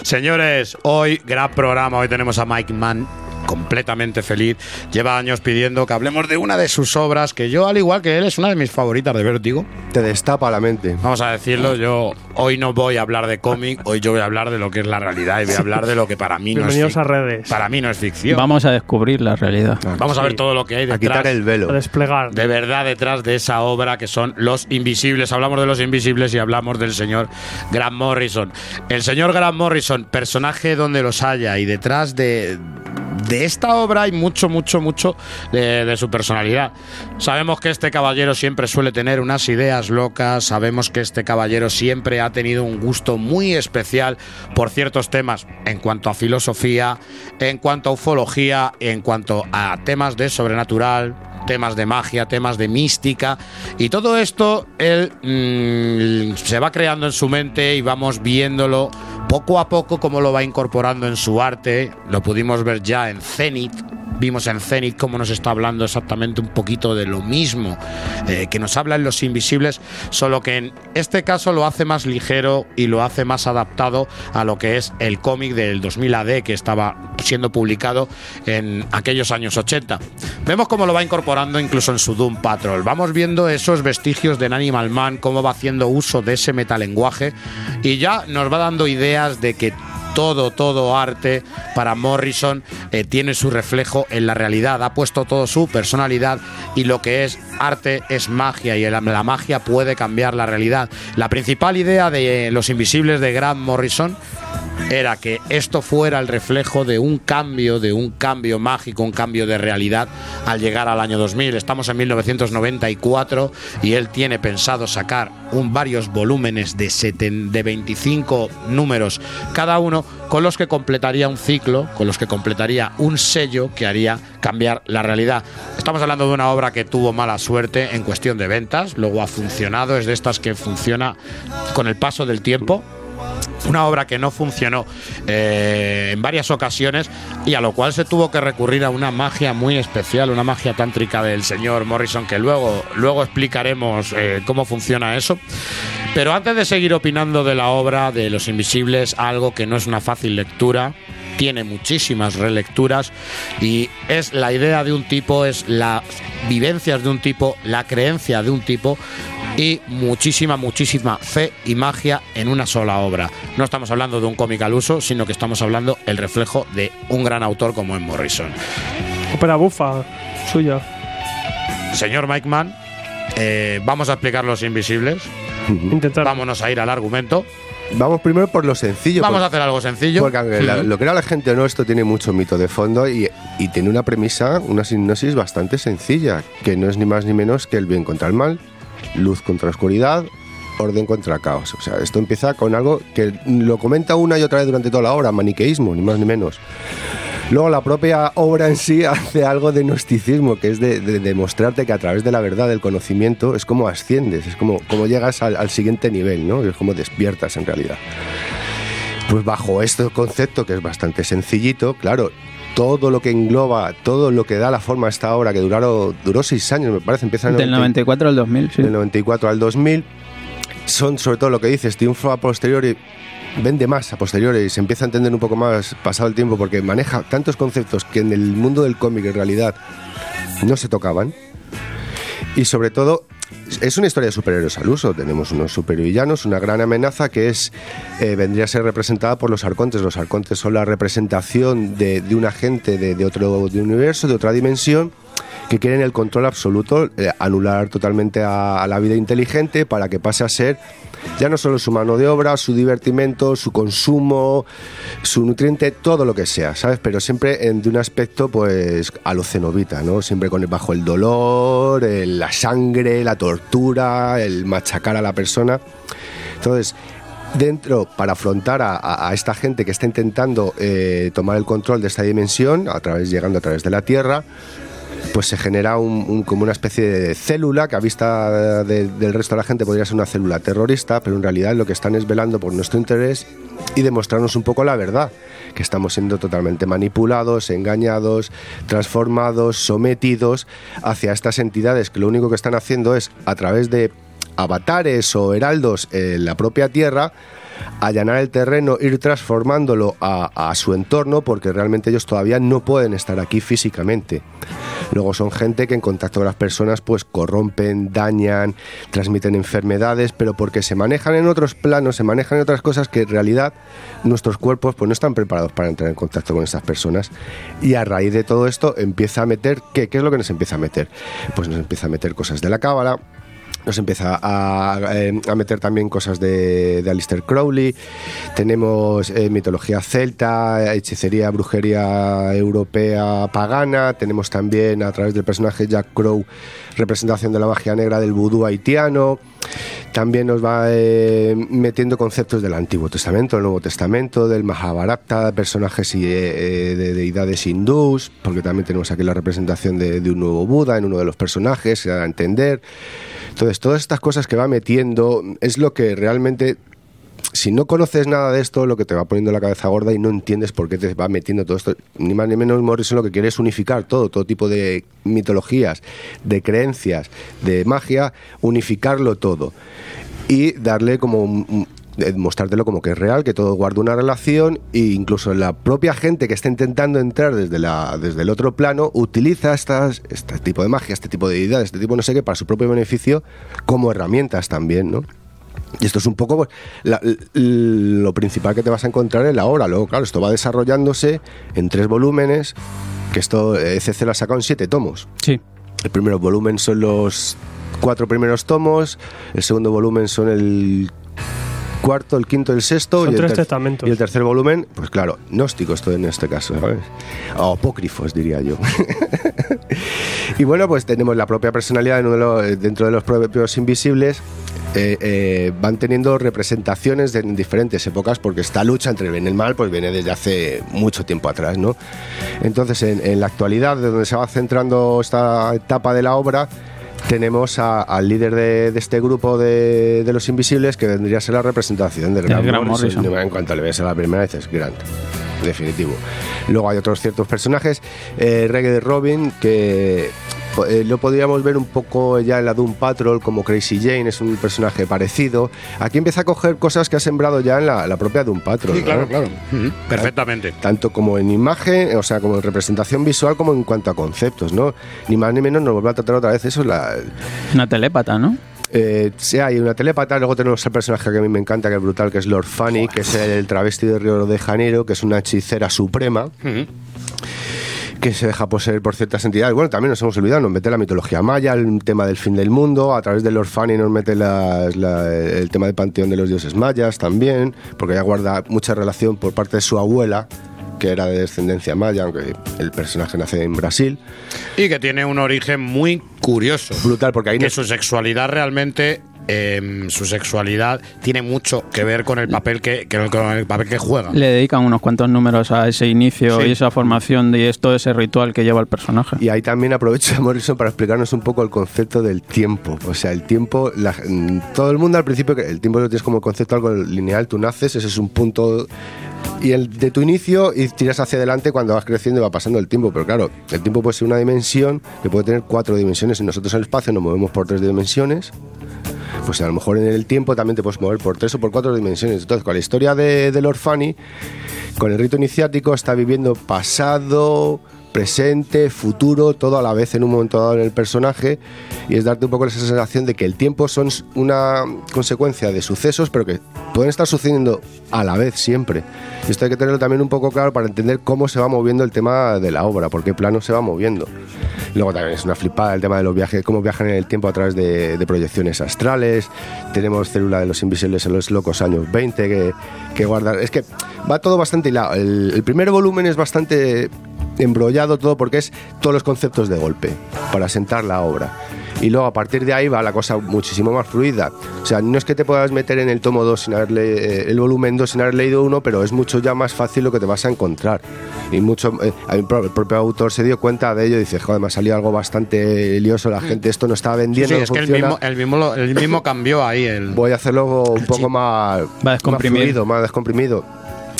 Señores, hoy gran programa. Hoy tenemos a Mike Mann completamente feliz. Lleva años pidiendo que hablemos de una de sus obras que yo, al igual que él, es una de mis favoritas de Vértigo. Te destapa la mente. Vamos a decirlo, yo hoy no voy a hablar de cómic, hoy yo voy a hablar de lo que es la realidad y voy a hablar de lo que para mí no es a redes. Para mí no es ficción. Vamos a descubrir la realidad. Vamos a ver todo lo que hay A detrás. quitar el A velo. desplegar. de verdad detrás de esa obra que son Los Invisibles. Hablamos de Los Invisibles y hablamos del señor Grant Morrison. El señor Grant Morrison, personaje donde los haya y detrás de, de esta obra hay mucho, mucho, mucho de, su personalidad. Sabemos que este caballero siempre suele tener unas ideas locas, sabemos que este caballero siempre ha tenido un gusto muy especial por ciertos temas en cuanto a filosofía, en cuanto a ufología, en cuanto a temas de sobrenatural, temas de magia, temas de mística y todo esto él mm, se va creando en su mente y vamos viéndolo poco a poco cómo lo va incorporando en su arte. Lo pudimos ver ya en Zenith, Vimos en Zenith cómo nos está hablando exactamente un poquito de lo mismo eh, que nos habla en Los Invisibles, solo que en este caso lo hace más ligero y lo hace más adaptado a lo que es el cómic del 2000 AD que estaba siendo publicado en aquellos años 80. Vemos cómo lo va incorporando incluso en su Doom Patrol. Vamos viendo esos vestigios de Animal Man, cómo va haciendo uso de ese metalenguaje y ya nos va dando ideas de que todo, todo arte para Morrison eh, tiene su reflejo en la realidad. Ha puesto todo su personalidad y lo que es arte es magia y la, magia puede cambiar la realidad. La principal idea de Los Invisibles de Grant Morrison era que esto fuera el reflejo de un cambio, de un cambio mágico, un cambio de realidad al llegar al año 2000. Estamos en 1994 y él tiene pensado sacar un, varios volúmenes de, de 25 números cada uno con los que completaría un ciclo, con los que completaría un sello que haría cambiar la realidad. Estamos hablando de una obra que tuvo mala suerte en cuestión de ventas, luego ha funcionado, es de estas que funciona con el paso del tiempo una obra que no funcionó eh, en varias ocasiones y a lo cual se tuvo que recurrir a una magia muy especial, una magia tántrica del señor Morrison, que luego, luego explicaremos eh, cómo funciona eso. Pero antes de seguir opinando de la obra de Los Invisibles, algo que no es una fácil lectura, tiene muchísimas relecturas y es la idea de un tipo, es las vivencias de un tipo, la creencia de un tipo y muchísima, muchísima fe y magia en una sola obra. No estamos hablando de un cómic al uso, sino que estamos hablando el reflejo de un gran autor como es Morrison. Ópera bufa, suya. Señor Mike Mann, eh, vamos a explicar los invisibles. Intentar. Vámonos a ir al argumento. Vamos primero por lo sencillo. Vamos por- a hacer algo sencillo. Porque aunque la- lo que era la gente o no, esto tiene mucho mito de fondo y, y tiene una premisa, una sinopsis bastante sencilla, que no es ni más ni menos que el bien contra el mal, luz contra oscuridad, orden contra caos. O sea, esto empieza con algo que lo comenta una y otra vez durante toda la obra, maniqueísmo, ni más ni menos. Luego la propia obra en sí hace algo de gnosticismo, que es de, de demostrarte que a través de la verdad, del conocimiento, es como asciendes, es como, como llegas al, al siguiente nivel, ¿no? Es como despiertas en realidad. Pues bajo este concepto, que es bastante sencillito, claro, todo lo que engloba, todo lo que da la forma a esta obra, que duraron, duró seis años, me parece, empieza en Del 90 94 al 2000, sí. del 94 al 2000, son sobre todo lo que dices, triunfa a posteriori, vende más a posteriori y se empieza a entender un poco más pasado el tiempo porque maneja tantos conceptos que en el mundo del cómic en realidad no se tocaban. Y sobre todo, es una historia de superhéroes al uso. Tenemos unos supervillanos, una gran amenaza que es eh, vendría a ser representada por los arcontes. Los arcontes son la representación de, un agente de, otro de un universo, de otra dimensión, que quieren el control absoluto, eh, anular totalmente a, la vida inteligente para que pase a ser ya no solo su mano de obra, su divertimento, su consumo, su nutriente, todo lo que sea, ¿sabes? Pero siempre en, de un aspecto, pues, a lo cenobita, ¿no? Siempre con el, bajo el dolor, el- la sangre, la tortura, el machacar a la persona. Entonces, dentro, para afrontar a, a- a esta gente que está intentando eh, tomar el control de esta dimensión, a través, llegando a través de la Tierra, pues se genera un, como una especie de célula que a vista de- del resto de la gente podría ser una célula terrorista, pero en realidad lo que están es velando por nuestro interés y demostrarnos un poco la verdad, que estamos siendo totalmente manipulados, engañados, transformados, sometidos hacia estas entidades que lo único que están haciendo es a través de avatares o heraldos en la propia Tierra, allanar el terreno, ir transformándolo a, su entorno, porque realmente ellos todavía no pueden estar aquí físicamente. Luego son gente que en contacto con las personas pues corrompen, dañan, transmiten enfermedades, pero porque se manejan en otros planos, se manejan en otras cosas que en realidad nuestros cuerpos pues no están preparados para entrar en contacto con estas personas. Y a raíz de todo esto empieza a meter, ¿qué, qué es lo que nos empieza a meter? Pues nos empieza a meter cosas de la cábala, nos empieza a, eh, a meter también cosas de, de Alistair Crowley. Tenemos eh, mitología celta, hechicería, brujería europea pagana. Tenemos también a través del personaje Jack Crow representación de la magia negra del vudú haitiano. También nos va eh, metiendo conceptos del Antiguo Testamento, del Nuevo Testamento, del Mahabharata, personajes y, eh, de deidades hindús, porque también tenemos aquí la representación de, de un nuevo Buda en uno de los personajes, se da a entender. Entonces, todas estas cosas que va metiendo es lo que realmente si no conoces nada de esto, lo que te va poniendo la cabeza gorda y no entiendes por qué te va metiendo todo esto. Ni más ni menos Morrison lo que quiere es unificar todo, todo tipo de mitologías, de creencias, de magia, unificarlo todo. Y darle como un- eh, mostrártelo como que es real, que todo guarda una relación e incluso la propia gente que está intentando entrar desde, la, desde el otro plano utiliza estas, este tipo de magia, este tipo de deidades, este tipo no sé qué, para su propio beneficio como herramientas también, ¿no? Y esto es un poco pues, la- lo principal que te vas a encontrar en la obra. Luego, claro, esto va desarrollándose en tres volúmenes, que esto ECC lo ha sacado en siete tomos. Sí. El primer volumen son los cuatro primeros tomos, el segundo volumen son el cuarto, el quinto, el sexto Son y, el tres ter- testamentos. y el tercer volumen, pues claro, gnósticos todo en este caso, ¿sabes? O apócrifos, diría yo. y bueno, pues tenemos la propia personalidad dentro de los propios invisibles. eh, eh, van teniendo representaciones de- en diferentes épocas porque esta lucha entre el bien y el mal pues viene desde hace mucho tiempo atrás ¿no? entonces en, en la actualidad de donde se va centrando esta etapa de la obra tenemos a- al líder de, de este grupo de, de los invisibles que vendría a ser la representación del Grant Grant Morrison. Morrison. En cuanto le ves a la primera dices Grant definitivo luego hay otros ciertos personajes eh, Reggae de Robin que eh, lo podríamos ver un poco ya en la Doom Patrol como Crazy Jane es un personaje parecido aquí empieza a coger cosas que ha sembrado ya en la, la propia Doom Patrol Sí, claro, claro. Perfectamente. tanto como en imagen, o sea, como en representación visual, como en cuanto a conceptos, ¿no? Ni más ni menos nos vuelve a tratar otra vez eso, la, Una telépata, ¿no? eh, sí, hay una telépata, luego tenemos el personaje que a mí me encanta, que es brutal, que es Lord Fanny, que es el travesti de Río de Janeiro, que es una hechicera suprema. Que se deja poseer por ciertas entidades. Bueno, también nos hemos olvidado, nos mete la mitología maya, el tema del fin del mundo. A través de Lord Fanny nos mete la- el tema del panteón de los dioses mayas también, porque ella guarda mucha relación por parte de su abuela, que era de descendencia maya, aunque el personaje nace en Brasil. Y que tiene un origen muy curioso. Brutal, porque ahí que no- su sexualidad realmente. Eh, su sexualidad tiene mucho que ver con el papel que, que- con el papel que juega. Le dedican unos cuantos números a ese inicio Sí. y esa formación y es todo ese ritual que lleva el personaje. Y ahí también aprovecha Morrison para explicarnos un poco el concepto del tiempo. O sea, el tiempo, la- mm, todo el mundo al principio, que el tiempo lo tienes como concepto algo lineal, tú naces, ese es un punto y el de tu inicio y tiras hacia adelante cuando vas creciendo y va pasando el tiempo. Pero claro, el tiempo puede ser una dimensión que puede tener cuatro dimensiones y nosotros en el espacio nos movemos por tres dimensiones. Pues a lo mejor en el tiempo también te puedes mover por tres o por cuatro dimensiones. Entonces, con la historia de, de Lord Fanny, con el rito iniciático está viviendo pasado, presente, futuro, todo a la vez en un momento dado en el personaje y es darte un poco esa sensación de que el tiempo son una consecuencia de sucesos pero que pueden estar sucediendo a la vez siempre. Y esto hay que tenerlo también un poco claro para entender cómo se va moviendo el tema de la obra, por qué plano se va moviendo. Luego también es una flipada el tema de los viajes, cómo viajan en el tiempo a través de, proyecciones astrales. Tenemos Célula de los Invisibles en los locos años 20 que, que guardan. Es que va todo bastante hilado. El primer volumen es bastante embrollado todo porque es todos los conceptos de golpe para sentar la obra. Y luego a partir de ahí va la cosa muchísimo más fluida. O sea, no es que te puedas meter en el tomo 2 sin haber le- eh, el volumen 2 sin haber leído uno, pero es mucho ya más fácil lo que te vas a encontrar. Y mucho eh, el pro- el propio autor se dio cuenta de ello y dice, joder, me ha salido algo bastante lioso, la gente esto no está Sí, sí, vendiendo, no es que el funciona". mismo, el, mismo, lo- el mismo cambió ahí. El, voy a hacerlo un poco más, más fluido, más descomprimido.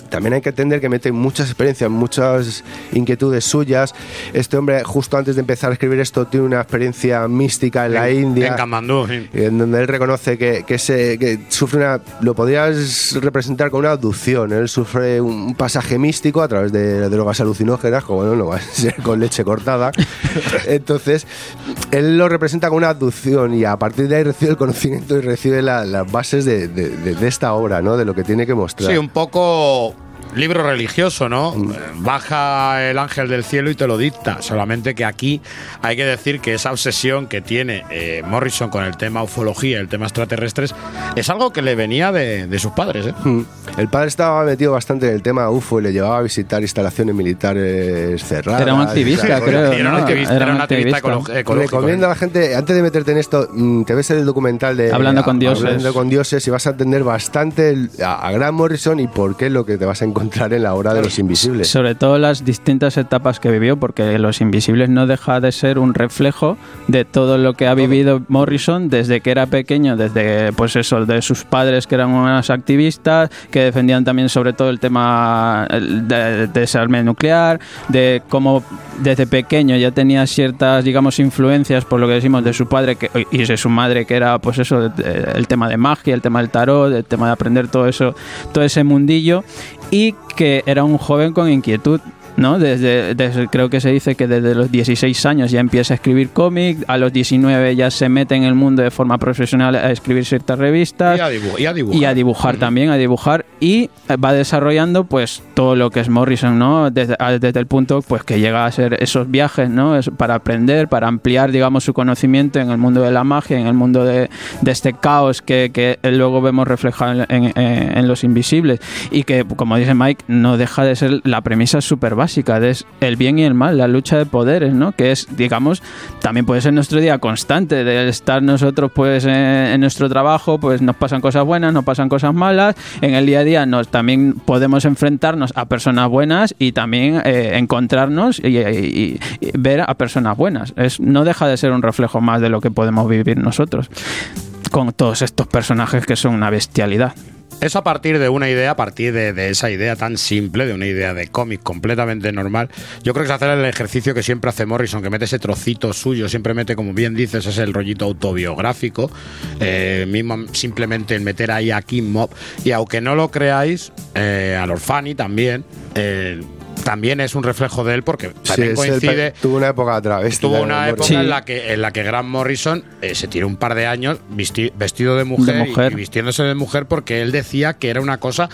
También hay que entender que mete muchas experiencias, muchas inquietudes suyas. Este hombre, justo antes de empezar a escribir esto, tiene una experiencia mística en, la India. En Kamandú, sí. en donde él reconoce que, que, se, que sufre una. Lo podrías representar con una abducción. Él sufre un pasaje místico a través de drogas alucinógenas, como bueno, no va a ser con leche cortada. Entonces, él lo representa con una abducción y a partir de ahí recibe el conocimiento y recibe la- las bases de, de- de- de esta obra, ¿no? De lo que tiene que mostrar. Sí, un poco libro religioso, ¿no? Eh, Baja el ángel del cielo y te lo dicta. Solamente que aquí hay que decir que esa obsesión que tiene eh, Morrison con el tema ufología, el tema extraterrestres, es algo que le venía de, de sus padres, ¿eh? Mm. El padre estaba metido bastante en el tema UFO y le llevaba a visitar instalaciones militares cerradas. Era un activista, creo. Era un activista, Era era un activista activista. ecológico. Recomiendo a la gente, antes de meterte en esto, mm, te ves el documental de Hablando con dioses. Hablando con dioses y vas a entender bastante el- a, a Grant Morrison y por qué es lo que te vas a encontrar encontrar en la obra de los invisibles. Sobre todo las distintas etapas que vivió, porque Los Invisibles no deja de ser un reflejo de todo lo que ha vivido Morrison desde que era pequeño, desde pues eso, de sus padres que eran unos activistas, que defendían también sobre todo el tema de, de desarme nuclear, de cómo desde pequeño ya tenía ciertas, digamos, influencias por lo que decimos de su padre que, y de su madre, que era pues eso, de- el tema de magia, el tema del tarot, el tema de aprender todo eso, todo ese mundillo, y que era un joven con inquietud. ¿No? Desde, desde- creo que se dice que desde los 16 años ya empieza a escribir cómic, a los 19 ya se mete en el mundo de forma profesional a escribir ciertas revistas Y a dibu- y a dibujar. y a dibujar también, a dibujar y va desarrollando pues todo lo que es Morrison, ¿no? Desde, desde el punto pues que llega a hacer esos viajes, ¿no? Es para aprender, para ampliar, digamos, su conocimiento en el mundo de la magia, en el mundo de, de este caos que, que luego vemos reflejado en, en- en Los Invisibles y que, como dice Mike, no deja de ser la premisa súper básica de es el bien y el mal, la lucha de poderes, ¿no? Que es, digamos, también puede ser nuestro día constante de estar nosotros pues en, nuestro trabajo, pues nos pasan cosas buenas, nos pasan cosas malas, en el día a día nos también podemos enfrentarnos a personas buenas y también eh, encontrarnos y, y- y ver a personas buenas. Es, no deja de ser un reflejo más de lo que podemos vivir nosotros con todos estos personajes que son una bestialidad. Es a partir de una idea, a partir de, esa idea tan simple, de una idea de cómic completamente normal. Yo creo que es hacer el ejercicio que siempre hace Morrison, que mete ese trocito suyo, siempre mete, como bien dices, es el rollito autobiográfico. eh, mismo simplemente el meter ahí a Kim Mob. Y aunque no lo creáis, eh, a Lord Fanny también. eh, también es un reflejo de él porque también Sí, el coincide pe- tuvo una época travesti. Tuvo una época en la que en la que Grant Morrison eh, se tiró un par de años vestido de mujer, De mujer. Y, y vistiéndose de mujer porque él decía que era una cosa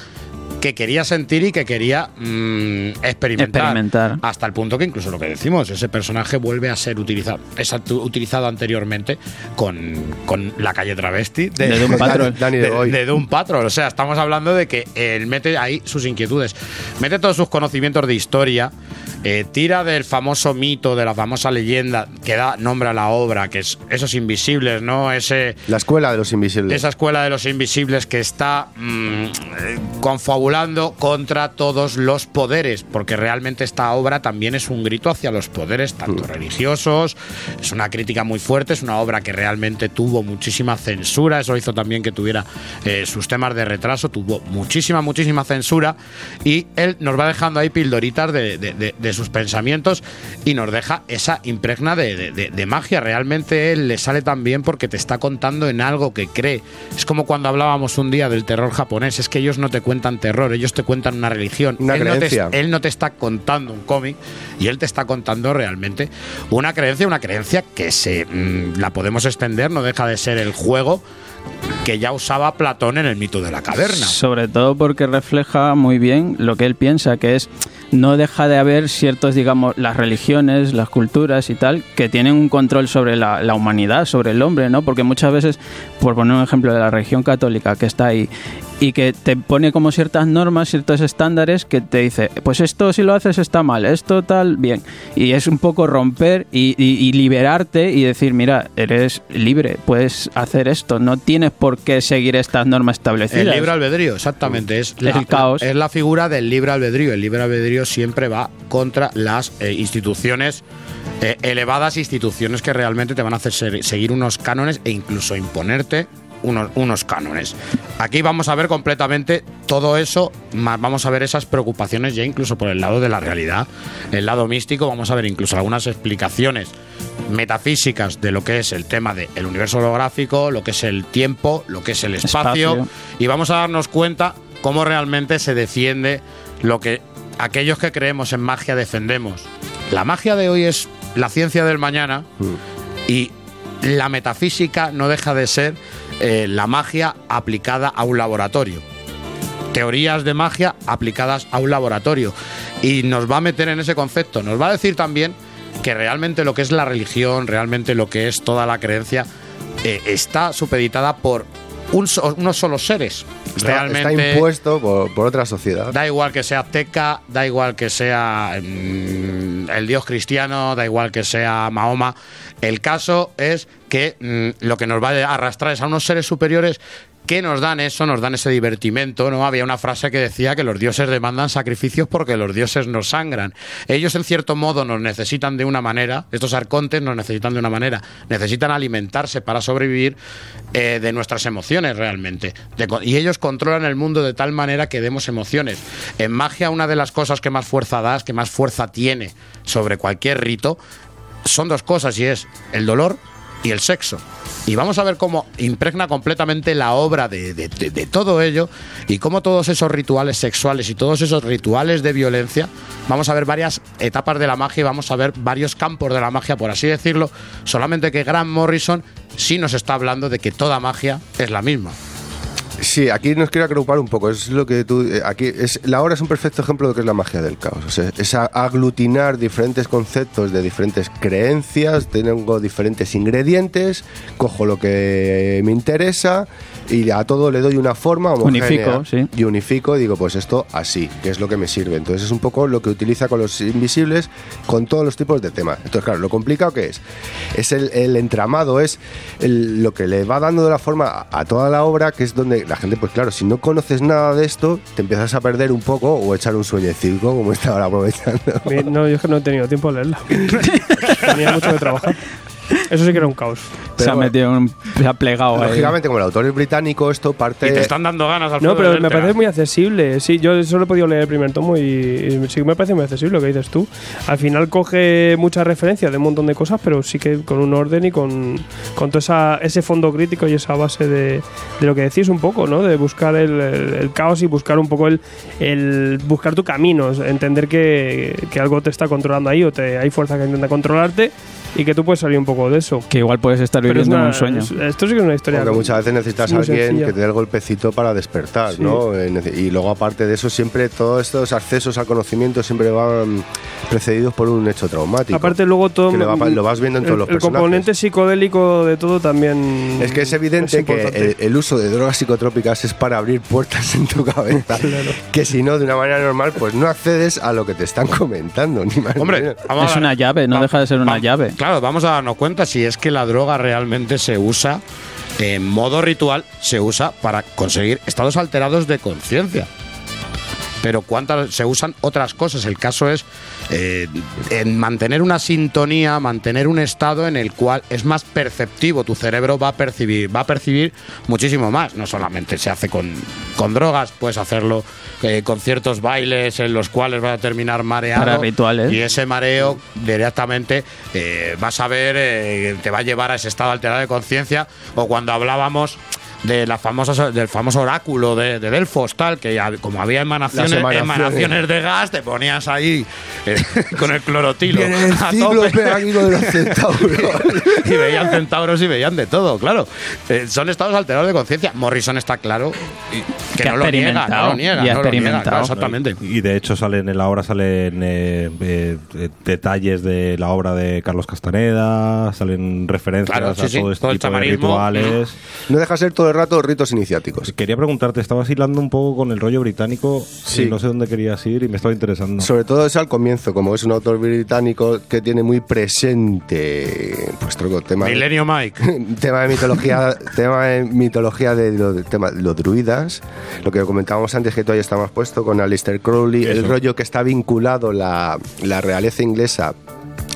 que quería sentir y que quería mm, experimentar, Experimentar. Hasta el punto que incluso lo que decimos, ese personaje vuelve a ser utilizado, es utilizado anteriormente con, con la calle travesti De Doom Patrol. Danny de, DeVoy. de Doom Patrol. O sea, estamos hablando de que él mete ahí sus inquietudes, mete todos sus conocimientos de historia, eh, tira del famoso mito, de la famosa leyenda que da nombre a la obra, que es esos invisibles, ¿no? Ese, La escuela de los invisibles. esa escuela de los invisibles que está mm, eh, contra todos los poderes, porque realmente esta obra también es un grito hacia los poderes, tanto religiosos, es una crítica muy fuerte, es una obra que realmente tuvo muchísima censura, eso hizo también que tuviera eh, sus temas de retraso, tuvo muchísima, muchísima censura, y él nos va dejando ahí pildoritas de, de- de- de sus pensamientos y nos deja esa impregna de magia. Realmente él le sale tan bien porque te está contando en algo que cree. Es como cuando hablábamos un día del terror japonés, es que ellos no te cuentan terror, ellos te cuentan una religión. Una él, no te, creencia. él no te está contando un cómic y él te está contando realmente una creencia, una creencia que se mm, la podemos extender, no deja de ser el juego que ya usaba Platón en el mito de la caverna. Sobre todo porque refleja muy bien lo que él piensa, que es no deja de haber ciertos, digamos, las religiones, las culturas y tal, que tienen un control sobre la, la humanidad, sobre el hombre, ¿no? Porque muchas veces, por poner un ejemplo de la religión católica que está ahí y que te pone como ciertas normas, ciertos estándares que te dice, pues esto si lo haces está mal, esto tal, bien. Y es un poco romper y, y- y liberarte y decir, mira, eres libre, puedes hacer esto, no tienes por qué seguir estas normas establecidas. El libre albedrío, exactamente. Es, Es el caos. Es la figura del libre albedrío. El libre albedrío siempre va contra las eh, instituciones, eh, elevadas instituciones que realmente te van a hacer seguir unos cánones e incluso imponerte unos, unos cánones. Aquí vamos a ver completamente todo eso, más vamos a ver esas preocupaciones ya incluso por el lado de la realidad, el lado místico, vamos a ver incluso algunas explicaciones metafísicas de lo que es el tema del universo holográfico, lo que es el tiempo, lo que es el espacio, Espacio. y vamos a darnos cuenta cómo realmente se defiende lo que aquellos que creemos en magia defendemos. La magia de hoy es la ciencia del mañana y la metafísica no deja de ser eh, la magia aplicada a un laboratorio. Teorías de magia aplicadas a un laboratorio. Y nos va a meter en ese concepto. Nos va a decir también que realmente lo que es la religión, realmente lo que es toda la creencia, eh, está supeditada por un so- unos solos seres. Está, realmente está impuesto por, por otra sociedad. Da igual que sea azteca, da igual que sea mm, el dios cristiano, da igual que sea Mahoma. El caso es que mm, lo que nos va a arrastrar es a unos seres superiores ¿Qué nos dan eso? Nos dan ese divertimento, ¿no? Había una frase que decía que los dioses demandan sacrificios porque los dioses nos sangran. Ellos, en cierto modo, nos necesitan de una manera, estos arcontes nos necesitan de una manera, necesitan alimentarse para sobrevivir eh, de nuestras emociones realmente. Y ellos controlan el mundo de tal manera que demos emociones. En magia, una de las cosas que más fuerza das, que más fuerza tiene sobre cualquier rito, son dos cosas y es el dolor y el sexo. Y vamos a ver cómo impregna completamente la obra de, de- todo ello y cómo todos esos rituales sexuales y todos esos rituales de violencia, vamos a ver varias etapas de la magia y vamos a ver varios campos de la magia, por así decirlo, solamente que Grant Morrison sí nos está hablando de que toda magia es la misma. Sí, aquí nos quiero agrupar un poco. Es lo que tú. eh, Aquí es, la obra es un perfecto ejemplo de lo que es la magia del caos. O sea, es aglutinar diferentes conceptos de diferentes creencias. Tengo diferentes ingredientes. Cojo lo que me interesa y a todo le doy una forma homogénea. Unifico, sí. Y unifico y digo, pues esto así, que es lo que me sirve. Entonces es un poco lo que utiliza con los invisibles, con todos los tipos de temas. Entonces, claro, lo complicado que es. Es el, el entramado, es el- lo que le va dando la forma a, a toda la obra, que es donde la gente, pues claro, si no conoces nada de esto, te empiezas a perder un poco o echar un sueñecito, como está ahora aprovechando. No, yo es que no he tenido tiempo de leerla. Tenía mucho que trabajar. Eso sí que era un caos. se ha metido un, se ha plegado ahí. Lógicamente, como el autor es británico, esto parte. Y te están dando ganas al No, pero me parece muy accesible. Sí, yo solo he podido leer el primer tomo y, y sí me parece muy accesible lo que dices tú. Al final coge muchas referencias de un montón de cosas, pero sí que con un orden y con, con todo esa, ese fondo crítico y esa base de, de lo que decís un poco, ¿no? De buscar el, el- el caos y buscar un poco el, el buscar tu camino, entender que, que algo te está controlando ahí o te, hay fuerza que intenta controlarte y que tú puedes salir un poco de eso. Que igual puedes estar Pero es viviendo una- un sueño. es- esto sí que es una historia. Porque muchas veces necesitas a alguien sencilla. que te dé el golpecito para despertar, Sí. ¿no? Eh, Y luego, aparte de eso, siempre todos estos accesos al conocimiento siempre van precedidos por un hecho traumático. Aparte luego todo Que lo va- lo vas viendo en todos el, los el personajes. componente psicodélico de todo también Es que es evidente que importante. el, el uso de drogas psicotrópicas es para abrir puertas en tu cabeza. Que si no, de una manera normal, pues no accedes a lo que te están comentando. Ni más Hombre, Es una llave, no va- deja de ser una va- llave. Claro, vamos a darnos cuenta si es que la droga realmente se usa en modo ritual, se usa para conseguir estados alterados de conciencia. Pero cuántas se usan otras cosas. El caso es eh, en mantener una sintonía, mantener un estado en el cual es más perceptivo. Tu cerebro va a percibir, va a percibir muchísimo más. No solamente se hace con, con drogas, puedes hacerlo eh, con ciertos bailes en los cuales vas a terminar mareado. Para rituales. Y ese mareo directamente eh, vas a ver, eh, te va a llevar a ese estado alterado de conciencia. O cuando hablábamos de las famosas, del famoso oráculo de, de Delfos, tal, que ya, como había emanaciones, emanaciones. emanaciones de gas, te ponías ahí eh, con el clorotilo. Viene el a tope. de los centauros. y veían centauros y veían de todo, claro. Eh, son estados alterados de conciencia. Morrison está claro y- que, Que no ha lo niega, no experimentado, lo niega. y ha no lo niega, experimentado. claro, exactamente. Y de hecho salen en la obra salen eh, eh, eh, detalles de la obra de Carlos Castaneda, salen referencias Claro, sí, a sí, todo este todo tipo de rituales. No deja ser todo el rato ritos iniciáticos. Quería preguntarte, estabas hilando un poco con el rollo británico Sí. y no sé dónde querías ir y me estaba interesando. Sobre todo eso al comienzo, como es un autor británico que tiene muy presente pues troco, tema de- Milenio Mike. tema de mitología tema de mitología de lo- de tema- los druidas lo que comentábamos antes que todavía está más puesto con Alistair Crowley el Eso. rollo que está vinculado la, la realeza inglesa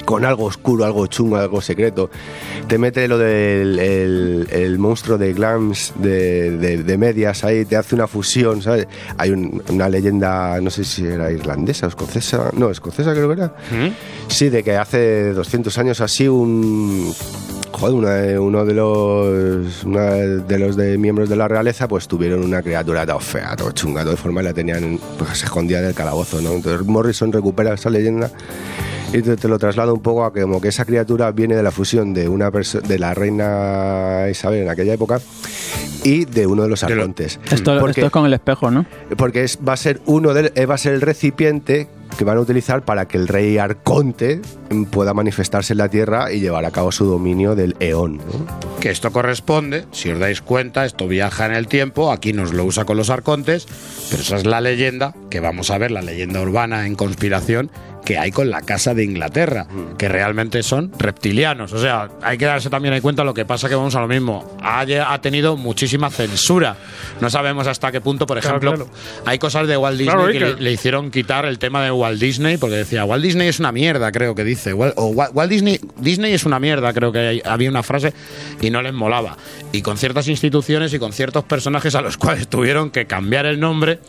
con algo oscuro, algo chungo, algo secreto. Te mete lo del el, el monstruo de Glams de, de- de medias ahí, te hace una fusión, ¿sabes? Hay un- una leyenda, no sé si era irlandesa o escocesa, no, escocesa creo que era. Sí, de que hace 200 años así un joder, una de- uno de los una de los de miembros de la realeza pues tuvieron una criatura todo fea, todo chunga, todo de forma la tenían pues se escondía en el calabozo, ¿no? Entonces Morrison recupera esa leyenda y te, te lo traslada un poco a que como que esa criatura viene de la fusión de una de la reina Isabel en aquella época y de uno de los arcontes. Esto, Porque- esto es con el espejo, ¿no? porque es, va a ser uno del, eh, va a ser el recipiente que van a utilizar para que el rey Arconte pueda manifestarse en la Tierra y llevar a cabo su dominio del Eón. ¿no? Que esto corresponde, si os dais cuenta, esto viaja en el tiempo, aquí nos lo usa con los arcontes, pero esa es la leyenda, que vamos a ver, la leyenda urbana en conspiración, que hay con la Casa de Inglaterra, que realmente son reptilianos. O sea, hay que darse también en cuenta lo que pasa que vamos a lo mismo. Ha, ha tenido muchísima censura. No sabemos hasta qué punto, por Claro, ejemplo, claro. hay cosas de Walt Disney Claro, que Iker. le, le hicieron quitar el tema de Walt Disney, porque decía, Walt Disney es una mierda, creo que dice. O Walt, Disney, Disney es una mierda, creo que había una frase y no les molaba. Y con ciertas instituciones y con ciertos personajes a los cuales tuvieron que cambiar el nombre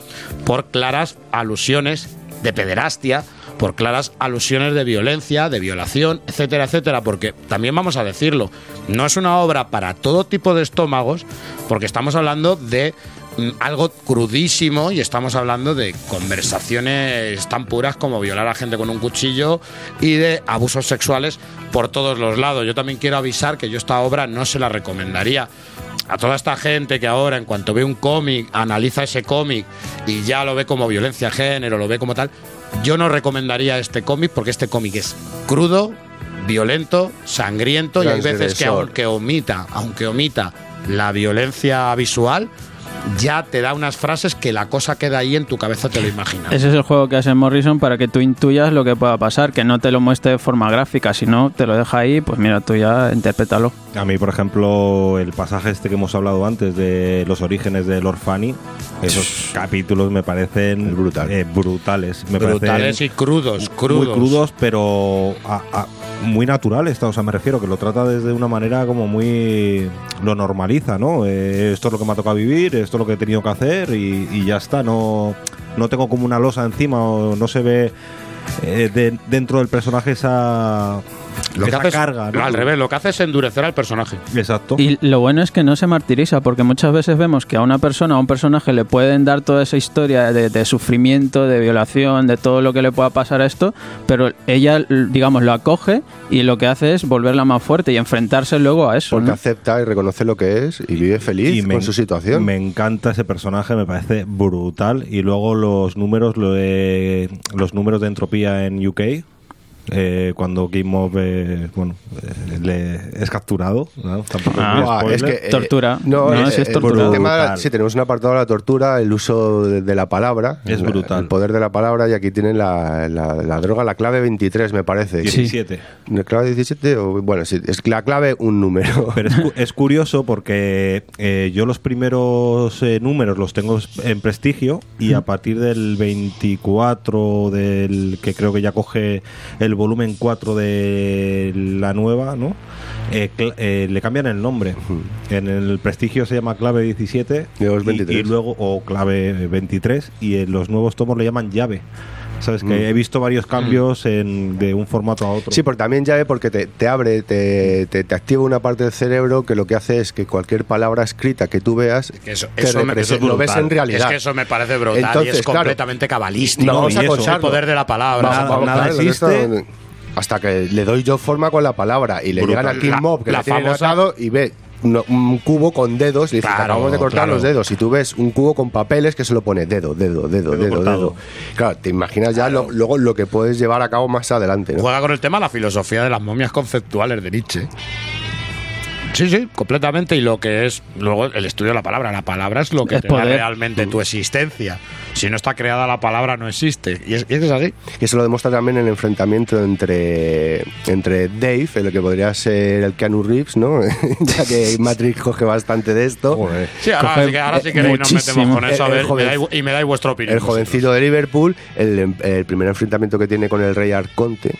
por claras alusiones de pederastia, por claras alusiones de violencia, de violación, etcétera, etcétera, porque también vamos a decirlo, no es una obra para todo tipo de estómagos, porque estamos hablando de algo crudísimo y estamos hablando de conversaciones tan puras como violar a gente con un cuchillo y de abusos sexuales por todos los lados. Yo también quiero avisar que yo esta obra no se la recomendaría a toda esta gente que ahora en cuanto ve un cómic analiza ese cómic y ya lo ve como violencia de género, lo ve como tal, yo no recomendaría este cómic porque este cómic es crudo, violento, sangriento y hay veces que aunque omita, aunque omita la violencia visual, ya te da unas frases que la cosa queda ahí en tu cabeza, te lo imaginas. Ese es el juego que hace Morrison para que tú intuyas lo que pueda pasar, que no te lo muestre de forma gráfica, si no te lo deja ahí, pues mira, tú ya interprétalo. A mí, por ejemplo, el pasaje este que hemos hablado antes de los orígenes del Orfani, esos capítulos me parecen eh, brutales. Me Brutales parecen y crudos, crudos. Muy crudos, pero a- a- muy naturales. O sea, me refiero que lo trata desde una manera como muy. lo normaliza, ¿no? Eh, esto es lo que me ha tocado vivir, esto es lo que he tenido que hacer y, y ya está. No, no tengo como una losa encima o no se ve eh, de- dentro del personaje esa. Lo que esa hace es- carga, ¿no? Al revés, lo que hace es endurecer al personaje. Exacto. Y lo bueno es que no se martiriza, porque muchas veces vemos que a una persona, a un personaje, le pueden dar toda esa historia de, de sufrimiento, de violación, de todo lo que le pueda pasar a esto, pero ella, digamos, lo acoge y lo que hace es volverla más fuerte y enfrentarse luego a eso. Porque ¿no? acepta y reconoce lo que es y vive feliz Y me- con su situación. Me encanta ese personaje, me parece brutal. Y luego los números, lo de, los números de entropía en UK. Eh, cuando Game Mob eh, bueno, eh, le es capturado. ¿no? Tampoco es Ah, es que, eh, Tortura. No, No, sí es eh, tortura. el tema- Brutal. sí, tenemos un apartado de la tortura, el uso de, de la palabra. Es la- brutal. El poder de la palabra, y aquí tienen la, la- la droga, la clave 23, me parece. 17. ¿La clave 17? O, bueno, sí, es la clave un número. Pero es, es curioso porque eh, yo los primeros eh, números los tengo en prestigio y a partir del 24 del que creo que ya coge el volumen 4 de la nueva, ¿no? Eh, eh, le cambian el nombre. En el prestigio se llama clave 17 Y luego es y- 23. Y, luego o clave 23 y en los nuevos tomos le llaman llave. Sabes que Mm. he visto varios cambios en- de un formato a otro. Sí, porque también llave porque te, te abre, te, te, te activa una parte del cerebro que lo que hace es que cualquier palabra escrita que tú veas Que eso, te eso me- eso es lo ves en realidad. Es que eso me parece brutal y es claro, completamente cabalístico. No, vamos y a eso, el poder de la palabra. Nada- vamos, nada claro, existe. hasta que le doy yo forma con la palabra y le Brutal. llegan a King La- Mob que la la tienen famosa- atado y ve uno- un cubo con dedos y dice, Claro, acabamos de cortar claro. los dedos y tú ves un cubo con papeles que se lo pone dedo, dedo, dedo, dedo, dedo. Claro, te imaginas ya lo- luego lo que puedes llevar a cabo más adelante, ¿no? Juega con el tema la filosofía de las momias conceptuales de Nietzsche. Sí, sí, completamente. Y lo que es luego el estudio de la palabra. La palabra es lo que Es te da realmente tu existencia. Si no está creada la palabra, no existe. Y es, y es así. Y eso lo demuestra también el enfrentamiento entre, entre Dave, el que podría ser el Keanu Reeves, ¿no? ya que Matrix coge bastante de esto. Sí, ahora, Coge sí ahora sí nos metemos con eso. A El- el ver, joven- me dais- y me dais vuestra opinión. El jovencito de Liverpool, el, el primer enfrentamiento que tiene con el rey Arconte,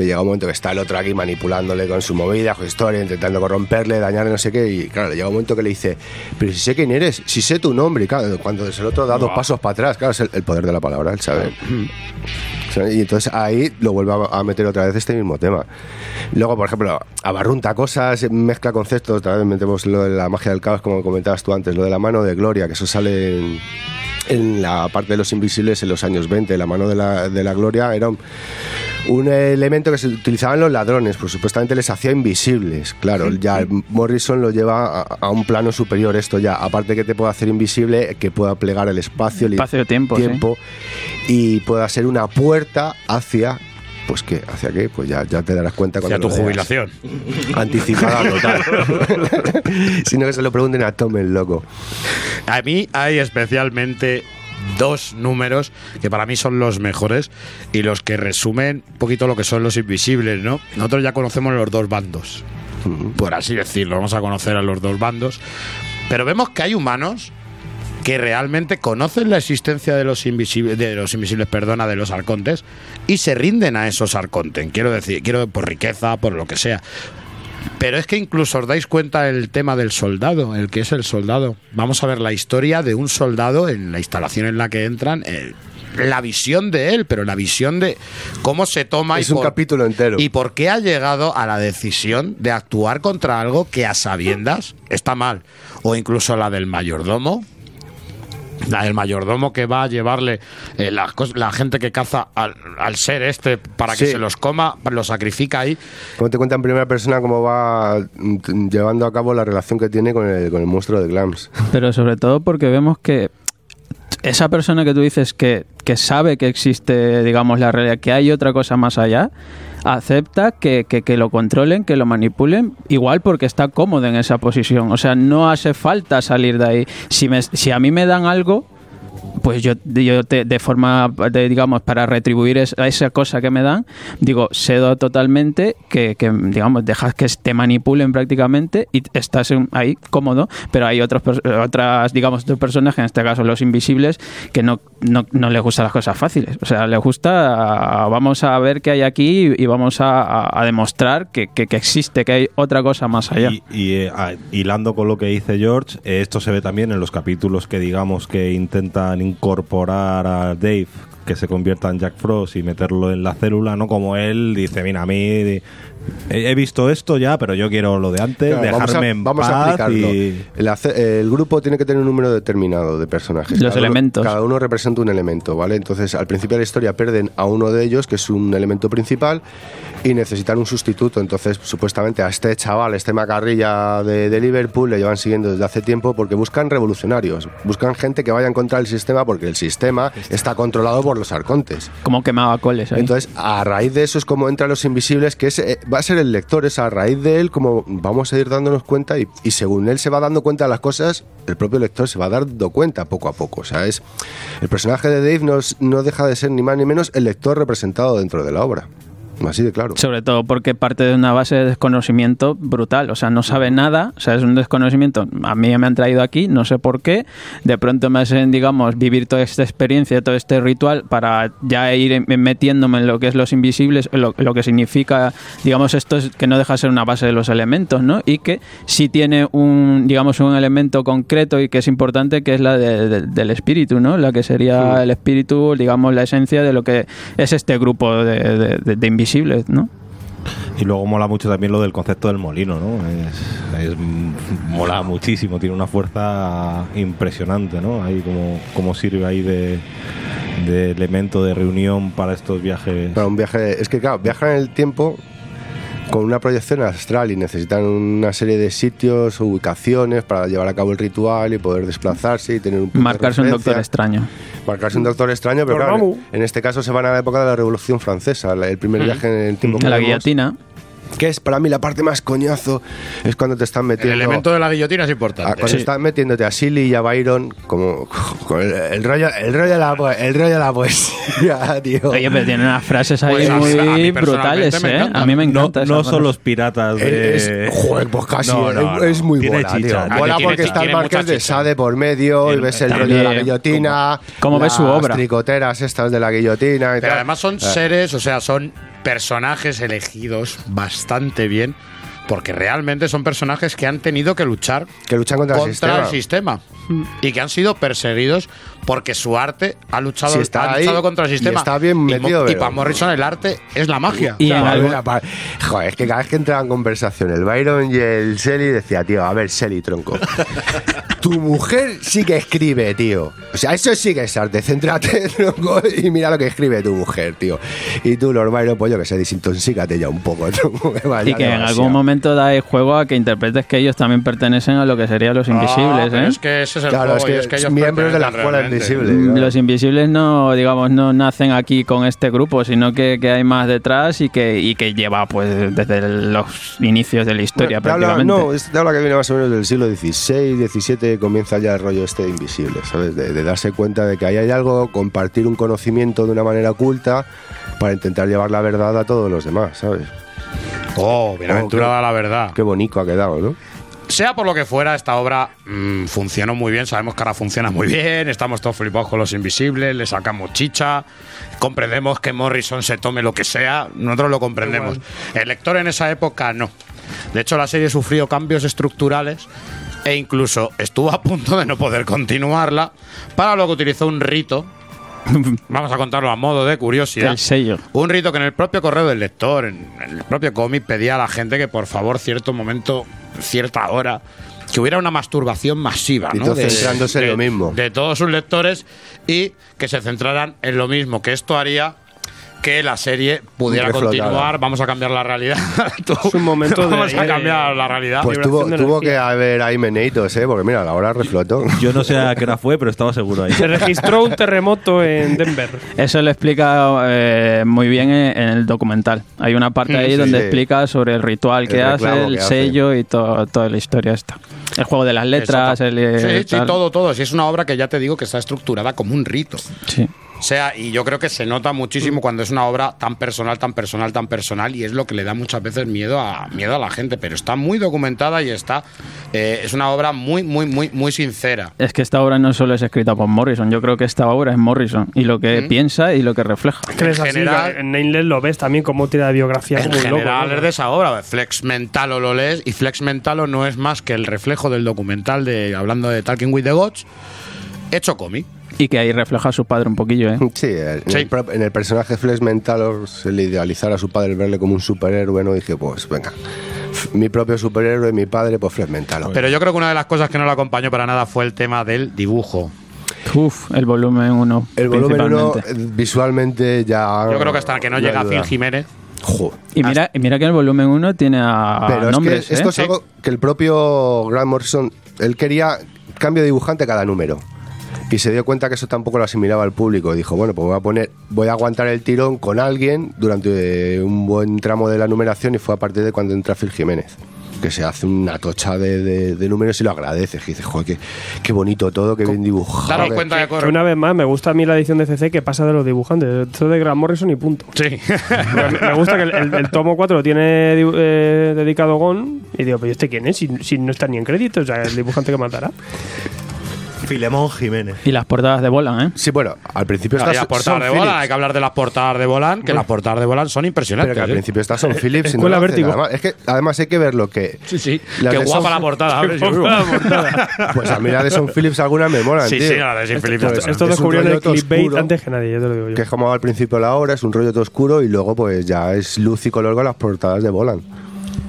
que llega un momento que está el otro aquí manipulándole con su movida, con su historia, intentando corromperle, dañarle, no sé qué, y claro, llega un momento que le dice, pero si sé quién eres, si sé tu nombre, y claro, cuando el otro da dos pasos para atrás, claro, es el, el poder de la palabra. O sea, Y entonces ahí lo vuelve a meter otra vez este mismo tema. Luego, por ejemplo, abarrunta cosas, mezcla conceptos, otra vez metemos lo de la magia del caos, como comentabas tú antes, lo de la mano de Gloria, que eso sale en, en la parte de los invisibles en los años 20. La mano de la, de la Gloria era un- un elemento que se utilizaban los ladrones, pues supuestamente les hacía invisibles. Claro, ya Morrison lo lleva a, a un plano superior esto ya, aparte que te pueda hacer invisible, que pueda plegar el espacio, el Espacio-tiempo, sí. y pueda ser una puerta hacia pues qué, hacia qué, pues ya, ya te darás cuenta cuando Hacia tu jubilación. Anticipada total. Sino que se lo pregunten a Tom el loco. A mí hay especialmente dos números que para mí son los mejores y los que resumen un poquito lo que son los invisibles, ¿no? Nosotros ya conocemos los dos bandos, por así decirlo, vamos a conocer a los dos bandos, pero vemos que hay humanos que realmente conocen la existencia de los invisibles, de los invisibles, perdona, de los arcontes y se rinden a esos arcontes. Quiero decir, quiero por riqueza, por lo que sea. Pero es que incluso os dais cuenta el tema del soldado, el que es el soldado. Vamos a ver la historia de un soldado en la instalación en la que entran. eh, la visión de él, pero la visión de cómo se toma Es y un por- capítulo entero. y por qué ha llegado a la decisión de actuar contra algo que a sabiendas está mal. O incluso la del mayordomo. La del mayordomo que va a llevarle eh, las cos- la gente que caza al, al ser este para que Sí. se los coma, lo sacrifica ahí. Como te cuenta en primera persona cómo va mm, llevando a cabo la relación que tiene con el, con el monstruo de Glams. Pero sobre todo porque vemos que esa persona que tú dices que, que sabe que existe, digamos, la realidad, que hay otra cosa más allá, acepta que, que, que lo controlen, que lo manipulen, igual porque está cómodo en esa posición. O sea, no hace falta salir de ahí. Si, me, si a mí me dan algo, pues yo, yo te- de forma, digamos, para retribuir es- esa cosa que me dan, digo, cedo totalmente, que, digamos, dejas que te manipulen prácticamente y estás ahí cómodo, pero hay otros, otras, digamos, otros personajes, en este caso los invisibles, que no, no, no les gustan las cosas fáciles. O sea, les gusta, ah, vamos a ver qué hay aquí y vamos a, demostrar que, que- existe, que hay otra cosa más allá. Y, y, eh, a- hilando con lo que dice George, eh, esto se ve también en los capítulos que digamos que incorporar a Dave que se convierta en Jack Frost y meterlo en la célula, ¿no? Como él dice, mira, a mí he, visto esto ya, pero yo quiero lo de antes, Claro, vamos a, dejarme en vamos a paz explicarlo. y... El, ace- el grupo tiene que tener un número determinado de personajes. Los Cada uno- elementos. cada uno representa un elemento, ¿vale? Entonces, al principio de la historia pierden a uno de ellos, que es un elemento principal, y necesitan un sustituto. Entonces, supuestamente a este chaval, este macarrilla de, de Liverpool, le llevan siguiendo desde hace tiempo porque buscan revolucionarios, buscan gente que vaya en contra del sistema porque el sistema está controlado por los arcontes. Como quemaba coles ahí. Entonces, a raíz de eso es como entran los invisibles, que es, eh, va a ser el lector, es a raíz de él como vamos a ir dándonos cuenta y, según él se va dando cuenta de las cosas, el propio lector se va dando cuenta poco a poco. O sea, es, el personaje de Dave no, no deja de ser ni más ni menos el lector representado dentro de la obra. Así de claro. Sobre todo porque parte de una base de desconocimiento brutal. O sea, no sabe nada. O sea, es un desconocimiento. A mí me han traído aquí, no sé por qué. De pronto me hacen, digamos, vivir toda esta experiencia, todo este ritual para ya ir metiéndome en lo que es los invisibles, lo, lo que significa, digamos, esto es que no deja de ser una base de los elementos, ¿no? Y que sí tiene un, digamos, un elemento concreto y que es importante, que es la de- de- del espíritu, ¿no? La que sería el espíritu, digamos, la esencia de lo que es este grupo de, de- de- de invisibles, ¿no? Y luego mola mucho también lo del concepto del molino, ¿no? Es, es- mola muchísimo, tiene una fuerza impresionante, ¿no? Ahí como, como sirve ahí de, de elemento de reunión para estos viajes. Para un viaje, es que claro, viajan en el tiempo con una proyección astral y necesitan una serie de sitios, ubicaciones para llevar a cabo el ritual y poder desplazarse y tener un punto de Marcarse un doctor extraño. Marcarse un doctor extraño, pero claro, Dormammu. en este caso se van a la época de la Revolución Francesa, el primer viaje en el tiempo que La vemos, guillotina. Que es para mí la parte más coñazo, es cuando te están El metiendo... elemento de la guillotina es a- importante. cuando están metiéndote a Silly y a Byron como con el, el rollo el rollo de la el rollo de la poesía tío Oye, pero tiene unas frases ahí Pues a- a muy brutales, ¿eh? encanta. A mí me no encanta. no frase. son los piratas de... Es, joder, pues casi, No, no, es, no. es muy Tiene buena, chicha. tío. Tiene porque está el Marqués de. Sade por medio y El- ves el rollo de la guillotina. ¿Cómo ves su las obra? tricoteras estas de la guillotina y Pero tal. además son Eh, seres, o sea, son personajes elegidos bastante bien porque realmente son personajes que han tenido que luchar Que luchan contra, el sistema. el sistema y que han sido perseguidos porque su arte ha luchado, Sí, está ha ahí luchado contra el y sistema. está bien metido, y pero- para Morrison el arte es la magia. Y algún- pa- Joder, es que cada vez que entraba en conversación el Byron y el Selly decía, tío, a ver, Selly, tronco. tu mujer sí que escribe, tío. O sea, eso sí que es arte. Céntrate, tronco, y mira lo que escribe tu mujer, tío. Y tú, Lord Byron, pues yo que sé, desintoxícate ya un poco, tronco. que Y que en algún momento dais juego a que interpretes que ellos también pertenecen a lo que serían los invisibles, Ah, pero ¿eh? Es que ese es el Claro, juego es que, y es que ellos miembros de la escuela invisible. claro. Los invisibles no, digamos, no nacen aquí con este grupo, sino que, que hay más detrás y que, y que lleva pues desde los inicios de la historia habla- prácticamente. no, es- te habla que viene más o menos del siglo XVI, XVII, comienza ya el rollo este de invisible, ¿sabes? De, de darse cuenta de que ahí hay algo, compartir un conocimiento de una manera oculta para intentar llevar la verdad a todos los demás, ¿sabes? Oh, bienaventurada Oh, qué- la verdad. Qué bonito ha quedado, ¿no? Sea por lo que fuera, esta obra mm, funcionó muy bien. Sabemos que ahora funciona muy bien. Estamos todos flipados con los invisibles. Le sacamos chicha. Comprendemos que Morrison se tome lo que sea. Nosotros lo comprendemos. El lector en esa época no. De hecho, la serie sufrió cambios estructurales e incluso estuvo a punto de no poder continuarla. Para lo que utilizó un rito. Vamos a contarlo a modo de curiosidad. El sello. Un rito que en el propio correo del lector, en el propio cómic, pedía a la gente que por favor, cierto momento, cierta hora, que hubiera una masturbación masiva, Y ¿no? centrándose en lo mismo. De todos sus lectores y que se centraran en lo mismo, que esto haría que la serie pudiera Reflotada. continuar. Vamos a cambiar la realidad. Tú- Es un momento de- Vamos a cambiar la realidad. Pues tuvo, que haber ahí meneitos, ¿eh? Porque mira, la hora reflotó. Yo no sé a qué hora fue, pero estaba seguro ahí. Se registró un terremoto en Denver. Eso lo explica eh, muy bien en, en el documental. Hay una parte ahí sí, donde sí. explica sobre el ritual que El hace, el que hace. sello y to- toda la historia esta. El juego de las letras, Exacto. el, eh, sí, sí, todo, todo. Si es una obra que ya te digo que está estructurada como un rito. Sí. O sea, y yo creo que se nota muchísimo cuando es una obra tan personal, tan personal, tan personal, y es lo que le da muchas veces miedo a, miedo a la gente. Pero está muy documentada y está. eh, es una obra muy, muy, muy, muy sincera. Es que esta obra no solo es escrita por Morrison, yo creo que esta obra es Morrison y lo que Mm. piensa y lo que refleja. ¿Crees En así? general- en lo ves también como tira de biografía En como un loco. general ¿no? es de esa obra. Flex Mentalo lo lees y Flex Mentalo no es más que el reflejo del documental de hablando de Talking with the Gods hecho cómic. Y que ahí refleja a su padre un poquillo, ¿eh? Sí, en, Sí. El, en el personaje Flex Mental se le idealizara a su padre verle como un superhéroe, ¿no? Dije, pues venga, mi propio superhéroe, mi padre, pues Flex Mental. Pero yo creo que una de las cosas que no la acompañó para nada fue el tema del dibujo. Uf, el volumen 1. El volumen 1 principalmente. visualmente ya... Yo creo que hasta que no llega a Phil Jiménez. Joder. Y mira, y mira que el volumen 1 tiene a Pero nombres, es que esto ¿eh? es algo que el propio Grant Morrison, él quería cambio de dibujante cada número. Y se dio cuenta que eso tampoco lo asimilaba al público. Dijo, bueno, pues voy a poner, voy a aguantar el tirón con alguien durante un buen tramo de la numeración y fue a partir de cuando entra Phil Jiménez. Que se hace una tocha de, de- de números y lo agradeces. Y dices, joder, qué, qué bonito todo, qué bien dibujado. Daros cuenta de Que corre. una vez más, me gusta a mí la edición de CC que pasa de los dibujantes. Esto de Grant Morrison y punto. Sí. me, gusta que el, el- el tomo 4 lo tiene dibu- eh, dedicado a Gon. Y digo, pero ¿y este quién es? Si, si no está ni en crédito, o sea, el dibujante que matará. Filemón Jiménez. Y las portadas de Bolan, ¿eh? Sí, bueno, al principio está las portadas de Son Bolan, Phillips. hay que hablar de las portadas de Bolan, que las portadas de Bolan son Pero impresionantes. que al ¿eh? principio está Son Phillips. y no hacen. Además, es que además hay que ver lo que. Sí, sí. Las Qué de guapa Son- la portada. hombre, sí, Pues a mí la de Son Phillips algunas me molan, Sí, tío. sí, la de Son Phillips está- Esto es un descubrieron el clickbait antes que nadie, ya te lo digo yo. Que es como al principio de la obra, es un rollo todo oscuro y luego pues ya es luz y color con las portadas de Bolan.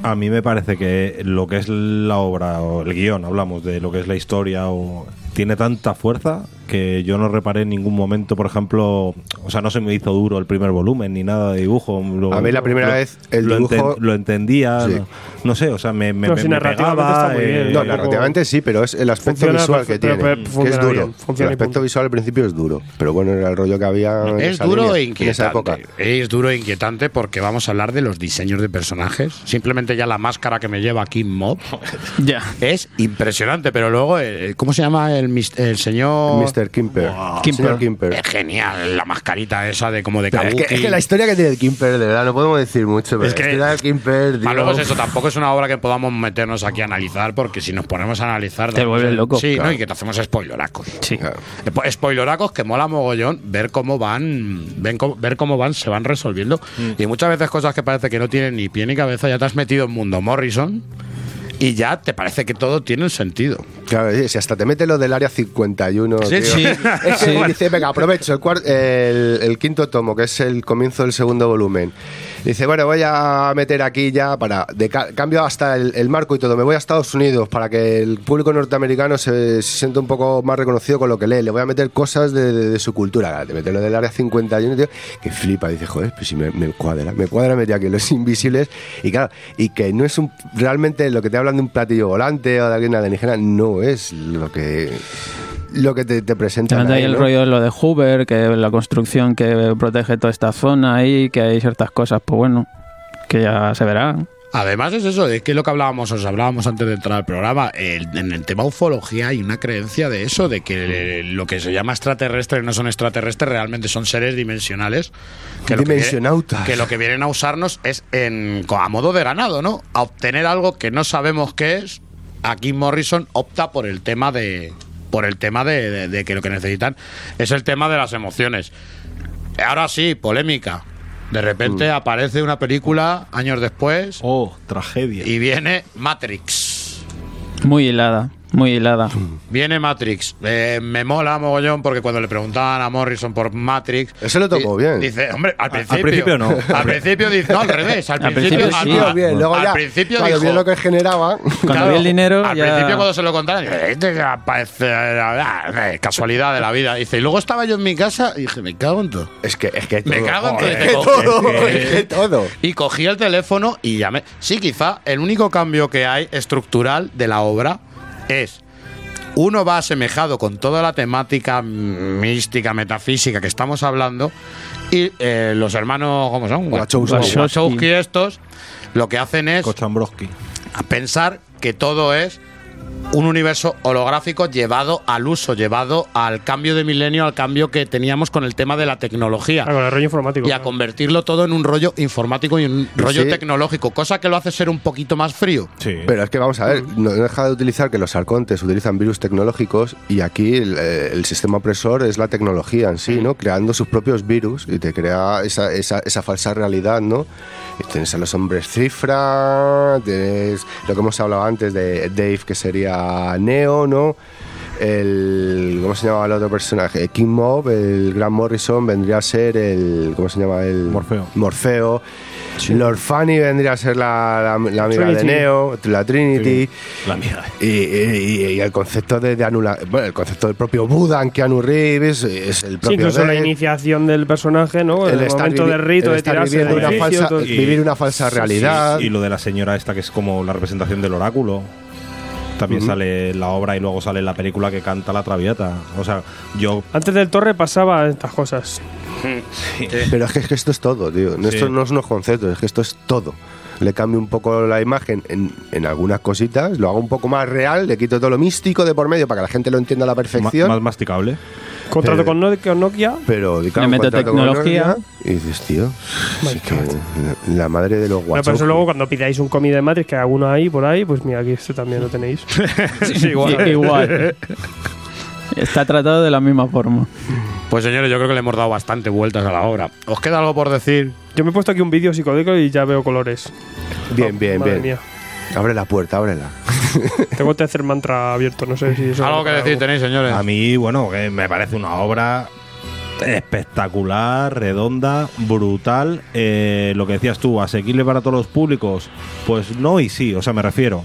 A mí me parece que lo que es la obra o el guion, hablamos de lo que es la historia, o, tiene tanta fuerza que yo no reparé en ningún momento, por ejemplo, o sea, no se me hizo duro el primer volumen ni nada de dibujo. Lo- A mí la primera lo- vez el lo, dibujo- lo entendía, Sí. no, no sé, o sea, me, me, No, me- pegaba, está muy bien. eh, No, narrativamente sí, pero es el aspecto Funciona visual que tiene, que es duro. bien, el aspecto visual al principio es duro, pero bueno, era el rollo que había en Es esa duro línea, e en esa época. inquietante. Es duro e inquietante porque vamos a hablar de los diseños de personajes. Simplemente ya la máscara que me lleva aquí Mob Ya. es impresionante, pero luego, eh, ¿cómo se llama el, señor? Mr. Kimper. Kimper. Señor Kimper. Es genial, la mascarita esa de como de es, kabuki. que, es que la historia que tiene el Kimper, de verdad, no podemos decir mucho, pero Es que- la historia del Kimper, Ah, tío, luego es eso, tampoco es una obra que podamos meternos aquí a analizar, porque si nos ponemos a analizar. Te vuelves loco. Sí, Claro. ¿no? y que te hacemos spoileracos. Sí. Claro. Spo- Spoileracos que mola mogollón ver cómo van, ven cómo- ver cómo van, se van resolviendo. Mm. Y muchas veces cosas que parece que no tienen ni pie ni cabeza, ya te has metido metido en mundo Morrison y ya te parece que todo tiene un sentido. Claro, si hasta te mete lo del área 51. Sí, tío. sí. Es que Sí. dice, venga, aprovecho el, el, el quinto tomo, que es el comienzo del segundo volumen. Dice, bueno, voy a meter aquí ya para. De ca- cambio hasta el, marco y todo. Me voy a Estados Unidos para que el público norteamericano se, se sienta un poco más reconocido con lo que lee. Le voy a meter cosas de, de- de su cultura. Claro, Te mete lo del área 51, tío, que flipa. Dice, joder, pues si me, me cuadra. Me cuadra meter aquí los invisibles. Y claro, y que no es un. Realmente lo que te hablan de un platillo volante o de alguien alienígena, no es lo que. Lo que te, te presentan. Ahí, el ¿no? rollo de lo de Hoover, que la construcción que protege toda esta zona ahí, que hay ciertas cosas, pues bueno, que ya se verán. Además es eso, es que lo que hablábamos, os hablábamos antes de entrar al programa, el- en el tema ufología hay una creencia de eso, de que lo que se llama extraterrestres no son extraterrestres, realmente son seres dimensionales. Que lo que, viene- Dimensionautas. que lo que vienen a usarnos es en, a modo de ganado, ¿no? A obtener algo que no sabemos qué es. Aquí Morrison opta por el tema de por el tema de, de- de que lo que necesitan es el tema de las emociones. Ahora sí, polémica. De repente aparece una película años después. Oh, tragedia. Y viene Matrix. Muy hilada, muy hilada. Viene Matrix. Eh, me mola mogollón porque cuando le preguntaban a Morrison por Matrix. Eso lo tocó bien. Dice, hombre, al principio. principio no. Al principio dice, no, al revés. Al, Al principio, principio sí. al- bien, luego al ya, principio cuando dijo. vio lo que generaba. Cuando Claro, vi el dinero, Al ya- principio, cuando se lo contaron, "Este ah, eh, casualidad de la vida. Dice, y luego estaba yo en mi casa y dije, me cago en todo. Es que, es que todo. Me cago en todo. es que todo. Es que todo. Y cogí el teléfono y llamé. Sí, quizá el único cambio que hay estructural de la obra es. Uno va asemejado con toda la temática mística, metafísica que estamos hablando. Y eh, los hermanos, ¿cómo son? Wachowski. Wachowski estos, lo que hacen es Kochambroski. pensar que todo es un universo holográfico llevado al uso, llevado al cambio de milenio, al cambio que teníamos con el tema de la tecnología Ah, con el rollo informático. y a convertirlo todo en un rollo informático y un rollo Sí. tecnológico, cosa que lo hace ser un poquito más frío. Sí. Pero es que vamos a ver, no deja de utilizar que los arcontes utilizan virus tecnológicos y aquí el, eh, el sistema opresor es la tecnología en sí, ¿no? Creando sus propios virus y te crea esa, esa, esa falsa realidad, ¿no? Y tienes a los hombres cifra, tienes lo que hemos hablado antes de Dave, que sería Neo, ¿no? El, ¿Cómo se llama el otro personaje? King Mob, el Gran Morrison, vendría a ser el. ¿Cómo se llama? El Morfeo. Morfeo. Lord Fanny vendría a ser la, la, la amiga de. Neo, la Trinity. La mía. Y, y- y el concepto de, de anula- bueno, el concepto del propio Buda en Keanu Reeves es el Sí, propio incluso la iniciación del personaje, ¿no? El, estar momento del rito el de estar tirarse viviendo una edificio, falsa- y- vivir una falsa realidad. Sí, y lo de la señora esta que es como la representación del oráculo. También sale la obra y luego sale la película que canta la traviata. O sea, yo Antes del torre pasaba estas cosas. Pero es que, es que esto es todo, tío. Sí. Esto no es unos conceptos, es que esto es todo. Le cambio un poco la imagen en, en algunas cositas, lo hago un poco más real, le quito todo lo místico de por medio para que la gente lo entienda a la ma- perfección. más masticable. Contrato Pero- con, No- con Nokia. pero Le meto contrato con tecnología. Nokia Y dices, tío, sí que la, la madre de los guachos. eso luego cuando pidáis un cómic de Matrix, que hay alguno ahí por ahí, pues mira, aquí este también lo tenéis. igual. igual. Está tratado de la misma forma. Pues señores, yo creo que le hemos dado bastante vueltas a la obra. ¿Os queda algo por decir? Yo me he puesto aquí un vídeo psicodélico y ya veo colores. Bien, bien, Madre bien. mía. Abre la puerta, ábrela. Tengo tercer mantra abierto, no sé si eso. ¿Algo que decir tenéis, señores? A mí, bueno, que me parece una obra espectacular, redonda, brutal. Eh, lo que decías tú, asequible para todos los públicos. Pues no y sí, o sea, me refiero.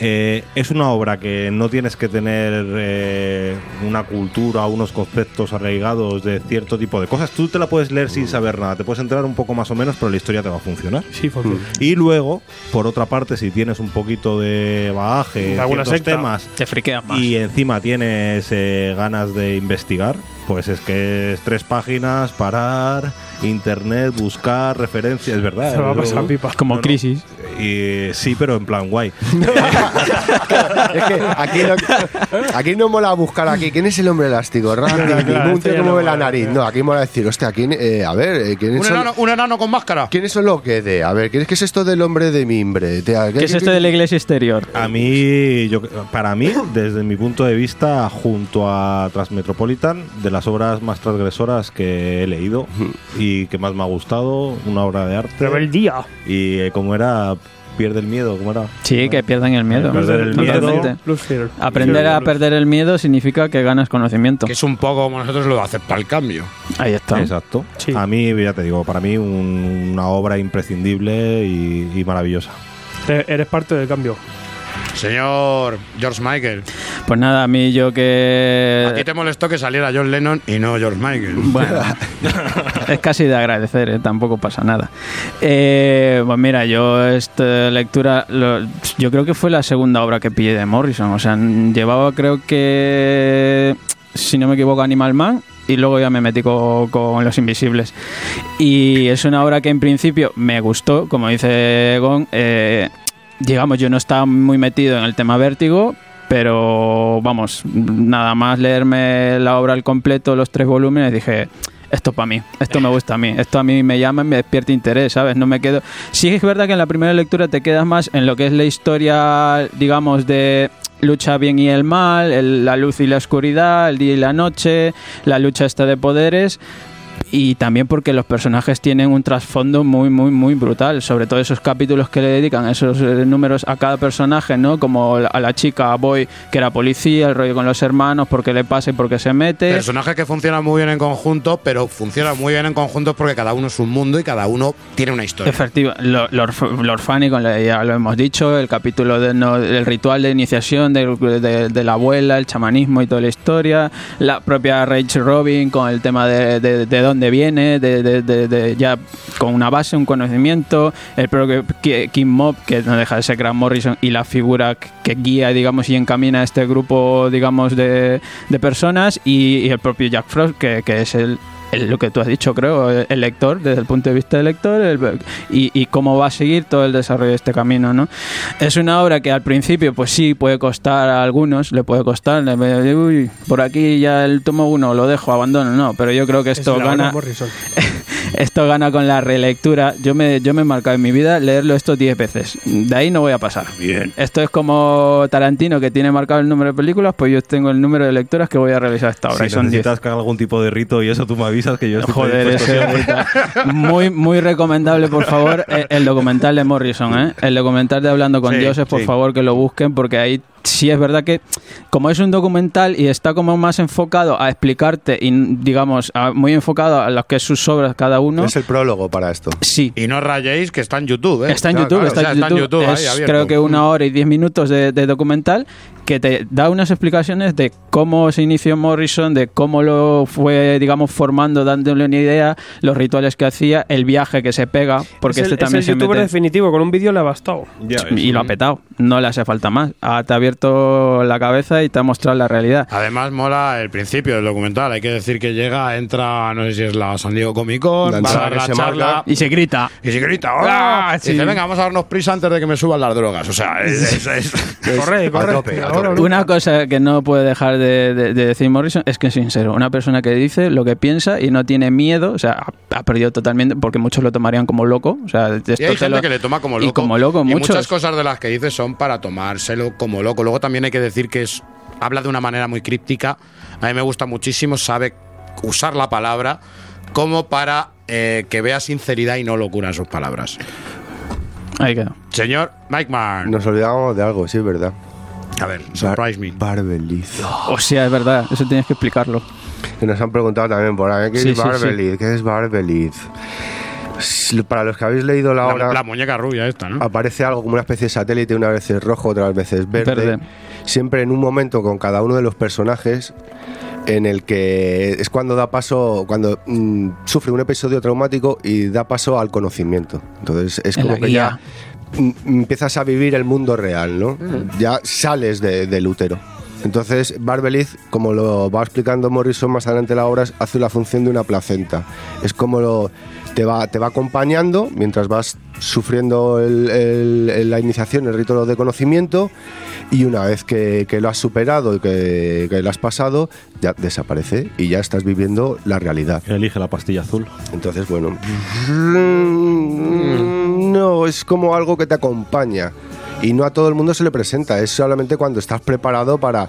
Eh, es una obra que no tienes que tener eh, una cultura, unos conceptos arraigados de cierto tipo de cosas. Tú te la puedes leer sin saber nada, te puedes enterar un poco más o menos, pero la historia te va a funcionar. Sí, funciona. Y luego, por otra parte, si tienes un poquito de bagaje, De secta. temas, Te friqueas más. y encima tienes eh, ganas de investigar, pues es que es tres páginas, parar, internet, buscar referencias, es verdad. Se va a pasar pipa. Como no, no. crisis. Y, sí, pero en plan guay. es que aquí no, aquí no mola buscar aquí quién es el hombre elástico, Randy, Claro, ni claro, un esto tío que mueve la nariz. No, aquí mola decir, hostia, ¿quién, eh, a ver, eh, ¿quiénes Un son, enano, un enano con máscara. ¿quiénes son los que de? A ver, ¿qué es, es esto del hombre de mimbre? ¿Qué es esto de la iglesia exterior? A mí, yo, para mí, desde mi punto de vista, junto a Transmetropolitan, de las obras más transgresoras que he leído y que más me ha gustado, una obra de arte. Rebeldía. Y eh, como era pierde el miedo, ¿cómo era? Sí, que pierdan el miedo. Perder el miedo. Aprender Fear, a perder el miedo significa que ganas conocimiento. Que es un poco como nosotros lo de aceptar el cambio. Ahí está. Exacto. Sí. A mí, ya te digo, para mí un- una obra imprescindible y, y maravillosa. Eres parte del cambio. Señor George Michael, Pues nada, a mí yo ¿a ti que... te molestó que saliera John Lennon y no George Michael? Bueno, es casi de agradecer, ¿eh? tampoco pasa nada. Eh, pues mira, yo esta lectura, lo- yo creo que fue la segunda obra que pillé de Morrison. O sea, llevaba creo que, si no me equivoco, Animal Man. Y luego ya me metí co- con, Los Invisibles. Y es una obra que en principio me gustó, como dice Gon. eh, digamos, yo no estaba muy metido en el tema vértigo, pero vamos, nada más leerme la obra al completo, los tres volúmenes, dije, esto para mí, esto me gusta a mí, esto a mí me llama y me despierta interés, ¿sabes? No me quedo... Sí es verdad que en la primera lectura te quedas más en lo que es la historia, digamos, de lucha bien y el mal, el- la luz y la oscuridad, el día y la noche, la lucha esta de poderes y también porque los personajes tienen un trasfondo muy muy muy brutal sobre todo esos capítulos que le dedican esos eh, números a cada personaje no como a la chica a Boy que era policía el rollo con los hermanos porque le pasa y porque se mete Personajes que funcionan muy bien en conjunto, pero funcionan muy bien en conjunto porque cada uno es un mundo y cada uno tiene una historia. Efectivo, lo, lo, orf- lo orfánico, le- ya lo hemos dicho, el capítulo de, del ritual de iniciación del- de, de la abuela, el chamanismo y toda la historia, la propia Rachel Robin con el tema de, de, de dónde viene, de, de- de- de ya con una base, un conocimiento, el propio Ki- Kim Mob, que no deja de ser Grant Morrison, y la figura que, guía, digamos, y encamina a este grupo, digamos, de personas, y, y el propio Jack Frost, que, que es el, el- lo que tú has dicho, creo, el, el lector, desde el punto de vista del lector, el- y, y cómo va a seguir todo el desarrollo de este camino, ¿no? Es una obra que al principio, pues sí, puede costar a algunos, le puede costar, le- uy, por aquí ya el tomo uno lo dejo, abandono, no, pero yo creo que Es esto obra gana, esto gana con la relectura. Yo me, yo me he marcado en mi vida leerlo esto 10 veces. De ahí no voy a pasar. Bien. Esto es como Tarantino que tiene marcado el número de películas, pues yo tengo el número de lecturas que voy a realizar esta obra. Si y son 10. necesitas que haga algún tipo de rito y eso tú me avisas que yo estoy Joder, ese. Muy, muy recomendable, por favor, eh, el documental de Morrison, ¿eh? El documental de Hablando con Sí, Dioses, por sí. favor, que lo busquen, porque ahí sí es verdad que, como es un documental y está como más enfocado a explicarte, y digamos, a- muy enfocado a lo que es sus obras cada uno. Es el prólogo para esto. Sí. Y no rayéis que está en YouTube, ¿eh? Está en YouTube, claro, está, o sea, en YouTube. Es, abierto. creo que una hora y diez minutos de, de documental que te da unas explicaciones de cómo se inició Morrison, de cómo lo fue, digamos, formando, dándole una idea, los rituales que hacía, el viaje que se pega, porque es el, este también es el se youtuber mete. definitivo, con un vídeo le ha bastado. Ya. Y lo ha petado, no le hace falta más. Ha- te ha abierto la cabeza y te ha mostrado la realidad. Además, mola el principio del documental. Hay que decir que llega, entra, no sé si es la San Diego Comic Con, va a dar la charla. marca. Y se grita. Y se grita, ¡hola! Ah, Y dice, venga, vamos a darnos prisa antes de que me suban las drogas. O sea, es, es- es- Corre, corre. a tope, a Ahora tope. Una cosa que no puede dejar de, de- de decir Morrison es que es sincero. Una persona que dice lo que piensa y no tiene miedo, o sea, ha, ha perdido totalmente, porque muchos lo tomarían como loco. O sea, esto Y hay te gente lo- que le toma como loco. Y como loco, Y muchos. muchas cosas de las que dice son para tomárselo como loco. Luego también hay que decir que es habla de una manera muy críptica. A mí me gusta muchísimo, sabe usar la palabra como para eh, que vea sinceridad y no locura en sus palabras. Ahí quedó. Señor Mike Marn. Nos olvidábamos de algo, sí, es verdad. A ver, surprise me. Barbeliz. O sea, es verdad, eso tienes que explicarlo. Que nos han preguntado también por ahí, ¿qué Sí, es sí, sí. Barbeliz? ¿Qué es Barbeliz? S- Para los que habéis leído la La, obra, la muñeca rubia esta, ¿no? aparece algo como una especie de satélite, una vez es rojo, otras veces verde. Verde. Siempre en un momento con cada uno de los personajes en el que es cuando da paso, cuando mm, sufre un episodio traumático y da paso al conocimiento. Entonces es En como que guía. ya mm, empiezas a vivir el mundo real, ¿no? Ya sales de- del útero. Entonces, Barbeliz, como lo va explicando Morrison más adelante en la obra, hace la función de una placenta. Es como lo, te, va, te va acompañando mientras vas sufriendo el- el- el- la iniciación, el rito de conocimiento, y una vez que, que lo has superado y que, que lo has pasado, ya desaparece y ya estás viviendo la realidad. Elige la pastilla azul. Entonces, bueno, no, es como algo que te acompaña. Y no a todo el mundo se le presenta, es solamente cuando estás preparado para,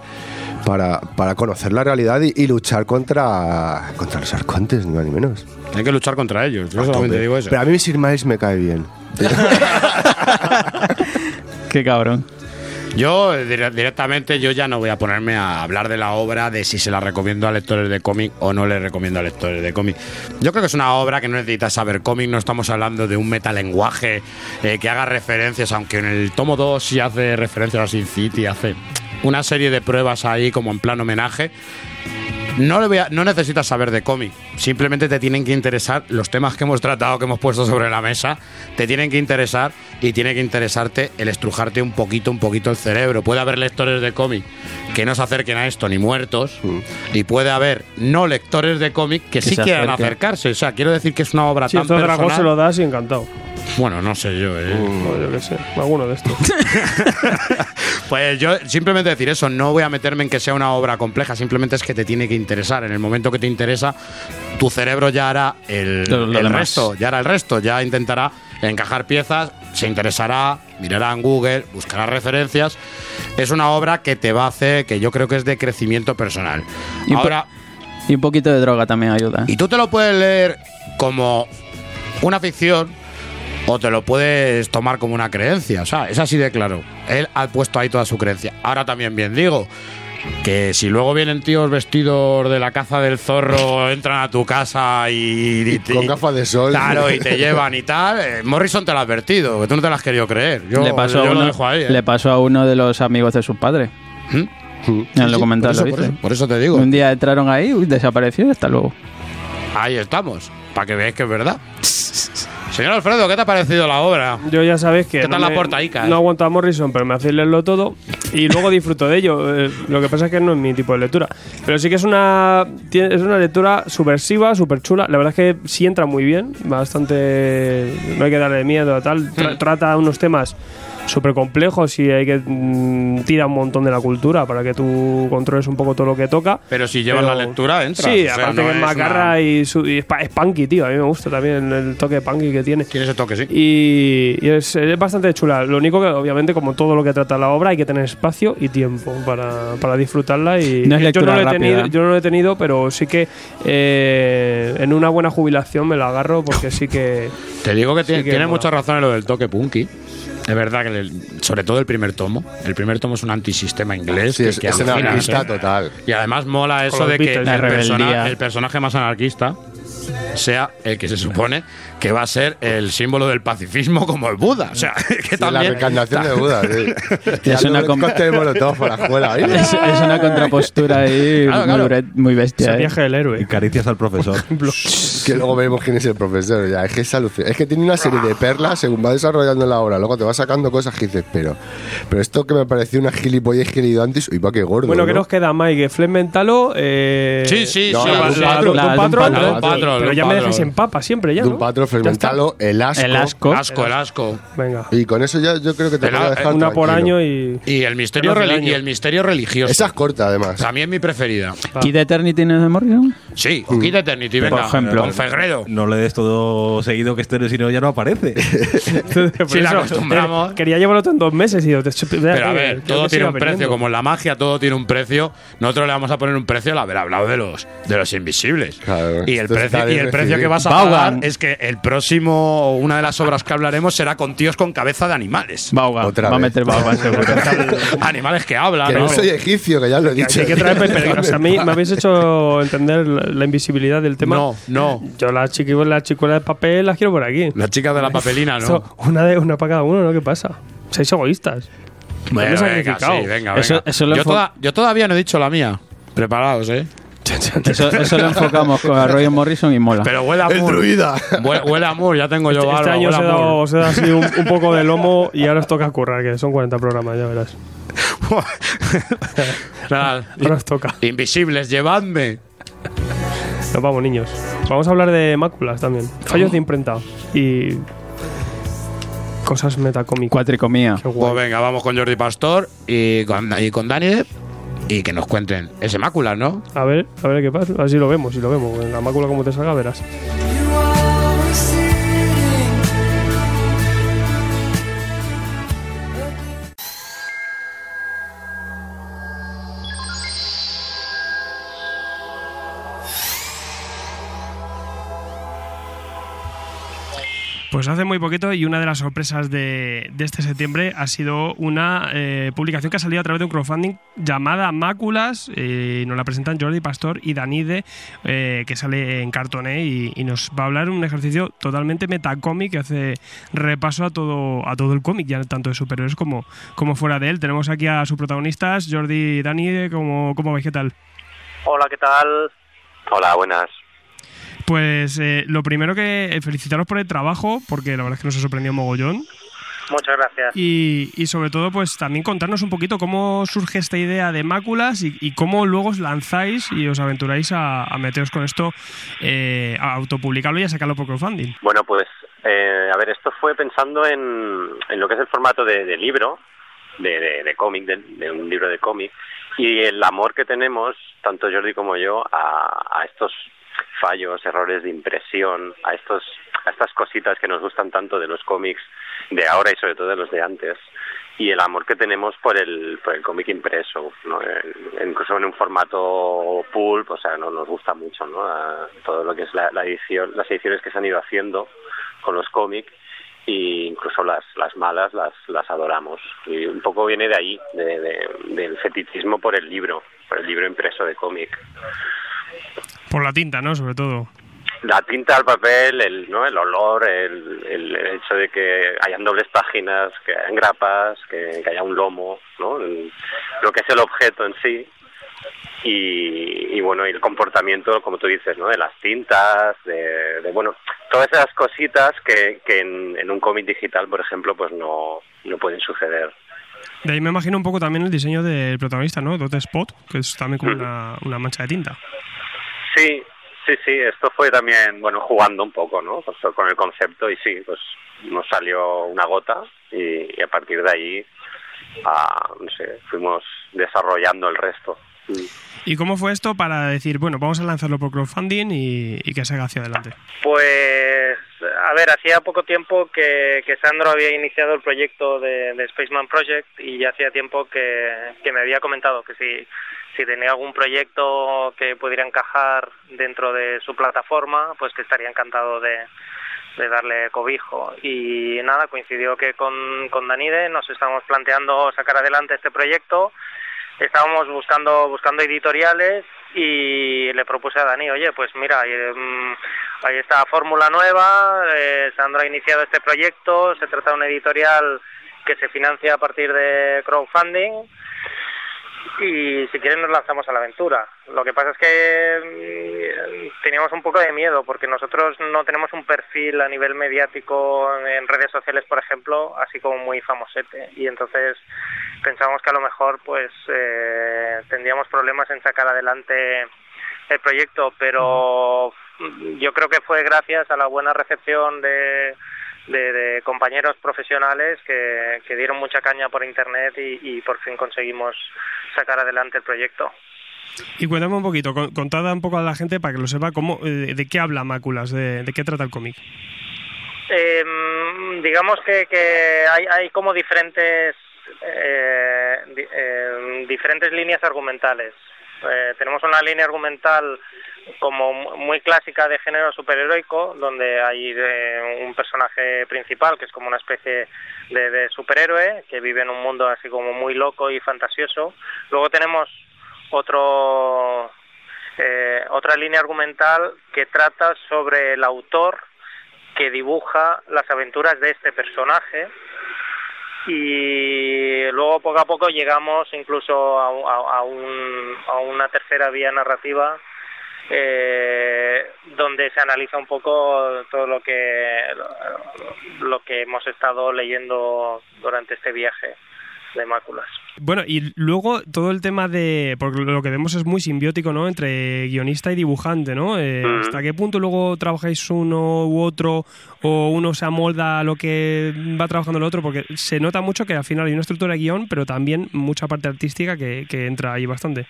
para, para conocer la realidad y, y luchar contra, contra los arcontes, ni más ni menos. Hay que luchar contra ellos. Yo solamente digo eso. Pero a mí Sir Miles me cae bien. Qué cabrón. Yo dire- directamente yo ya no voy a ponerme a hablar de la obra, de si se la recomiendo a lectores de cómic o no le recomiendo a lectores de cómic. Yo creo que es una obra que no necesita saber cómic, no estamos hablando de un metalenguaje eh, que haga referencias, aunque en el tomo 2 sí hace referencias a Sin City, hace una serie de pruebas ahí como en plan homenaje. No, le voy a- no necesitas saber de cómic, simplemente te tienen que interesar los temas que hemos tratado, que hemos puesto sobre la mesa, te tienen que interesar y tiene que interesarte el estrujarte un poquito, un poquito el cerebro. Puede haber lectores de cómic que no se acerquen a esto ni muertos y puede haber no lectores de cómic que, Que sí quieran acercarse. O sea, quiero decir que es una obra Si tan de Dragón personal. se lo das y encantado. Bueno, no sé yo, ¿eh? O yo qué sé, alguno de estos. Pues yo simplemente decir eso, no voy a meterme en que sea una obra compleja, simplemente es que te tiene que interesar. En el momento que te interesa, tu cerebro ya hará el, Lo- lo el resto, ya hará el resto, ya intentará encajar piezas, se interesará, mirará en Google, buscará referencias. Es una obra que te va a hacer, que yo creo que es de crecimiento personal. Y Ahora, Y un poquito de droga también ayuda. ¿eh? y tú te lo puedes leer como una ficción o te lo puedes tomar como una creencia. O sea, es así de claro. Él ha puesto ahí toda su creencia. Ahora también bien digo que si luego vienen tíos vestidos de la caza del zorro, entran a tu casa y, y te- Con gafas de sol. Claro, y te llevan y tal. eh, Morrison te lo ha advertido, que tú no te lo has querido creer. Yo, le, pasó yo a lo uno, dejo ahí. ¿eh? le pasó a uno de los amigos de su padre. ¿Mm? En el sí, documental por lo eso, por eso, por eso te digo. Un día entraron ahí, uy, desapareció y hasta luego. Ahí estamos, para que veáis que es verdad. Señor Alfredo, ¿qué te ha parecido la obra? Yo ya sabes que. ¿Qué no tal la me- portaica? No aguanto a Morrison, pero me hace leerlo todo. Y luego disfruto de ello. Eh, lo que pasa es que no es mi tipo de lectura. Pero sí que es una. tiene- Es una lectura subversiva, súper chula. La verdad es que sí entra muy bien. Bastante. No hay que darle miedo a tal. Tra- Trata unos temas súper complejos y hay que. mm, tira un montón de la cultura para que tú controles un poco todo lo que toca. Pero si llevas Pero- la lectura, entra. Sí, O sea, aparte no que es macarra una- y, su- y es, pa- es punky, tío. A mí me gusta también el toque punky que tiene. Tiene ese toque, sí. Y, y es, es bastante chula. Lo único que, obviamente, como todo lo que trata la obra, hay que tener espacio y tiempo para, para disfrutarla. Y No es yo, lectura no lo he tenido, yo no lo he tenido, pero sí que eh, en una buena jubilación me la agarro porque sí que. Te digo que Sí tiene, que tiene mola. mucha razón en lo del toque punky. Es verdad que, el- sobre todo el primer tomo. El primer tomo es un antisistema inglés. Sí, que- es, que es anarquista ¿eh? total. Y además mola eso de que el, persona- el personaje más anarquista sea el que se supone que va a ser el símbolo del pacifismo como el Buda. O sea, que Sí, la también. reencarnación de Buda. Sí. Es una la. ¿eh? Es, es una contrapostura ahí Claro, claro. Muy, Es bestia. el ¿eh? viaje del Y héroe. caricias al profesor. Que luego veremos quién es el profesor. Ya, es que es. Es que tiene una serie de perlas según va desarrollando la obra. Luego te va sacando cosas que dices, pero, pero esto que me pareció una gilipollez que he leído antes, uy, va que gordo. Bueno, ¿qué ¿no? nos queda, Mike? Flem Mentalo. Eh, Sí, sí, No, sí. la la- la- la- Pero ya me dejáis en papa siempre, ya. ¿no? Fermentalo, el asco. El asco. Asco, el asco. Venga. Y con eso ya yo creo que te El- voy a eh, dejar Una por tranquilo. año y. Y el misterio, y el misterio religioso. Esa es corta, además. Es mi preferida. ¿Kid Eternity no es de Morrison? Sí, o Kid Eternity, Por venga. ejemplo. Con Fegredo. No le des todo seguido que este si no ya no aparece. Por Si la eso, acostumbramos. eh, Quería llevarlo en dos meses y te- Pero a ver, todo tiene un precio, como en la magia todo tiene un precio. Nosotros le vamos a poner un precio al haber hablado de los de los invisibles. Claro, y el precio, y el precio que vas a pagar es que el próximo, una de las obras que hablaremos será con tíos con cabeza de animales. Otra Va a meter seguro. animales que hablan. Que no ¿no? soy egipcio, que ya lo he dicho. Hay que traer peregrinos. A mí me habéis hecho entender la, la invisibilidad del tema. No, no. Yo las chiqui- las chicuelas de papel las quiero por aquí. Las chicas de la papelina, ¿no? Esto, una, de, una para cada uno, ¿no? ¿Qué pasa? Seis egoístas. Bueno, venga, sacrificado. sí, venga, Eso- venga. eso lo yo, toda- yo todavía no he dicho la mía. Preparados, ¿eh? Eso, eso lo enfocamos con Arroyo Morrison y mola. Pero huele a El Moore. druida. Huele, huele a Moore, ya tengo yo Este, barba. este año huele os a he, dado, he dado así un, un poco de lomo y ahora os toca currar, que son 40 programas, ya verás. Nada. Ahora os toca. Invisibles, llevadme. Nos vamos, niños. Vamos a hablar de máculas también. Fallos de imprenta. Y. Cosas metacómicas. Cuatricomía. Qué guay. Pues venga, vamos con Jordi Pastor y con, y con Dani Depp y que nos cuenten ese mácula, ¿no? A ver, a ver qué pasa. A ver si lo vemos, si lo vemos. En la mácula como te salga, verás. Pues hace muy poquito y una de las sorpresas de, de este septiembre ha sido una eh, publicación que ha salido a través de un crowdfunding llamada Máculas. eh, nos la presentan Jordi Pastor y Danide, eh, que sale en Cartoné y, y nos va a hablar un ejercicio totalmente metacómic que hace repaso a todo, a todo el cómic, ya tanto de superhéroes como, como fuera de él. Tenemos aquí a sus protagonistas, Jordi y Danide. ¿Cómo, cómo vais? ¿Qué tal? Hola, ¿qué tal? Hola, buenas. Pues eh, lo primero que eh, felicitaros por el trabajo, porque la verdad es que nos ha sorprendido mogollón. Muchas gracias. Y, y sobre todo, pues también contarnos un poquito cómo surge esta idea de máculas y, y cómo luego os lanzáis y os aventuráis a, a meteros con esto, eh, a autopublicarlo y a sacarlo por crowdfunding. Bueno, pues, eh, a ver, esto fue pensando en, en lo que es el formato de, de libro, de, de, de cómic, de, de un libro de cómic, y el amor que tenemos, tanto Jordi como yo, a, a estos fallos, errores de impresión, a estos a estas cositas que nos gustan tanto de los cómics de ahora y sobre todo de los de antes y el amor que tenemos por el por el cómic impreso, ¿no? Incluso en un formato pulp, o sea, no nos gusta mucho, ¿no? Todo lo que es la, edición, las ediciones que se han ido haciendo con los cómics y incluso las las malas las las adoramos y un poco viene de ahí, de- del fetichismo por el libro, por el libro impreso de cómic. Por la tinta, ¿no? Sobre todo. la tinta al papel, el, ¿no? el olor, el, el hecho de que hayan dobles páginas, que hayan grapas, que, que haya un lomo, ¿no? El- lo que es el objeto en sí. Y, y bueno, y el comportamiento, como tú dices, ¿no? De las tintas, de, de, bueno, todas esas cositas que, que en, en un cómic digital, por ejemplo, pues no, no pueden suceder. De ahí me imagino un poco también el diseño del protagonista, ¿no? Dot Spot, que es también como una, una mancha de tinta. Sí, sí, sí, esto fue también, bueno, jugando un poco, ¿no? Pues, con el concepto y sí, pues nos salió una gota y, y a partir de ahí, ah, no sé, fuimos desarrollando el resto. ¿Y cómo fue esto para decir, bueno, vamos a lanzarlo por crowdfunding y, y que se haga hacia adelante? Pues, a ver, hacía poco tiempo que, Sandro había iniciado el proyecto de, de Spaceman Project y ya hacía tiempo que, me había comentado que si, tenía algún proyecto que pudiera encajar dentro de su plataforma, pues que estaría encantado de, darle cobijo. Y nada, coincidió que con, con Danide nos estábamos planteando sacar adelante este proyecto estábamos buscando buscando editoriales y le propuse a Dani, oye, pues mira, eh, mm, ahí está Fórmula Nueva, eh, Sandro ha iniciado este proyecto, se trata de una editorial que se financia a partir de crowdfunding y si quieren nos lanzamos a la aventura. Lo que pasa es que mm, teníamos un poco de miedo porque nosotros no tenemos un perfil a nivel mediático en redes sociales, por ejemplo, así como muy famosete y entonces pensamos que a lo mejor pues eh, tendríamos problemas en sacar adelante el proyecto, pero mm, yo creo que fue gracias a la buena recepción de, de, de compañeros profesionales que, que dieron mucha caña por internet y, y por fin conseguimos sacar adelante el proyecto. Y cuéntame un poquito, con- contad un poco a la gente para que lo sepa cómo, eh, de qué habla Máculas, de, de qué trata el cómic. Eh, digamos que, que hay, hay como diferentes eh, di- eh, diferentes líneas argumentales. Eh, tenemos una línea argumental como mu- muy clásica de género superheroico, donde hay eh, un personaje principal que es como una especie de, superhéroe que vive en un mundo así como muy loco y fantasioso. Luego tenemos otro eh, otra línea argumental que trata sobre el autor que dibuja las aventuras de este personaje y luego poco a poco llegamos incluso a, a una tercera vía narrativa eh, donde se analiza un poco todo lo que lo que hemos estado leyendo durante este viaje de máculas. Bueno, y luego todo el tema de. Porque lo que vemos es muy simbiótico, ¿no? Entre guionista y dibujante, ¿no? Eh, Mm. ¿Hasta qué punto luego trabajáis uno u otro o uno se amolda a lo que va trabajando el otro? Porque se nota mucho que al final hay una estructura de guion, pero también mucha parte artística que, que entra ahí bastante.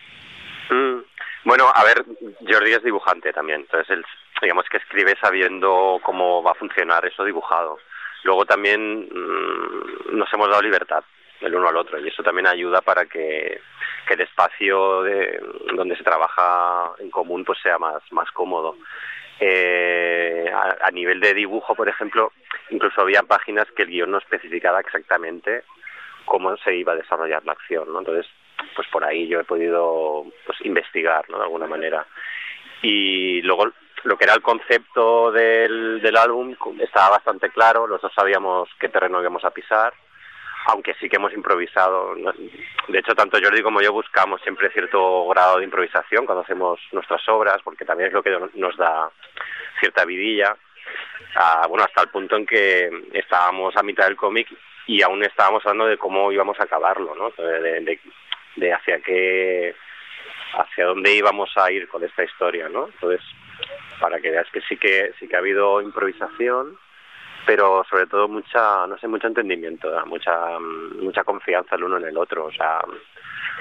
Bueno, a ver, Jordi es dibujante también, entonces él, digamos que escribe sabiendo cómo va a funcionar eso dibujado. Luego también mm, nos hemos dado libertad el uno al otro y eso también ayuda para que, que el espacio de, donde se trabaja en común pues sea más, más cómodo. Eh, a, a nivel de dibujo, por ejemplo, incluso había páginas que el guion no especificaba exactamente cómo se iba a desarrollar la acción, ¿no? Entonces, pues por ahí yo he podido pues investigar, ¿no? De alguna manera. Y luego lo que era el concepto del, álbum estaba bastante claro, los dos sabíamos qué terreno íbamos a pisar, aunque sí que hemos improvisado. De hecho, tanto Jordi como yo buscamos siempre cierto grado de improvisación cuando hacemos nuestras obras, porque también es lo que nos da cierta vidilla. Ah, bueno, hasta el punto en que estábamos a mitad del cómic y aún estábamos hablando de cómo íbamos a acabarlo, ¿no? De, de hacia qué, hacia dónde íbamos a ir con esta historia, ¿no? Entonces, para que veas que sí que sí que ha habido improvisación pero sobre todo mucha no sé mucho entendimiento mucha mucha confianza el uno en el otro o sea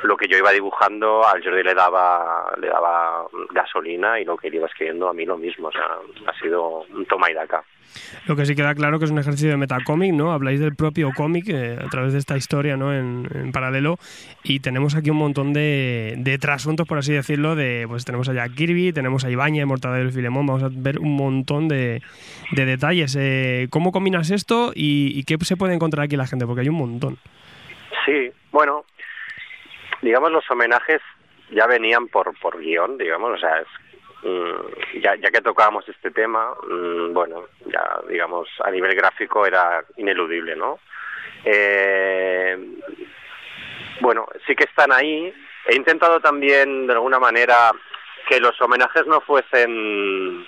lo que yo iba dibujando al Jordi le daba le daba gasolina y lo que él iba escribiendo a mí lo mismo o sea ha sido un toma y daca lo que sí queda claro que es un ejercicio de metacómic, ¿no? Habláis del propio cómic eh, a través de esta historia, ¿no? En, en, paralelo. Y tenemos aquí un montón de, de trasuntos, por así decirlo, de pues tenemos a Jack Kirby, tenemos a Ibañez, Mortadelo y Filemón, vamos a ver un montón de, de detalles. Eh, ¿Cómo combinas esto y, qué se puede encontrar aquí la gente? Porque hay un montón. Sí, bueno, digamos los homenajes ya venían por, por guion, digamos, o sea, es ya, ya que tocábamos este tema, mm, bueno, ya digamos a nivel gráfico era ineludible, ¿no? Eh, bueno, sí que están ahí. He intentado también, de alguna manera, que los homenajes no fuesen,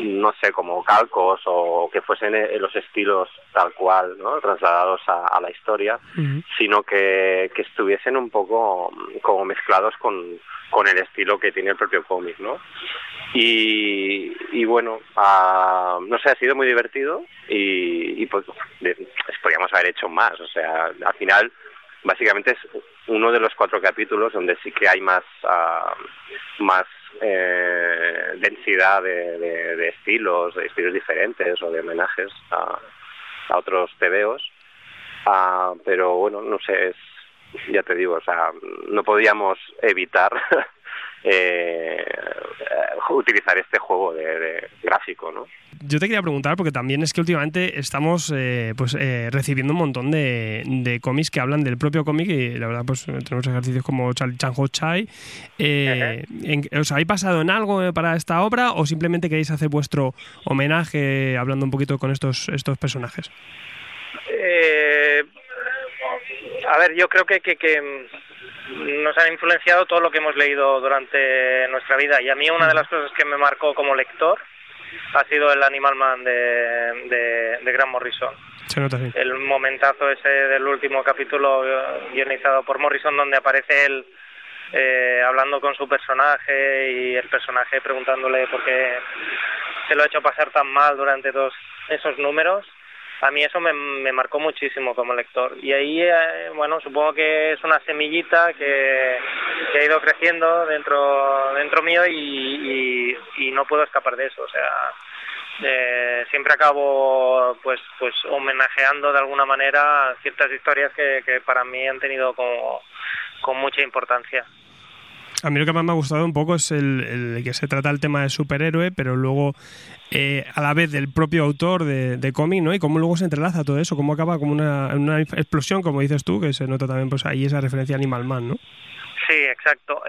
no sé, como calcos o que fuesen eh, los estilos tal cual, ¿no? Trasladados a, a la historia, uh -huh. sino que, que estuviesen un poco como mezclados con, con el estilo que tiene el propio cómic, ¿no? Y, y bueno, uh, no sé, ha sido muy divertido y, y pues podríamos haber hecho más, o sea, al final básicamente es uno de los cuatro capítulos donde sí que hay más uh, más eh, densidad de, estilos, de estilos diferentes o de homenajes a, otros tebeos, uh, pero bueno, no sé, es ya te digo, o sea, no podíamos evitar eh, utilizar este juego de, de, gráfico, ¿no? Yo te quería preguntar, porque también es que últimamente estamos eh, pues eh, recibiendo un montón de, de cómics que hablan del propio cómic y la verdad pues tenemos ejercicios como Chan Ho Chai. Eh, en, ¿Os habéis pasado en algo para esta obra o simplemente queréis hacer vuestro homenaje hablando un poquito con estos, estos personajes? Eh, a ver, yo creo que, que, que, nos han influenciado todo lo que hemos leído durante nuestra vida y a mí una de las cosas que me marcó como lector ha sido el Animal Man de, de, de Grant Morrison. Se nota así. El momentazo ese del último capítulo guionizado por Morrison donde aparece él eh, hablando con su personaje y el personaje preguntándole por qué se lo ha hecho pasar tan mal durante todos esos números a mí eso me, me, marcó muchísimo como lector. Y ahí, eh, bueno, supongo que es una semillita que, que, ha ido creciendo dentro, dentro mío y, y, no puedo escapar de eso. O sea, eh, siempre acabo pues pues homenajeando de alguna manera ciertas historias que, que para mí han tenido como con mucha importancia. A mí lo que más me ha gustado un poco es el, el que se trata el tema de superhéroe, pero luego eh, a la vez del propio autor de, de cómic, ¿no? Y cómo luego se entrelaza todo eso, cómo acaba como una, explosión, como dices tú, que se nota también pues ahí esa referencia a Animal Man, ¿no? Sí, exacto.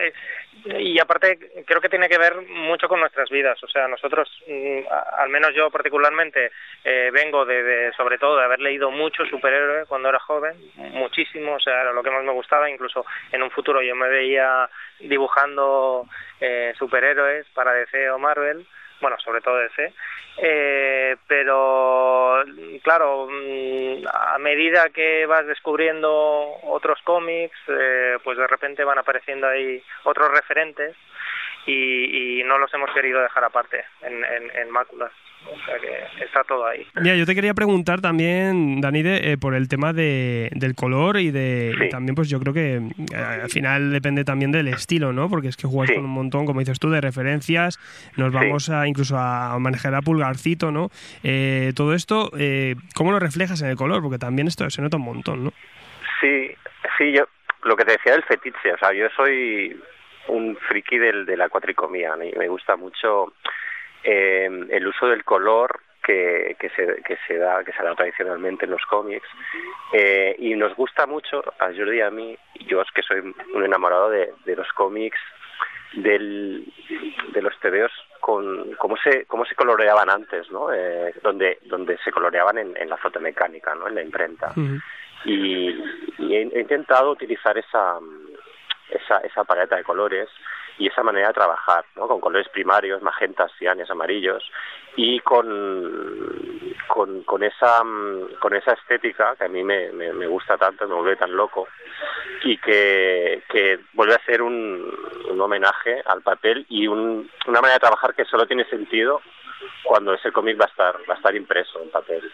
Y aparte creo que tiene que ver mucho con nuestras vidas. O sea, nosotros, mm, al menos yo particularmente, eh, vengo de, sobre todo, de haber leído mucho superhéroe cuando era joven, muchísimo, o sea, era lo que más me gustaba. Incluso en un futuro yo me veía dibujando eh, superhéroes para DC o Marvel bueno, sobre todo ese, eh, pero claro, mm, a medida que vas descubriendo otros cómics, eh, pues de repente van apareciendo ahí otros referentes y, no los hemos querido dejar aparte en, en, en máculas. O sea que está todo ahí. Mira, yo te quería preguntar también, Danide, eh, por el tema de, del color y de sí. y también, pues yo creo que eh, al final depende también del estilo, ¿no? Porque es que juegas sí. con un montón, como dices tú, de referencias. Nos vamos sí. a incluso a manejar a pulgarcito, ¿no? Eh, todo esto, eh, ¿cómo lo reflejas en el color? Porque también esto se nota un montón, ¿no? Sí, sí, yo lo que te decía del fetiche, o sea, yo soy un friki del, de la cuatricomía, y me gusta mucho eh, el uso del color que, que, se, que se da que se da tradicionalmente en los cómics. Eh, y nos gusta mucho a Jordi y a mí yo es que soy un enamorado de, de los cómics del, de los tebeos con cómo se cómo se coloreaban antes no eh, donde donde se coloreaban en, en la fotomecánica no en la imprenta. Y, y he, he intentado utilizar esa esa esa paleta de colores y esa manera de trabajar, ¿no? Con colores primarios, magentas, cianes, amarillos y con, con, esa mm, con esa estética que a mí me, me, me gusta tanto, me vuelve tan loco y que, que vuelve a ser un, un homenaje al papel y un, una manera de trabajar que solo tiene sentido cuando ese cómic va a estar va a estar impreso en papel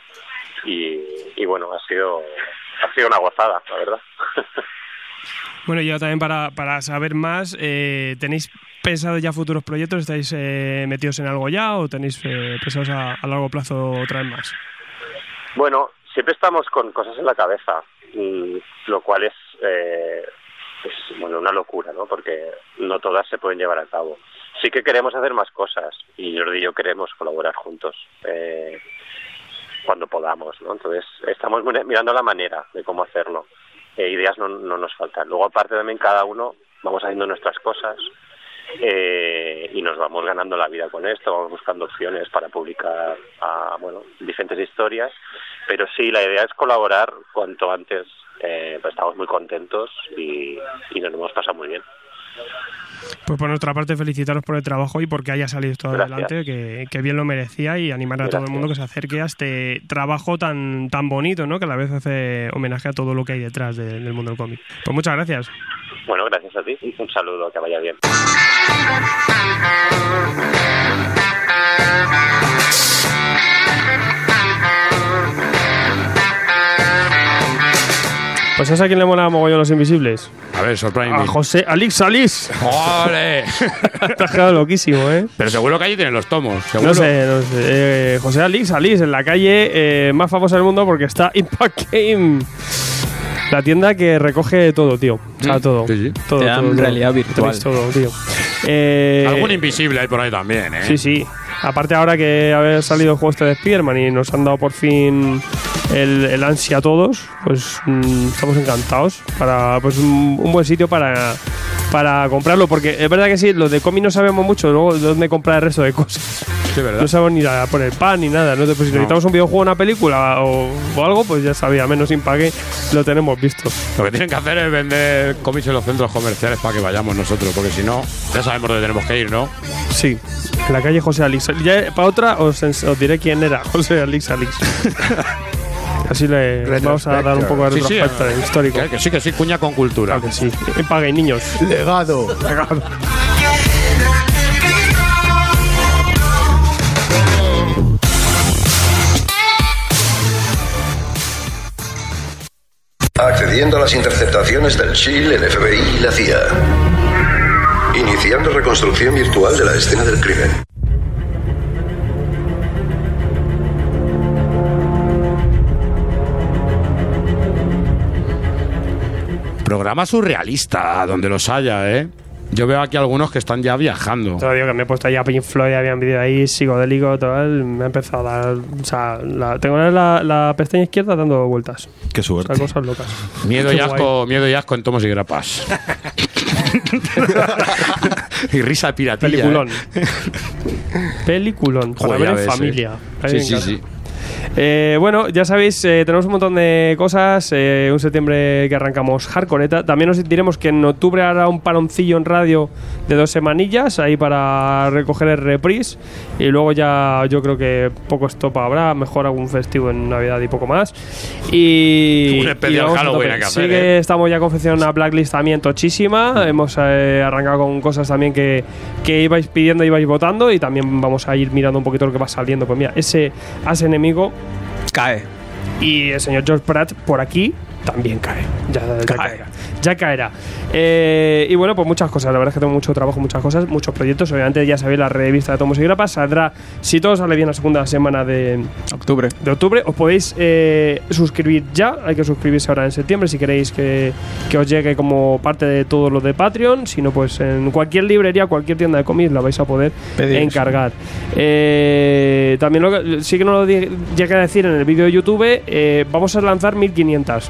y, y bueno ha sido ha sido una gozada la verdad Bueno, yo también para, para saber más, eh, ¿tenéis pensado ya futuros proyectos? ¿Estáis eh, metidos en algo ya o tenéis eh, pensados a, largo plazo traer más? Bueno, siempre estamos con cosas en la cabeza, lo cual es, eh, es bueno, una locura, ¿no? Porque no todas se pueden llevar a cabo. Sí que queremos hacer más cosas y Jordi y yo queremos colaborar juntos eh, cuando podamos, ¿no? Entonces estamos mi- mirando la manera de cómo hacerlo. Eh, ideas no, no nos faltan. Luego aparte también cada uno vamos haciendo nuestras cosas eh, y nos vamos ganando la vida con esto, vamos buscando opciones para publicar ah, bueno, diferentes historias, pero sí, la idea es colaborar cuanto antes, eh, pues estamos muy contentos y, nos hemos pasado muy bien. Pues por nuestra parte felicitaros por el trabajo y porque haya salido Gracias. adelante, que, que bien lo merecía y animar a todo el mundo que se acerque a este trabajo tan, tan bonito, ¿no? Que a la vez hace homenaje a todo lo que hay detrás de- del mundo del cómic. Pues muchas gracias. Bueno, gracias a ti y un saludo, que vaya bien. Pues ¿sabes a quién le mola mogollón los invisibles? A ver, sorprende. A José Alix Salís. ¡Ole! Te has quedado loquísimo, ¿eh? Pero seguro que allí tienen los tomos. Seguro. No sé, no sé. Eh, José Alix Salís, en la calle eh, más famosa del mundo porque está Impact Game. La tienda que recoge todo, tío. O sea, Mm, todo. sí, sí. Todo, Te dan todo, todo. realidad virtual. Todo, tío. Eh, Algún invisible hay por ahí también, ¿eh? Sí, sí. Aparte ahora que ha salido el juego este de Spiderman y nos han dado por fin el, el ansia a todos, pues mm, estamos encantados. Para pues un, un buen sitio para, para comprarlo, porque es verdad que sí, los de cómic no sabemos mucho luego de dónde comprar el resto de cosas. Sí, ¿verdad? No sabemos ni a poner pan ni nada. ¿no? Pues si No. necesitamos un videojuego, una película o, o algo, pues ya sabía, menos impague, lo tenemos visto. Lo que tienen que hacer es vender cómics en los centros comerciales para que vayamos nosotros, porque si no, ya sabemos dónde tenemos que ir, ¿no? Sí, en la calle José Alix. Ya para otra os, os diré quién era, José Alix Alix. Así le vamos a dar un poco de Sí, sí, retrospecto eh, histórico. Que, que sí, que sí, cuña con cultura. Claro que sí. Impague, niños. Legado. Accediendo a las interceptaciones del SHIELD, el FBI y la CIA. Iniciando reconstrucción virtual de la escena del crimen. Programa surrealista, donde los haya, ¿eh? Yo veo aquí algunos que están ya viajando. Te lo digo que me he puesto ahí a Pink Floyd, había un vídeo ahí psicodélico, tal. Me ha empezado a dar. O sea, la- tengo la, la pestaña izquierda dando vueltas. Qué O sea, suerte. cosas locas. Miedo Qué y guay. asco, miedo y asco en tomos y grapas. y risa piratilla. Peliculón. ¿eh? Peliculón. Para Joder, ver ya en ves, familia. eh. Sí, sí, sí. Eh, bueno, ya sabéis, eh, tenemos un montón de cosas. eh, un septiembre que arrancamos hardcoreta. También os diremos que en octubre hará un paroncillo en radio de dos semanillas ahí para recoger el reprise. Y luego ya yo creo que poco stop habrá. Mejor algún festivo en Navidad y poco más. Y. Un especial y a Halloween que Sí que ¿eh? estamos ya confeccionando una blacklist también tochísima. Hemos eh, arrancado con cosas también que, que ibais pidiendo, ibais votando. Y también vamos a ir mirando un poquito lo que va saliendo. Pues mira, ese as enemigo Cae. y el señor George Pratt por aquí también cae. Ya, ya caerá. Ya caerá. Eh, y bueno, pues muchas cosas. La verdad es que tengo mucho trabajo, muchas cosas, muchos proyectos. Obviamente ya sabéis la revista de Tomos y Grapas. Saldrá, si todo sale bien, la segunda semana de octubre. De octubre. Os podéis eh, suscribir ya. Hay que suscribirse ahora en septiembre si queréis que, que os llegue como parte de todo lo de Patreon. Si no, pues en cualquier librería, cualquier tienda de cómics la vais a poder Pedir, encargar. Eh, también lo que, sí que no lo llegué a decir en el vídeo de YouTube. eh, vamos a lanzar 1500.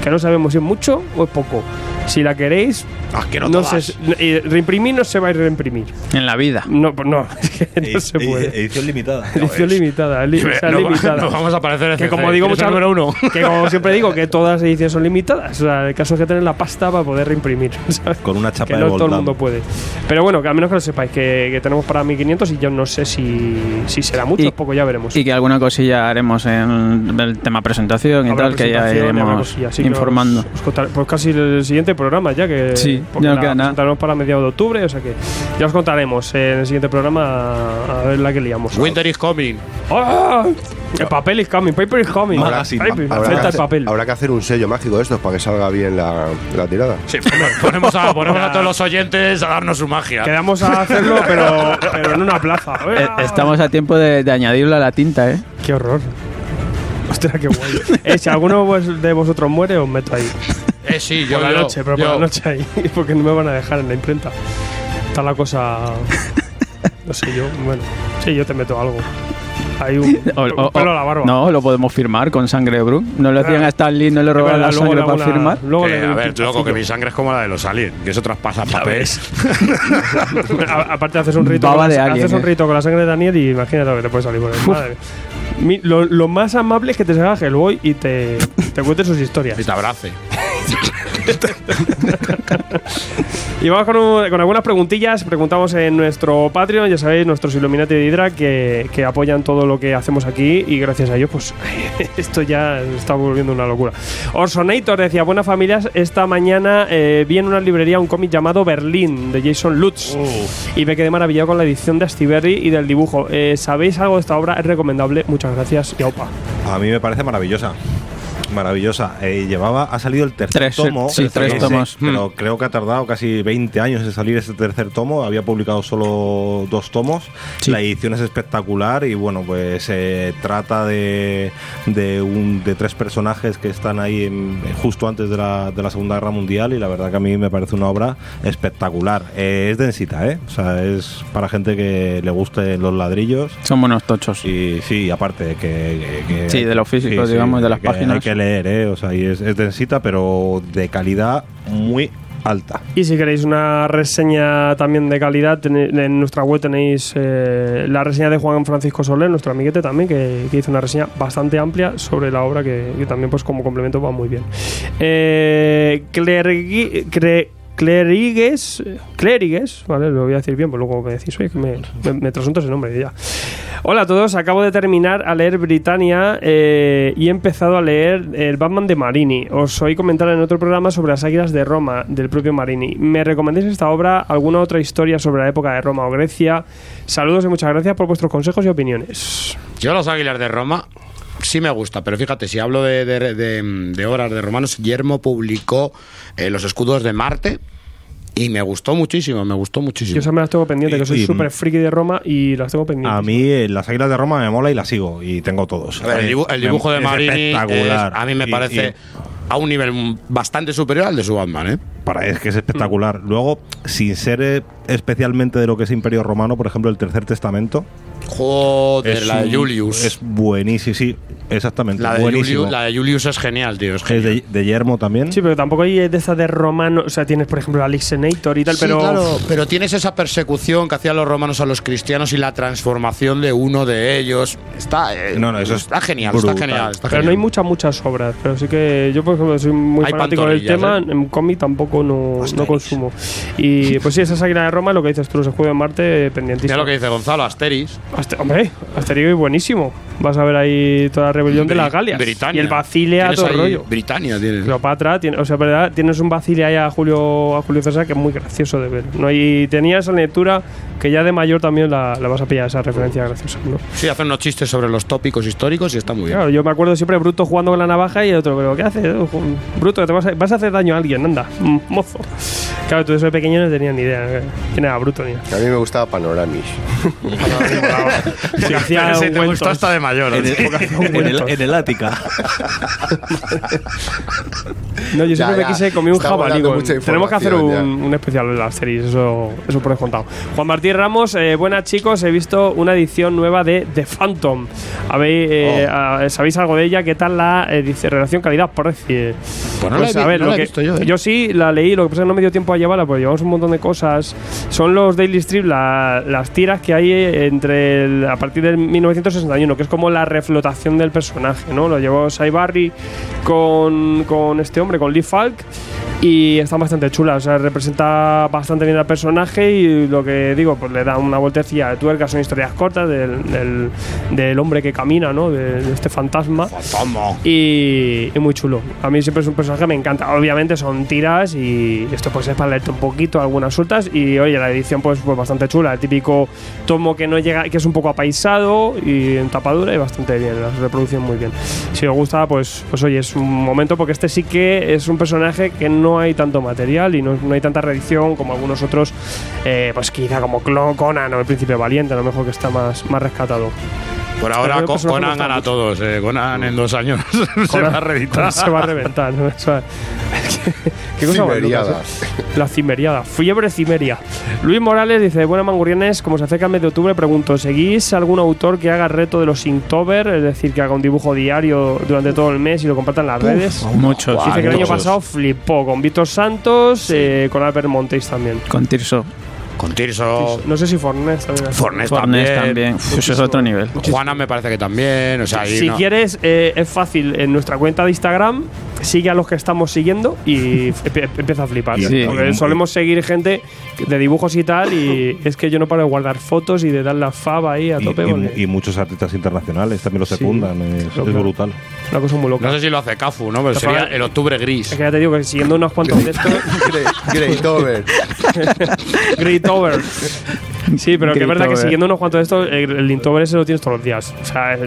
Que no sabemos si es mucho o es poco. Si la queréis, Ah, que no no se, eh, reimprimir no se va a reimprimir. En la vida. No, pues no, es que no se puede. Edición limitada. Edición limitada, li- o sea, No va- limitada. no vamos a aparecer en que como digo ¿Quieres el muchas número uno? que como siempre digo que todas las ediciones son limitadas, o sea, el caso es que tener la pasta para poder reimprimir, ¿sabes? Con una chapa que de no todo el mundo puede. Pero bueno, que al menos que lo sepáis que, que tenemos para 1500 y yo no sé si, si será mucho o poco, ya veremos. Y que alguna cosilla haremos en el tema presentación y Habrá tal, que ya iremos informando. os- os contaré- pues casi el siguiente programa ya que Sí, ya no la queda nada. para mediados de octubre, o sea que ya os contaremos en el siguiente programa a ver la que liamos. Winter is coming. ¡Ah! El papel is coming, paper is coming. Habrá, Paper, habrá que hacer, papel. habrá que hacer un sello mágico de estos para que salga bien la, la tirada. Sí, ponemos a, ponemos a todos los oyentes a darnos su magia. Quedamos a hacerlo, pero, pero en una plaza. Eh, Estamos a tiempo de, de añadirlo a la tinta, ¿eh? Qué horror. Ostras, qué guay. Eh, si alguno vos- de vosotros muere, os meto ahí. Eh, sí, yo por la yo- noche, pero yo- por la noche ahí. Porque no me van a dejar en la imprenta. Está la cosa. No sé yo. Bueno, sí, yo te meto algo. Hay un, O- un o- pelo a la barba. No, lo podemos firmar con sangre de Brooke. No le hacían a Stan Lee, no le robaban la Luego sangre le hago para una- firmar. Luego Eh, le a ver, loco, que mi sangre es como la de los aliens, que eso traspasa papel. A- Aparte haces un rito, Baba con la, de alien, haces un eh. rito con la sangre de Daniel y imagínate lo que te puede salir por ahí. Madre mía. Lo, más amable es que te salga Hellboy y te, te cuente sus historias. Te abrace. Y vamos con, un- con algunas preguntillas. Preguntamos en nuestro Patreon, ya sabéis, nuestros Illuminati de Hydra, que, que apoyan todo lo que hacemos aquí y gracias a ellos, pues esto ya está volviendo una locura. Orsonator decía: Buenas familias, esta mañana eh, vi en una librería un cómic llamado Berlín de Jason Lutz y me quedé maravillado con la edición de Astiberri y del dibujo. Eh, ¿Sabéis algo de esta obra? Es recomendable. Muchas gracias. Y opa. A mí me parece maravillosa. Maravillosa. Eh, llevaba, ha salido el tercer Tres, tomo. sí, tres tomos. Pero Mm. creo que ha tardado casi 20 años en salir ese tercer tomo. Había publicado solo dos tomos. La edición es espectacular y bueno, pues se trata de, de, un, de tres personajes que están ahí en- justo antes de la, de la Segunda Guerra Mundial y la verdad que a mí me parece una obra espectacular. Eh, es densita, ¿eh? O sea, es para gente que le guste los ladrillos. Son buenos tochos. Y sí, aparte de que, que- que- Sí, de los físicos, sí, digamos, de las que páginas. Hay que ¿eh? O sea, y es, densita, pero de calidad muy alta. Y si queréis una reseña también de calidad, en nuestra web tenéis eh, la reseña de Juan Francisco Soler, nuestro amiguete también, que, hizo una reseña bastante amplia sobre la obra que, también pues como complemento va muy bien. Eh, Clergui- Clerigues, Clerigues, vale, lo voy a decir bien, pues luego me decís, oye, que me, me, ese nombre ya. Hola a todos, acabo de terminar a leer Britannia eh, y he empezado a leer el Batman de Marini. Os oí comentar en otro programa sobre las águilas de Roma, del propio Marini. ¿Me recomendáis esta obra, alguna otra historia sobre la época de Roma o Grecia? Saludos y muchas gracias por vuestros consejos y opiniones. Yo los Águilas de Roma sí me gusta, pero fíjate, si hablo de, de, de- de obras de romanos, Guillermo publicó eh, Los escudos de Marte y me gustó muchísimo, me gustó muchísimo. Yo esas me las tengo pendientes, que soy súper friki de Roma y las tengo pendientes. A mí eh, las águilas de Roma me mola y las sigo y tengo todos. A ver, el, dibu- el dibujo de Marini es- espectacular. a mí me Y- parece y- a un nivel bastante superior al de su Batman, ¿eh? para es que es espectacular. Luego, sin ser eh, especialmente de lo que es Imperio Romano, por ejemplo, el Tercer Testamento. Joder, es la de Julius. Es buenísimo, sí, exactamente. La de, buenísimo. Julius, la de Julius es genial, tío. Es Es genial. de, de Yermo también. Sí, pero tampoco hay de esas de romano. O sea, tienes, por ejemplo, Alixenator y tal, Sí, pero. claro, pero tienes esa persecución que hacían los romanos a los cristianos y la transformación de uno de ellos. Está, eh, No, no, eso es está genial, brutal. está genial. está Pero no hay muchas, muchas obras. Pero sí que yo, por ejemplo, soy muy Hay fanático del tema. ¿eh? En cómic tampoco no, no consumo. Y pues sí, esa águila de Roma, lo que dices tú, los escudos de Marte, pendientísimo. Mira lo que dice Gonzalo, Asteris. Aste- hombre, Asterix es buenísimo. Vas a ver ahí toda la rebelión de las Galias. Britannia. Y el Bacilia, Tienes todo el rollo. Britannia tienes. Cleopatra, tiene- o sea, verdad, tienes un Bacilia ahí a Julio, a Julio César que es muy gracioso de ver. ¿no? Y tenía esa lectura que ya de mayor también la, la vas a pillar, esa referencia graciosa. ¿no? Sí, hacen unos chistes sobre los tópicos históricos y está muy bien. Claro, yo me acuerdo siempre Bruto jugando con la navaja y el otro, pero ¿qué haces? Bruto, que te vas a, vas a hacer daño a alguien, anda, mm, mozo. Claro, tú de pequeño no tenías ni idea eh, quién era Bruto ni. A mí me gustaba Panoramis. Hacía gustó hasta de mayor. En ¿no? el, en el- en el Ática. No, yo siempre Ya, me quise comer un jabalí. Tenemos que hacer un, un especial de las series, eso, eso por descontado. Juan Martín Ramos, eh, buenas chicos, he visto una edición nueva de The Phantom. ¿Habéis, eh, Oh. ah, ¿Sabéis algo de ella? ¿Qué tal la eh, dice, relación calidad-precio? Pues no la he vi- no he visto yo, ¿eh? sí la leí, lo que pasa es que no me dio tiempo a llevarla, porque llevamos un montón de cosas. Son los Daily Strip, la- las tiras que hay entre el- a partir del 1961, que es como la reflotación del personaje, ¿no? Lo llevó Cy Barry con, con este hombre, con Lee Falk. Y están bastante chulas, o sea, representa bastante bien al personaje y lo que digo, pues le da una vueltecilla de tuerca, son historias cortas del, del, del hombre que camina, ¿no? De, de este fantasma. Y, y muy chulo. A mí siempre es un personaje que me encanta. Obviamente son tiras y esto pues es para leerte un poquito algunas sueltas y oye, la edición pues, pues bastante chula. El típico tomo que no llega, que es un poco apaisado y en tapadura y bastante bien, la muy bien. Si os gusta, pues, pues oye, es un momento porque este sí que es un personaje que no hay tanto material y no, no hay tanta reedición como algunos otros, eh, pues quizá como Clon, Conan o el Príncipe Valiente, a lo mejor que está más, más rescatado. Por ahora Pero Co- el personaje me Conan gana todos. eh. Conan en dos años se va a reeditar. Se va a reventar. ¿no? Eso es- ¿Qué cosa más loca, Cimeriadas. ¿eh? La cimeriada. Fiebre cimeria. Luis Morales dice: Buenas mangurrianes, como se acerca el mes de octubre, pregunto: ¿seguís algún autor que haga reto de los Inktober? Es decir, que haga un dibujo diario durante todo el mes y lo comparta en las redes. Muchos. Dice que el año pasado flipó con Víctor Santos, eh, con Albert Montes también. Con Tirso. Con Tirso. No sé si Fornés también. Fornés Fornés también. también. Uf, eso es otro nivel. Juana me parece que también. O sea, ahí Si no- quieres, eh, es fácil. En nuestra cuenta de Instagram, sigue a los que estamos siguiendo y empie- empieza a flipar. Sí. Porque solemos seguir gente de dibujos y tal, y es que yo no paro de guardar fotos y de dar la fava ahí a tope. y- porque y muchos artistas internacionales también lo secundan. es, Claro, es brutal. una cosa muy loca. No sé si lo hace Cafu, ¿no? Pero sería el octubre gris. Es que ya te digo que siguiendo unos cuantos de estos. Great over. Great Over. Sí, pero que es verdad que siguiendo unos cuantos de estos, el, el ese lo tienes todos los días. O sea,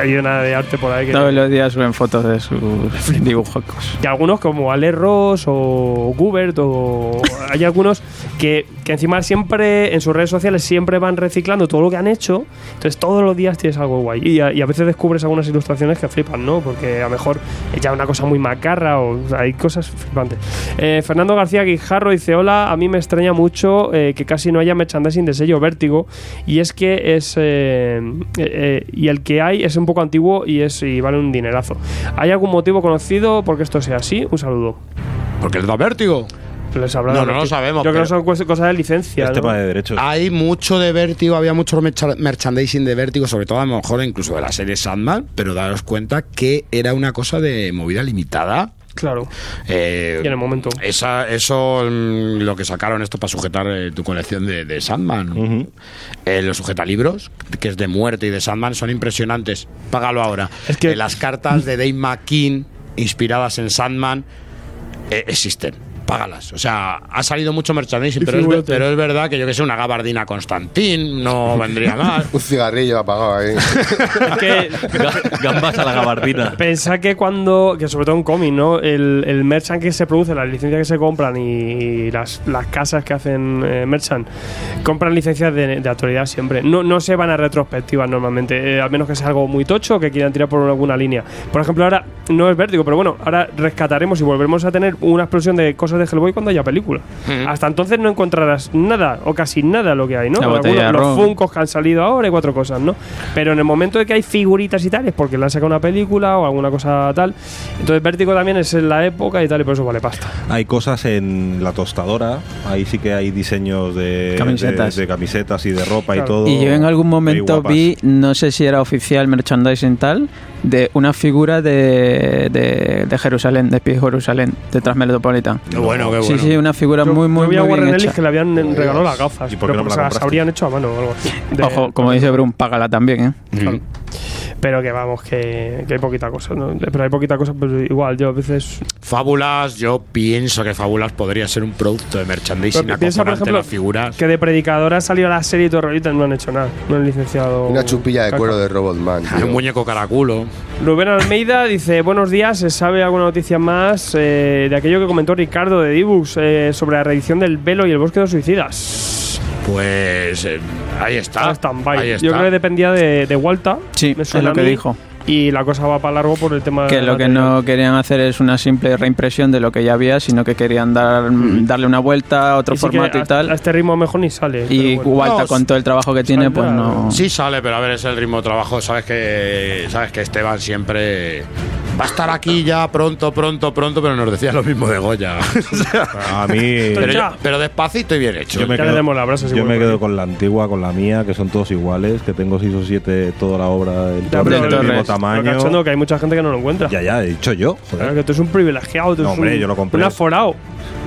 hay una de arte por ahí que. Todos los días suben fotos de sus dibujos. Y algunos como Ale Ross o Gubert o hay algunos que, que encima siempre en sus redes sociales siempre van reciclando todo lo que han hecho. Entonces todos los días tienes algo guay. Y a, y a veces descubres algunas ilustraciones que flipan, ¿no? Porque a lo mejor es ya una cosa muy macarra o, o sea, hay cosas flipantes. Eh, Fernando García Guijarro dice, hola, a mí me extraña mucho eh, que casi no haya merchandising de sello Vértigo y es que es... eh, eh, eh, y el que hay es un poco antiguo y, es, y vale un dinerazo. ¿Hay algún motivo conocido porque esto sea así? Un saludo. Porque les da vértigo. Les habrá No, no lo sabemos, Yo creo pero- que son cosas de licencia. Es ¿no? tema de derechos. Hay mucho de vértigo, había mucho mercha- merchandising de vértigo, sobre todo a lo mejor incluso de la serie Sandman, pero daros cuenta que era una cosa de movida limitada. Claro. Eh, Y en el momento. Esa, eso, mm, lo que sacaron esto para sujetar eh, tu colección de, de Sandman. Eh, los sujetalibros, que es de muerte y de Sandman, son impresionantes. Págalo ahora. Es que- las cartas de Dave McKean, inspiradas en Sandman, eh, existen. Págalas. O sea, ha salido mucho merchandising, pero es, pero verdad que yo que sé, una gabardina Constantín no vendría mal. Un cigarrillo apagado ahí. Es que Ga- Gambas a la gabardina. Pensá que cuando, que sobre todo en cómic, ¿no? El, el merchant que se produce, las licencias que se compran y las, las casas que hacen eh, merchant, compran licencias de, de actualidad siempre. No, no se van a retrospectivas normalmente, eh, al menos que sea algo muy tocho que quieran tirar por alguna línea. Por ejemplo, ahora no es vértigo, pero bueno, ahora rescataremos y volveremos a tener una explosión de cosas de Hellboy cuando haya película. Hasta entonces no encontrarás nada o casi nada lo que hay, ¿no? Algunos- los. Funkos que han salido ahora y cuatro cosas, ¿no? Pero en el momento de que hay figuritas y tal, es porque le han sacado una película o alguna cosa tal. Entonces, Vértigo también es en la época y tal, y por eso vale pasta. Hay cosas en la tostadora, ahí sí que hay diseños de Camisetas. de, de camisetas y de ropa y todo. Y yo en algún momento vi, no sé si era oficial merchandising tal, de una figura de, de, de Jerusalén, de Jerusalén, de Transmetropolitan. Qué bueno, qué Sí, bueno. sí, una figura Yo- muy, yo muy, a muy bien Warren hecha. Ellis que le habían regalado las gafas. ¿Y por qué pero no me pues, la las habrían hecho a mano o algo así. De- Ojo, como dice Brum, págala también, ¿eh? Claro. Pero que vamos, que, que hay poquita cosa, ¿no? Pero hay poquita cosa, pero igual, yo a veces. Fábulas, yo pienso que Fábulas podría ser un producto de merchandising Pero piensa, por ejemplo, las figuras. que de predicador ha salido la serie y todo el rollo no han hecho nada. No han licenciado. Una chupilla de caca. cuero de Robotman. Hay un muñeco caraculo. Rubén Almeida dice: Buenos días, ¿se sabe alguna noticia más eh, de aquello que comentó Ricardo de Dibux eh, sobre la reedición del velo y el bosque de los suicidas? Pues eh, ahí está. Ahí. Yo creo que dependía de, de Walta. Sí, es lo que dijo. Y la cosa va para largo por el tema Que lo que no querían hacer es una simple reimpresión de lo que ya había, sino que querían dar, darle una vuelta a otro Y sí que formato y tal. A este ritmo mejor ni sale. Y bueno. Walta, con todo el trabajo que tiene, pues no. Sí sale, pero a ver, es el ritmo de trabajo. Sabes que, sabes que Esteban siempre va a estar aquí ya pronto, pronto, pronto, pero nos decía lo mismo de Goya. A mí. pero, yo- pero despacito y bien hecho. Yo me, quedo, yo me quedo con la antigua, con la mía, que son todos iguales, que tengo 6 o 7, toda la obra del pero- del mismo pero tamaño. cachondo, que hay mucha gente que no lo encuentra. Ya, ya, he dicho yo. joder. Claro que tú eres un privilegiado. Tú No, eres hombre, un, yo lo compré. Un aforado.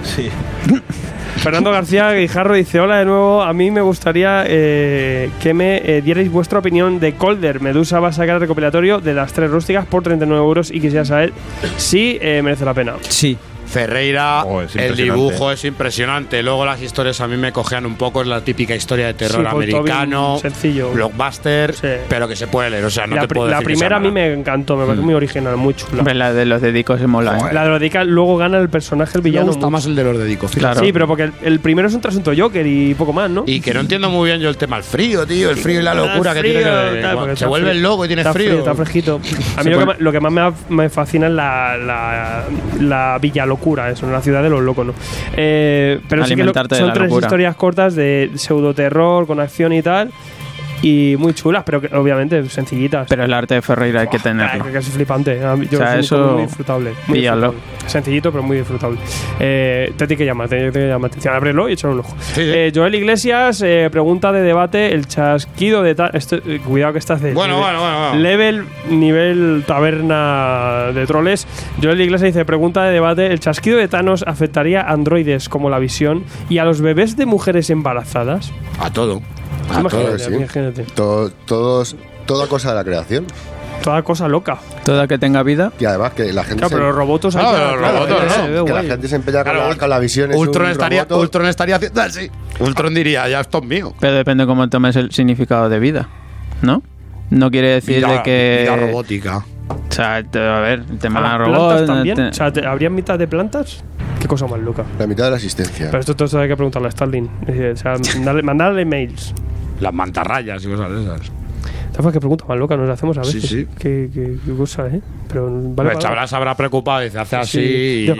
Sí. Fernando García Guijarro dice: Hola de nuevo. A mí me gustaría eh, que me eh, dierais vuestra opinión de Colder. Medusa va a sacar el recopilatorio de las tres rústicas por 39 euros y quisiera saber si eh, merece la pena. Sí. Ferreira, Oh, es el dibujo es impresionante. Luego las historias a mí me cojean un poco. Es la típica historia de terror Sí, Paul americano, sencillo. blockbuster, pero que se puede leer. O sea, no la te pri- puedo la decir primera a mí me encantó, me parece muy original, muy chula. La de los dedicos se mola. ¿eh? La de los Dica luego gana el personaje, el Me villano. gusta mucho. más el de los dedicos. fíjate. Sí, pero porque el, el primero es un trasunto Joker y poco más, ¿no? Y que no entiendo muy bien yo el tema del frío, tío. El frío y la locura Ah, que tiene que. tal, porque se vuelve loco y tiene frío. Está fresquito. A mí lo que, lo que más me, ha- me fascina es la, la, la villa locura, eso, la ciudad de los locos, ¿no? Eh, pero sí que lo- son tres locura. historias cortas de pseudoterror con acción y tal. Y muy chulas, pero que, obviamente sencillitas. Pero el arte de Ferreira hay que Ah, tenerlo. que que es flipante. Yo O sea, lo siento eso- muy disfrutable. Muy disfrutable. Sencillito, pero muy disfrutable. Eh, te tiene que llamar, te tiene que llamar atención. Ábrelo y echarle un ojo. Eh, Joel Iglesias, eh, pregunta de debate: el chasquido de. ta- esto- eh, cuidado que estás de. Bueno, de- bueno, bueno, bueno. Level, nivel taberna de troles. Joel Iglesias dice: pregunta de debate: ¿el chasquido de Thanos afectaría a androides como la visión y a los bebés de mujeres embarazadas? A todo. Ah, Imagínate, sí. imagínate. To- todos, toda cosa de la creación. Toda cosa loca. Toda que tenga vida. Y además que la gente Claro, se- pero los robots Claro, que la gente se empeña con, Claro, la, con la visión. es Ultron un estaría, roboto. Ultron estaría haciendo así. Ultron diría, ya esto es mío. Pero depende cómo tomes el significado de vida, ¿no? No quiere decir Vida- de que. vida robótica. O sea, te- a ver, el tema ¿A de robots. plantas también? te- O sea, ¿te- ¿habría mitad de plantas? Qué cosa más loca. La mitad de la existencia. Pero esto todo hay que preguntarle a. Es decir, O sea, mandarle, mandarle mails. Las mantarrayas y cosas de esas. ¿Sabes qué pregunta más loca nos hacemos a Sí, veces? sí. Qué, qué- qué cosa, ¿eh? Pero vale, Pues. Chabras se habrá preocupado y dice, hace así Sí.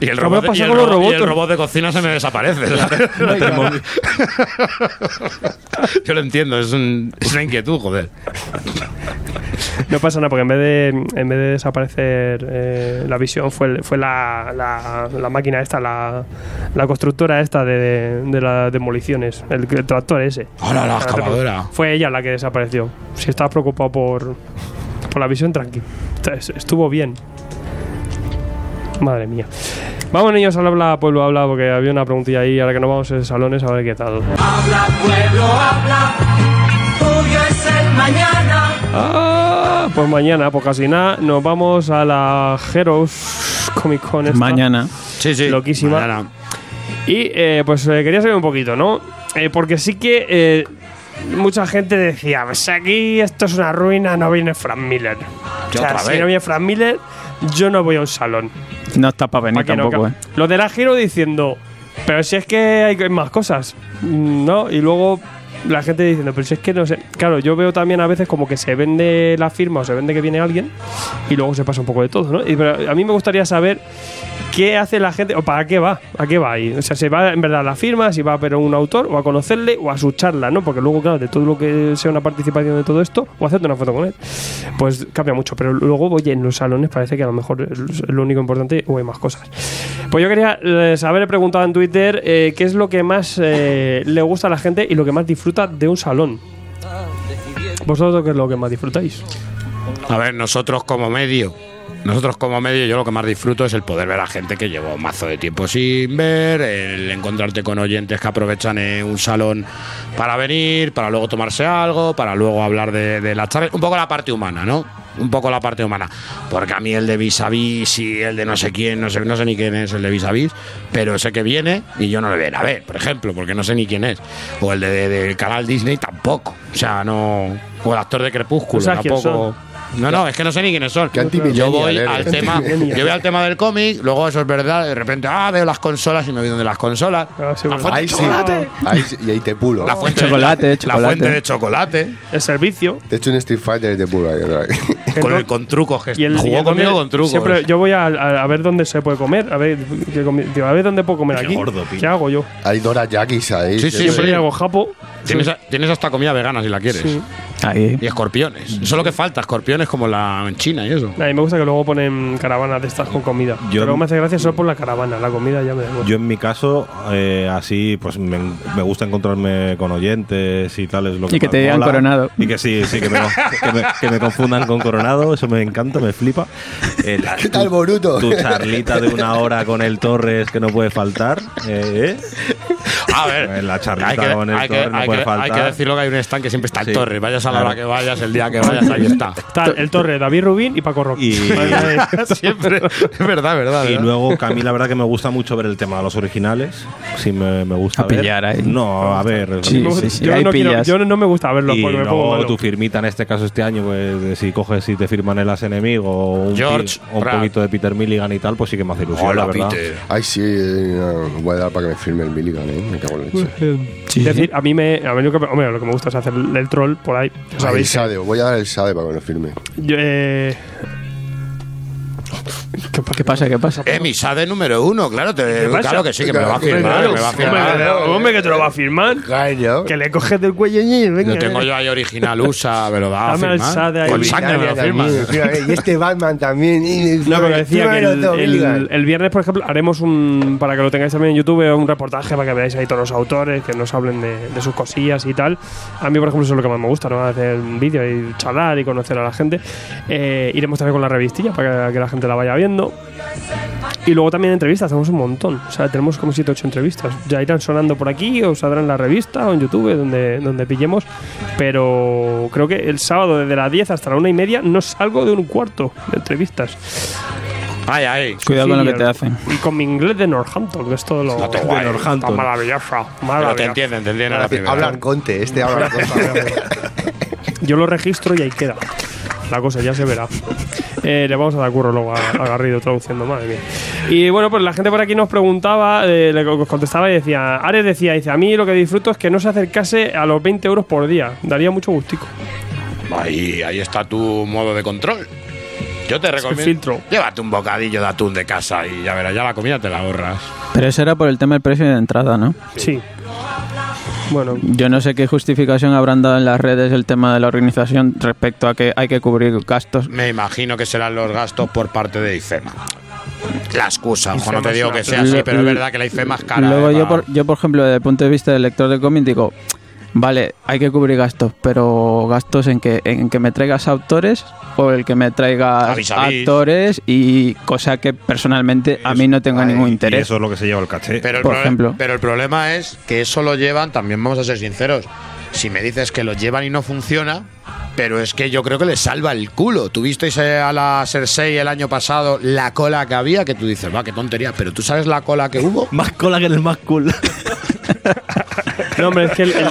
y, y el ¿Qué robot, y el robot- y el robots? robot de cocina se me desaparece. Yo lo entiendo, es, un- es una inquietud, joder. No pasa nada, porque en vez de, en vez de desaparecer eh, la visión, fue, el- fue la, la, la máquina esta, la, la constructora esta de, de las demoliciones, el, el tractor ese. Hola, la excavadora. Fue ella la que desapareció. Si estabas preocupado por, por la visión, tranqui. Es- Estuvo bien. Madre mía. Vamos, niños, al habla, pueblo, habla, porque había una preguntilla ahí. Ahora que nos vamos en salones, a ver qué tal. Habla, pueblo, habla. Tuyo es el mañana. Ah, pues mañana, pues casi nada, nos vamos a la Heroes Comic Con. esta. Mañana. Sí, sí. Loquísima. mañana. Y eh, pues eh, quería saber un poquito, ¿no? Eh, porque sí que eh, mucha gente decía, pues aquí esto es una ruina, no viene Frank Miller. O sea, si no viene Frank Miller, yo no voy a un salón. No está para venir Pa' que no tampoco, ¿eh? Los de la Giro diciendo, pero si es que hay más cosas, ¿no? Y luego la gente diciendo, pero si es que no sé. Claro, yo veo también a veces como que se vende la firma o se vende que viene alguien y luego se pasa un poco de todo, ¿no? Y pero a mí me gustaría saber qué hace la gente o para qué va, a qué va ahí. O sea, se va en verdad a la firma, si va a un autor o a conocerle o a su charla, ¿no? Porque luego, claro, de todo lo que sea una participación de todo esto o hacerte una foto con él, pues cambia mucho. Pero luego, oye, en los salones parece que a lo mejor es lo único importante o hay más cosas. Pues yo quería saber, he preguntado en Twitter eh, qué es lo que más eh, le gusta a la gente y lo que más disfruta de un salón. ¿Vosotros qué es lo que más disfrutáis? A ver, nosotros como medio, nosotros como medio, yo lo que más disfruto es el poder ver a gente que llevo mazo de tiempo sin ver, el encontrarte con oyentes que aprovechan un salón para venir, para luego tomarse algo, para luego hablar de, de la charla, un poco la parte humana, ¿no? Un poco la parte humana. Porque a mí el de vis a vis y el de no sé quién, no sé, no sé ni quién es el de vis a vis, pero sé que viene y yo no le voy a ir a ver, por ejemplo, porque no sé ni quién es. O el de, de- del canal Disney tampoco. O sea, no. O el actor de Crepúsculo quién tampoco. No, no, es que no sé ni quiénes son. Yo voy eres. al Qué tema, yo voy al tema del cómic, luego eso es verdad, de repente, ah, veo las consolas y me voy donde las consolas. la fuente Ahí de sí. chocolate. Ahí sí, y ahí te pulo. La fuente Chocolate, de, la, chocolate. La fuente de chocolate. El servicio. Te he hecho un Street Fighter y te pulo ahí otra vez. Con, el, con trucos que Y el, y jugó el conmigo con trucos. Siempre yo voy a, a- a ver dónde se puede comer. A ver, a ver dónde puedo comer Qué aquí. gordo. ¿Qué hago yo? Hay Dora Yakis ahí. Sí, sí, Siempre sí. hago japo. Tienes, tienes hasta comida vegana si la quieres. Sí. Ahí. Y escorpiones. Eso es lo que falta, escorpiones como la en China y eso. A mí me gusta que luego ponen caravanas de estas con comida. Yo- Pero me hace gracia solo por la caravana. La comida ya me da igual. Yo en mi caso, eh, así, pues me, me gusta encontrarme con oyentes y tal, es lo que Y que más te digan coronado. Y que sí, sí, que me, que me- que me confundan con coronado, eso me encanta, me flipa. Eh, la- ¿Qué tal, Boruto? Tu charlita de una hora con el Torres que no puede faltar. eh, A ver, la charlita hay que, con el hay que- Torres no hay puede que- hay faltar. que decirlo que hay un stand que siempre está el Sí, Torre. Vayas a la hora que vayas, el día que vayas, ahí está. Está el Torre, David Rubín y Paco Roque. Y- siempre. Es verdad, verdad. Y verdad. luego, que a mí la verdad que me gusta mucho ver el tema de los originales. Sí, me, me gusta A ver. pillar ahí. No, a ver. Sí, sí, yo, no quiero- yo no me gusta verlo y porque me pongo malo. tu firmita, en este caso este año, pues si coges y te firman el as enemigo o un, George o un poquito de Peter Milligan y tal, pues sí que me hace ilusión, Hola, la verdad. Peter. Ay, sí, eh, voy a dar para que me firme el Milligan, ¿eh? Es decir, a mí me, a mí lo que, hombre, lo que me gusta es hacer el, troll por ahí. Sade, voy a dar el Sade para que me lo firme. Yo, eh, ¿Qué pasa? ¿Qué pasa? Eh, mi SADE número uno, claro, te- pasa? claro que sí, que me lo va a firmar, Claro, me va a hombre, firmar. que- hombre, que te lo va a firmar. Que le coges del cuello y venga. Lo tengo yo ahí original USA, me lo va a firmar. SADE ahí. Con sangre me lo firma. Y este Batman también. No, pero decía que el, el- viernes, por ejemplo, haremos un, para que lo tengáis también en YouTube, un reportaje para que veáis ahí todos los autores, que nos hablen de, de sus cosillas y tal. A mí, por ejemplo, eso es lo que más me gusta, ¿no? Hacer un vídeo y charlar y conocer a la gente. Eh, iremos también con la revistilla para que, que la gente la vaya viendo. Y luego también entrevistas, hacemos un montón. O sea, tenemos como 7 8 entrevistas. Ya irán sonando por aquí, o saldrán en la revista o en YouTube, donde, donde pillemos. Pero creo que el sábado, desde las 10 hasta la una y media, no salgo de un cuarto de entrevistas. Ay, ay. Cuidado con lo Sí, que te hacen. Y con mi inglés de Northampton, que es todo lo. Está todo de guay. Northampton. Está maravilloso. Pero te maravilloso. entienden, te entienden a la primera. Hablan conte, este habla conte. Yo lo registro y ahí queda. La cosa ya se verá. Eh, le vamos a dar curro luego a, a Garrido traduciendo, madre mía. Y bueno, pues la gente por aquí nos preguntaba, eh, le co- contestaba y decía, Ares decía, dice, a mí lo que disfruto es que no se acercase a los 20 euros por día. Daría mucho gustico. Ahí, ahí está tu modo de control. Yo te recomiendo. filtro. Llévate un bocadillo de atún de casa y ya verás, ya la comida te la ahorras. Pero eso era por el tema del precio de entrada, ¿no? Sí. Bueno, Yo no sé qué justificación habrán dado en las redes el tema de la organización respecto a que hay que cubrir gastos. Me imagino que serán los gastos por parte de IFEMA. La excusa, ojo, no te digo que sea así, pero es verdad que la IFEMA es cara. Luego eh, yo por, yo, por ejemplo, desde el punto de vista del lector de cómic, digo, vale, hay que cubrir gastos, pero gastos en que, en que me traigas autores o el que me traigas Avis, avis. actores y cosa que personalmente a mí no tengo ningún Y interés. eso es lo que se lleva el caché. Pero el, por ejemplo. pero el problema es que eso lo llevan, también vamos a ser sinceros. Si me dices que lo llevan y no funciona, pero es que yo creo que les salva el culo. Tuvisteis eh, a la Cersei el año pasado la cola que había, que tú dices, va, qué tontería, pero tú sabes la cola que hubo. Más cola que en el más cool. no, hombre, es que el- el-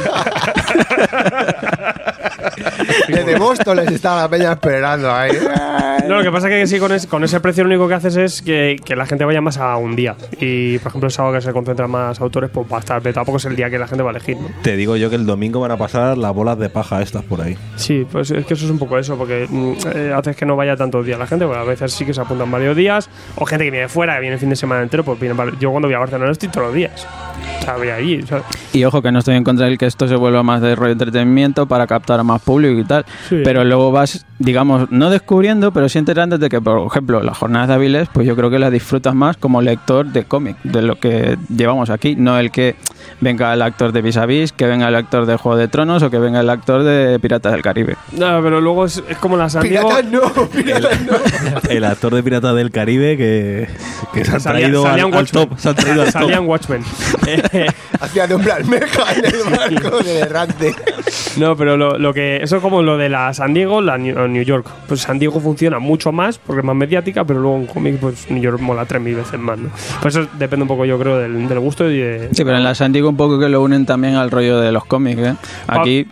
Desde Boston les estaba la peña esperando ahí. No, lo que pasa es que sí, con, es- con ese precio lo único que haces es que, que la gente vaya más a un día. Y, por ejemplo, el sábado que se concentran más autores, pues va a estar. Pero tampoco es el día que la gente va a elegir, ¿no? Te digo yo que el domingo van a pasar las bolas de paja estas por ahí. Sí, pues es que eso es un poco eso, porque mm, eh, haces que no vaya tantos días la gente, porque a veces sí que se apuntan varios días, o gente que viene de fuera, que viene el fin de semana entero, pues viene, yo cuando voy a Barcelona estoy todos los días. o sea, Y ojo que no estoy en contra de que esto se vuelva más de rollo entretenimiento para captar a más público y tal. Sí. Pero luego vas, digamos, no descubriendo, pero sí enterándote de que, por ejemplo, las jornadas de Avilés, pues yo creo que las disfrutas más como lector de cómic, de lo que llevamos aquí. No el que venga el actor de Vis a Vis, que venga el actor de Juego de Tronos o que venga el actor de Piratas del Caribe. no, pero luego es, es como la San Diego. Piratas no, piratas no. El actor de Pirata del Caribe que, que se han Salía- traído al, salían al Watchmen. top. Se han traído al top. Salían Watchmen. Hacía de hombre almeja en el barco de errante. No, pero lo, lo que. Eso es como lo de la San Diego, la New, York. Pues San Diego funciona mucho más porque es más mediática, pero luego en cómic, pues New York mola 3.000 veces más, ¿no? Pues eso depende un poco, yo creo, del, del gusto y de. Sí, pero en la San Diego un poco que lo unen también al rollo de los cómics, ¿eh? Aquí...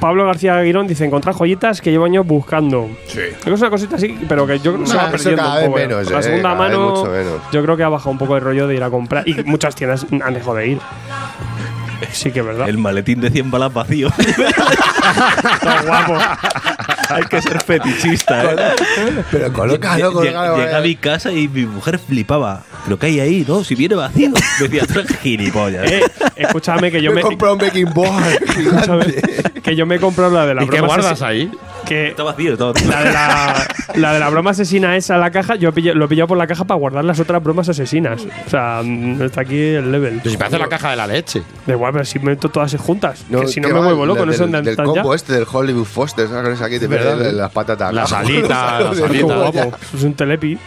Pablo García Aguirón dice: encontrar joyitas que llevo años buscando. Sí. Es una cosita así, pero que yo creo que se va perdiendo cada un vez poco. ¿eh? menos, la eh, segunda mano, mucho menos. yo creo que ha bajado un poco el rollo de ir a comprar. Y muchas tiendas han dejado de ir. Sí que es verdad. El maletín de 100 balas vacío. Todo guapo. Hay que ser fetichista, ¿eh? Pero colócalo, colócalo. Llegué a mi casa y mi mujer flipaba. ¿Pero qué hay ahí? No, si viene vacío. Me decía, tú eres gilipollas. Eh, escúchame que yo me me. he comprado un baking board que yo me he comprado la de la ¿Y qué guardas ahí? Que vacío. la de la, la de la broma asesina esa, la caja, yo pillé- lo he pillado por la caja para guardar las otras bromas asesinas. O sea, mm, está aquí el level. Pues si parece la caja de la leche. Da igual, pero si meto todas juntas. que si no ¿qué me vuelvo loco, Del- no sé dónde del, del están ya. combo este del Hollywood Foster, ¿sabes? Aquí te verdad, meten ¿eh? las patatas. De alitas. cebolla. Guapo. Es un telepi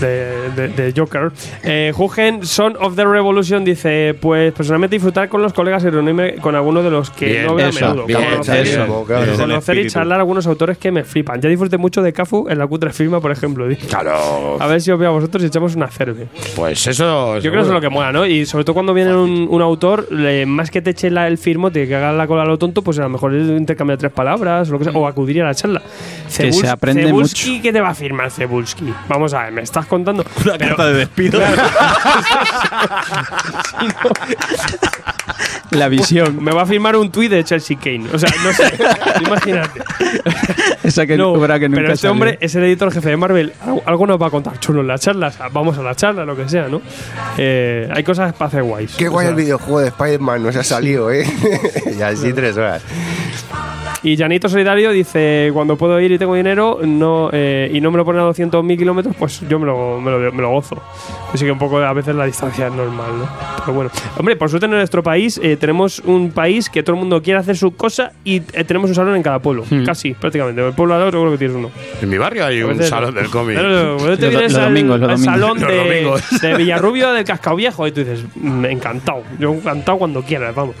de, de, de Joker. Eh, Jugen, Son of the Revolution, dice: Pues personalmente disfrutar con los colegas y reunirme con algunos de los que Bien, no veo a menudo. bien, Conocer- eso. Conocer y charlar a algunos autores que me flipan. Ya disfruté mucho de Cafu en la Cutre Firma, por ejemplo. Claro. A ver si os veo a vosotros y echamos una cerve. Pues eso. Yo creo que eso es lo que mola, ¿no? Y sobre todo cuando viene un, un autor, le- más que te eche la- el firmo, te que haga la cola a lo tonto, pues a lo mejor es intercambiar tres palabras o lo que sea, o acudir a la charla. Que se aprende Cebulski, ¿qué te va a firmar Cebulski? Vamos a ver, me estás contando. Una carta de despido. La visión. Me va a firmar un tuit de Chelsea Kane. O sea, no sé. imagínate. Esa que No, obra que nunca pero este salió. hombre es el editor jefe de Marvel. Algo, nos va a contar chulo en la charla. o sea, vamos a la charla, lo que sea, ¿no? Eh, hay cosas para hacer guays. Qué O guay sea, el videojuego de Spider-Man, no se ha salido, ¿eh? y así tres horas. Y Janito Solidario dice: Cuando puedo ir y tengo dinero no eh, y no me lo ponen a 200.000 kilómetros, pues yo me lo, me lo, me lo gozo. Así que un poco a veces la distancia es normal, ¿no? Pero bueno. Hombre, por suerte en nuestro país eh, tenemos un país que todo el mundo quiere hacer su cosa y eh, tenemos un salón en cada pueblo. Casi, prácticamente. En el pueblo al lado seguro que tienes uno. En mi barrio hay un salón del cómic. Claro, cuando te vienes al- al salón de, de Villarrubio del Cascao Viejo y tú dices, "Mm, encantado. Yo encantado cuando quieras, vamos.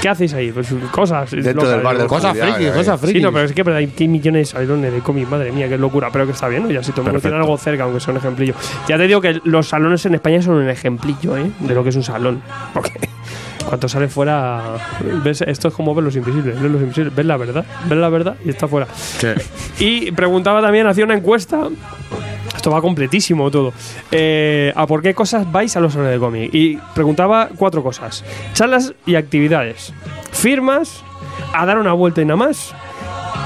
¿Qué hacéis ahí? Pues cosas. Dentro locas, del bar del ¿no? Cosas friki, ahí. cosas friki. Sí, no, pero es que pero hay, millones de salones de cómic, madre mía, qué locura. Pero que está bien, ¿no? Ya si todo tiene algo cerca, aunque sea un ejemplillo. Ya te digo que los salones en España son un ejemplillo, ¿eh? De lo que es un salón. Porque cuando sale fuera. ¿ves? Esto es como ver los invisibles. Ves los invisibles, ves la verdad, ves la verdad y está fuera. Y preguntaba también, hacía una encuesta. Esto va completísimo todo. Eh, ¿A por qué cosas vais a los salones de cómic? Y preguntaba cuatro cosas: charlas y actividades, firmas, a dar una vuelta y nada más,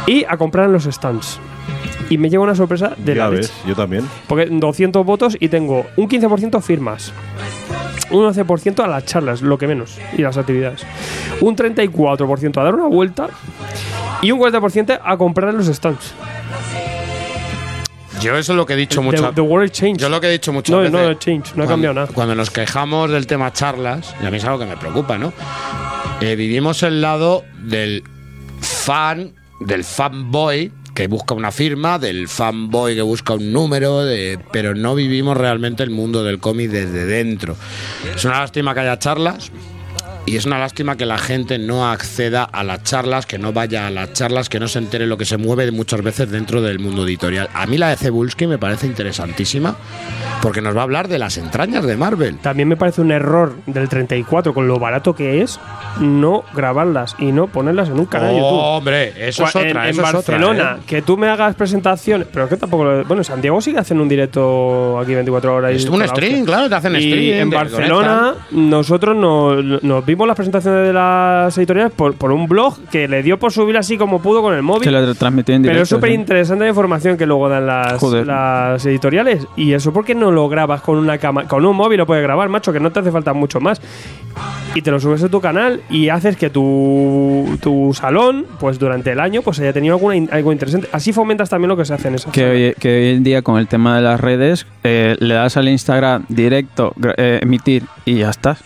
y a comprar en los stands. Y me lleva una sorpresa de ya la ves, leche. yo también. Porque 200 votos y tengo un 15% firmas. Un 11% a las charlas, lo que menos, y las actividades. Un 34% a dar una vuelta y un 40% a comprar en los stands. Yo eso es lo que he dicho the world change. Yo lo que he dicho muchas no, veces. no ha change, no ha cambiado nada. Cuando nos quejamos del tema charlas, y a mí es algo que me preocupa, ¿no? Eh, vivimos el lado del fan, del fanboy que busca una firma, del fanboy que busca un número, de, pero no vivimos realmente el mundo del cómic desde dentro. Es una lástima que haya charlas. Y es una lástima que la gente no acceda a las charlas, que no vaya a las charlas, que no se entere lo que se mueve muchas veces dentro del mundo editorial. A mí la de Cebulski me parece interesantísima porque nos va a hablar de las entrañas de Marvel. También me parece un error del 34, con lo barato que es, no grabarlas y no ponerlas en un canal de YouTube. Hombre, eso es Cua- en- otra. En, eso es otra, Barcelona, ¿eh? que tú me hagas presentaciones, pero es que tampoco. lo- Bueno, Santiago sigue haciendo un directo aquí 24 horas. y Es un stream, claro, te hacen Y stream, en Barcelona, nosotros nos, nos vimos vimos las presentaciones de las editoriales por, por un blog que le dio por subir así como pudo con el móvil. Se lo transmitió en Pero directo. es súper interesante la información que luego dan las, Joder. las editoriales. Y eso porque no lo grabas con una cámara, con un móvil lo puedes grabar, macho, que no te hace falta mucho más. Y te lo subes a tu canal y haces que tu, tu salón, pues durante el año, pues haya tenido alguna, algo interesante. Así fomentas también lo que se hace en esas Que hoy, que hoy en día con el tema de las redes eh, le das al Instagram directo, eh, emitir y ya está.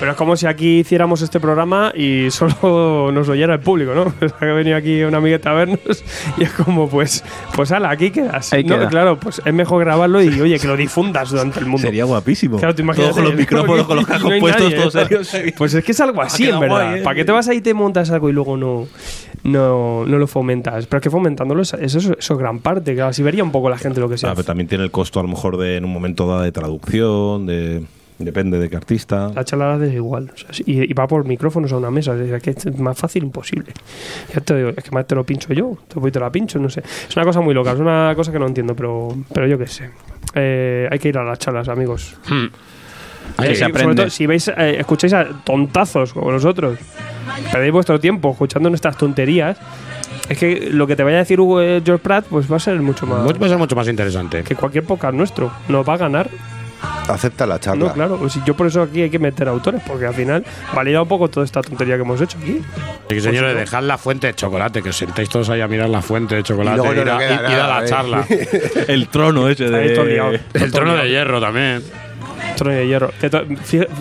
Pero es como si aquí hiciéramos este programa y solo nos oyera el público, ¿no? O sea, que ha venido aquí una amigueta a vernos y es como, pues, pues ala, aquí quedas. Ahí No, queda. Claro, pues es mejor grabarlo y, oye, que lo difundas durante el mundo. Sería guapísimo. Claro, tú imagínate, Todos con los ¿no? micrófonos, con los Y no puestos, nadie, todos ¿eh? serios. Pues es que es algo así, Ha en verdad. guay, ¿eh? ¿Para qué te vas ahí y te montas algo y luego no, no, no lo fomentas? Pero es que fomentándolo, es- eso, eso, es gran parte. Claro, así vería un poco la gente lo que se Ah, pero también tiene el costo a lo mejor de en un momento dado de traducción, de depende de qué artista. La charla la haces igual. o sea, y, y va por micrófonos a una mesa. O sea, que es más fácil imposible. Ya te digo, es que más te lo pincho yo. Te voy y te la pincho, no sé. Es una cosa muy loca. Es una cosa que no entiendo, pero, pero yo qué sé. Eh, hay que ir a las charlas, amigos. Ahí Eh, se sobre aprende. todo, si veis, eh, escucháis a tontazos como nosotros, perdéis vuestro tiempo escuchando nuestras tonterías. Es que lo que te vaya a decir Hugo eh, George Pratt, pues va a ser mucho más. Va a ser mucho más interesante. Que cualquier podcast nuestro. Nos va a ganar. Acepta la charla. No, claro. pues si yo por eso aquí hay que meter autores, porque al final valida un poco toda esta tontería que hemos hecho aquí. Sí, señores, Pues sí, dejad la fuente de chocolate, que os sentáis todos ahí a mirar la fuente de chocolate Y no ir a, nos queda ir- ir a nada, la ¿eh? charla. El trono ese de. El trono de hierro también. Trono de hierro.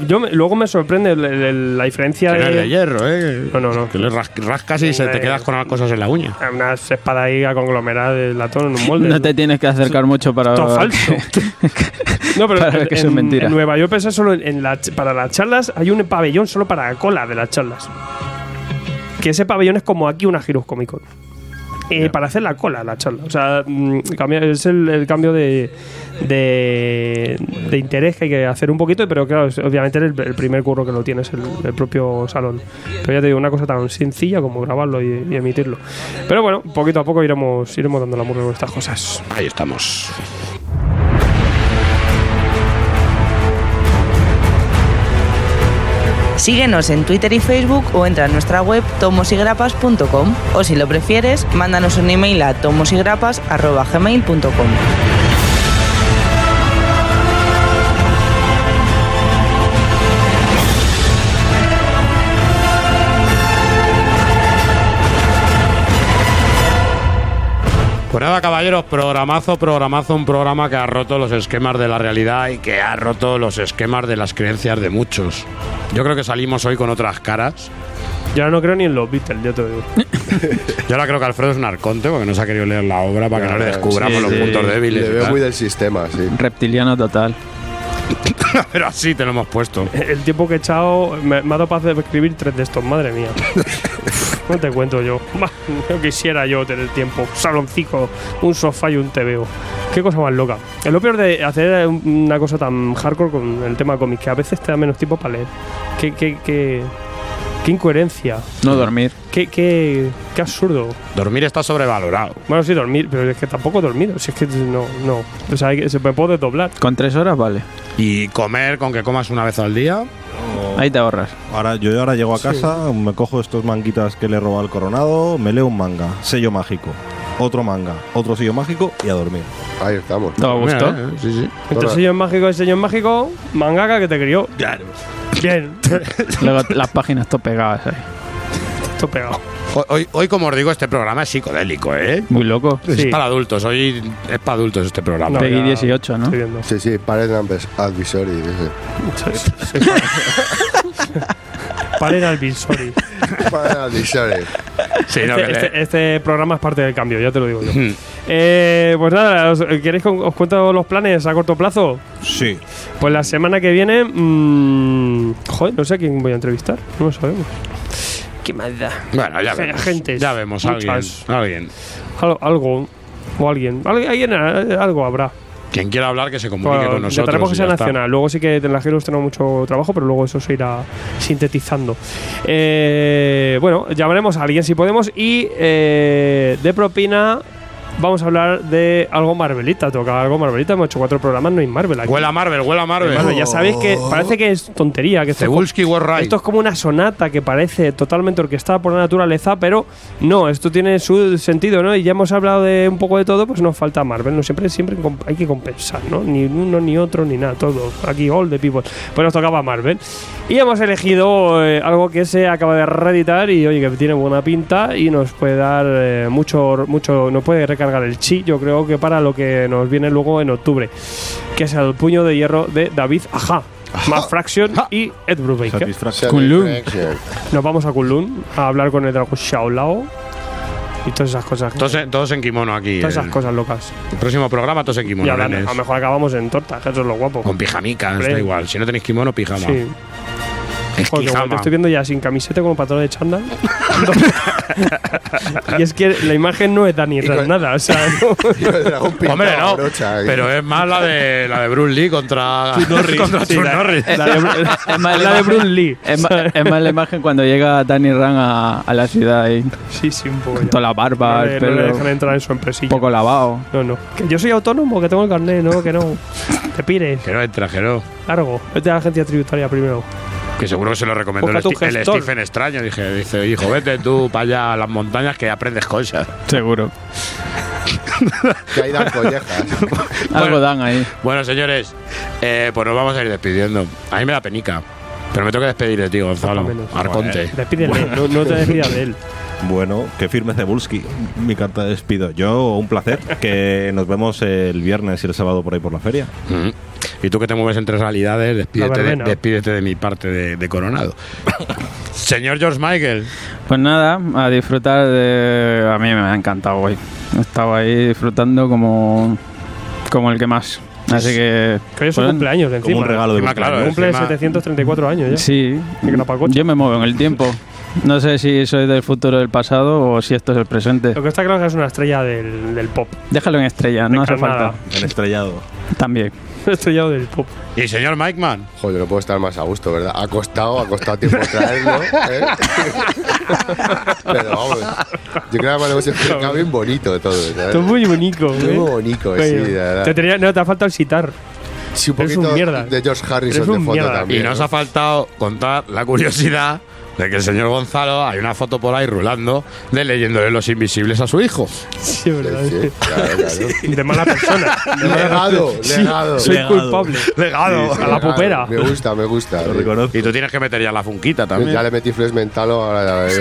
Yo me- luego me sorprende el- el- la diferencia es de hierro, ¿eh? No, no, no. Que le ras- rascas y se te Eh, quedas con las cosas en la uña. Unas espadas ahí conglomeradas de latón en un molde. No te tienes que acercar mucho para. Todo falso. No, pero Para en, que eso es en- mentira. en Nueva York pensé solo en, la para las charlas hay un pabellón solo para la cola de las charlas. Que ese pabellón es como aquí una Heroes Comic Con. Eh, Para hacer la cola la charla. O sea, mm, es el, el cambio de, de, de interés que hay que hacer un poquito, pero claro, es- obviamente el, el primer curro que lo tienes el, el propio salón. Pero ya te digo, una cosa tan sencilla como grabarlo y, y emitirlo. Pero bueno, poquito a poco iremos, iremos dando la murga con estas cosas. Ahí estamos. Síguenos en Twitter y Facebook o entra a nuestra web tomosigrapas.com o si lo prefieres, mándanos un email a tomosigrapas.gmail.com. Pues nada, caballeros, programazo, programazo, un programa que ha roto los esquemas de la realidad y que ha roto los esquemas de las creencias de muchos. Yo creo que salimos hoy con otras caras. Yo ahora no creo ni en los Beatles, ya te lo digo. Yo ahora creo que Alfredo es un arconte porque no se ha querido leer la obra para que no le Sí, descubramos los sí. puntos débiles. Le y veo tal. muy del sistema, sí. Reptiliano total. Pero así te lo hemos puesto. El tiempo que he echado me, me ha dado para hacer- escribir tres de estos, madre mía. No te cuento yo. No quisiera yo tener tiempo. Un saloncito, un sofá y un TVO. Qué cosa más loca. Es lo peor de hacer una cosa tan hardcore con el tema cómic, que a veces te da menos tiempo para leer. Qué, qué, qué, qué incoherencia. No dormir. Qué, qué, qué absurdo. Dormir está sobrevalorado. Bueno, sí, dormir, pero es que tampoco he dormido. Si es que no, no. O sea, se me puede doblar. Con tres horas, vale. Y comer con que comas una vez al día. Ahí te ahorras. Ahora, yo ahora llego a casa, me cojo estos manguitas que le he robado al coronado, me leo un manga, sello mágico, otro manga, otro sello mágico y a dormir. Ahí estamos. ¿Te gustó? Mira, eh, sí, sí. Entre sello mágico y sello mágico, mangaka que te crió. Claro. Bien. Luego las páginas todo pegadas ahí. Esto pegado. Hoy- Hoy, como os digo, este programa es psicodélico, ¿eh? Muy loco. Es Sí. para adultos, hoy es para adultos este programa. No, Peggy ya 18, ¿no? Sí, sí, Parent Advisory. ese. Paren al. Parent Advisory. Sí, no, Este, este- este programa es parte del cambio, ya te lo digo yo. Hmm. Eh, pues nada, os- ¿queréis que os cuento los planes a corto plazo? Sí. Pues la semana que viene. mm, joder, no sé a quién voy a entrevistar. No lo sabemos. ¿Qué más da? Bueno, ya vemos. gentes, ya vemos, alguien. alguien. Al- algo. O alguien. Al- alguien eh, algo habrá. Quien quiera hablar que se comunique Bueno, con nosotros. Intentaremos que sea está. nacional. Luego sí que en la Heroes tenemos mucho trabajo, pero luego eso se irá sintetizando. Eh, bueno, llamaremos a alguien si podemos. Y eh, de propina vamos a hablar de algo Marvelita. Toca algo Marvelita. Hemos hecho cuatro programas, no hay Marvel aquí. Huele a Marvel, huele a Marvel. Marvel, Ya sabéis que parece que es tontería. Que esto, como- right. esto es como una sonata que parece totalmente orquestada por la naturaleza, pero no, esto tiene su sentido, ¿no? Y ya hemos hablado de un poco de todo, pues nos falta Marvel, ¿no? Siempre, siempre hay que compensar, ¿no? Ni uno, ni otro, ni nada, todo. Aquí, all the people. Pues nos tocaba Marvel. Y hemos elegido eh, algo que se acaba de reeditar y, oye, que tiene buena pinta y nos puede dar eh, mucho, mucho, nos puede recargar el chi, yo creo que para lo que nos viene luego en octubre, que es el puño de hierro de David Aja. Matt Fraction y Ed Brubaker. Kunlun. Nos vamos a Kunlun a hablar con el dragón Xiaolao y todas esas cosas. Todos en, todos en kimono aquí. todas esas cosas locas. el próximo programa, todos en Y kimono. ahora, nenes. a lo mejor acabamos en torta, que eso es lo guapo. Con pijamicas, da igual. Si no tenéis kimono, pijama. Sí. Es te estoy viendo ya sin camiseta un patrón de chándal. y es que la imagen no es Dani Ran nada, o sea, no. Hombre, no. Pero es más la de la de Bruce Lee contra Norris. contra Sí, la- Norris. la de es más La de Bruce Lee. Es más, es más la imagen cuando llega Danny Rand a, a la ciudad ahí. Sí, sí, un poco. Con toda la barba, no, el no pelo. le dejan entrar en su empresilla. poco lavado. No, no. Que yo soy autónomo, que tengo el carnet, no, que no. Te pires. Que no entra, que no. Largo. Vete a la agencia tributaria primero. Que seguro que se lo recomendó el, el. Stephen Extraño. Dije, dice, hijo, vete tú para allá a las montañas que aprendes cosas. Seguro. Que ahí dan collejas. Algo dan ahí. Bueno, señores, eh, pues nos vamos a ir despidiendo. A mí me da penica. Pero me tengo que despedir de ti, Gonzalo. menos. Arconte. Despídele, no, no te despidas de él. Bueno, que firme Cebulski. Mi carta de despido. Yo, un placer. Que nos vemos el viernes y el sábado por ahí por la feria. Mm. Y tú que te mueves entre realidades, despídete, de, despídete de mi parte de, de Coronado. Señor George Michael. Pues nada, a disfrutar de. A mí me ha encantado hoy. He estado ahí disfrutando como. como el que más. Así que. Que hoy es pues, cumpleaños encima. Como un regalo de Encima, claro, Cumple encima- 734 años ya. Sí, yo me muevo en el tiempo. No sé si soy del futuro o del pasado o si esto es el presente. Lo que está claro es que es una estrella del, del pop. Déjalo en estrella, De no hace falta. En estrellado. También. Estrellado del pop. Y señor Mike Man. Joder, no puedo estar más a gusto, ¿verdad? Ha costado, ha costado tiempo traerlo. ¿eh? Pero vamos, yo creo que además hemos explicado bien bonito de todo. ¿sabes? Esto es muy bonito. Todo ¿eh? muy bonito, sí, verdad. Te tenía- no, te ha faltado el citar. Sí, un poquito un mierda. de George Harrison un de foto mierda. también. Y nos ¿no? ha faltado contar la curiosidad de que el señor Gonzalo hay una foto por ahí rulando de leyéndole Los Invisibles a su hijo. Sí, es verdad. Sí, claro, claro. De mala persona. De Legado, Sí, legado. Soy Legado. culpable. Legado. A la pupera. Me gusta, me gusta. Lo reconozco. Y tú tienes que meter ya la funquita también. Ya le metí flex mental ahora ya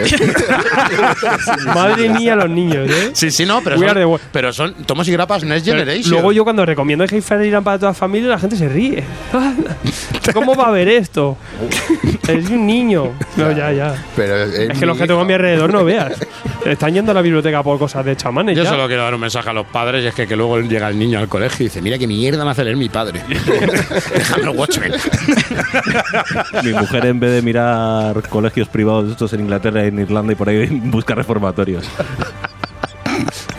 Madre mía, los niños, ¿eh? Sí, sí, no, pero son, pero son Tomos y Grapas Next Pero Generation. Luego yo cuando recomiendo el Hey Irán para toda la familia, la gente se ríe. ¿Cómo va a ver esto? Es un niño. No, ya, ya. Pero Es que los que tengo a mi alrededor no veas. Están yendo a la biblioteca por cosas de chamanes. Yo ya. solo quiero dar un mensaje a los padres y es que, que luego llega el niño al colegio y dice, mira qué mierda me hace leer mi padre. Déjame Watchmen. Mi mujer, en vez de mirar colegios privados de estos en Inglaterra, en Irlanda y por ahí, busca reformatorios.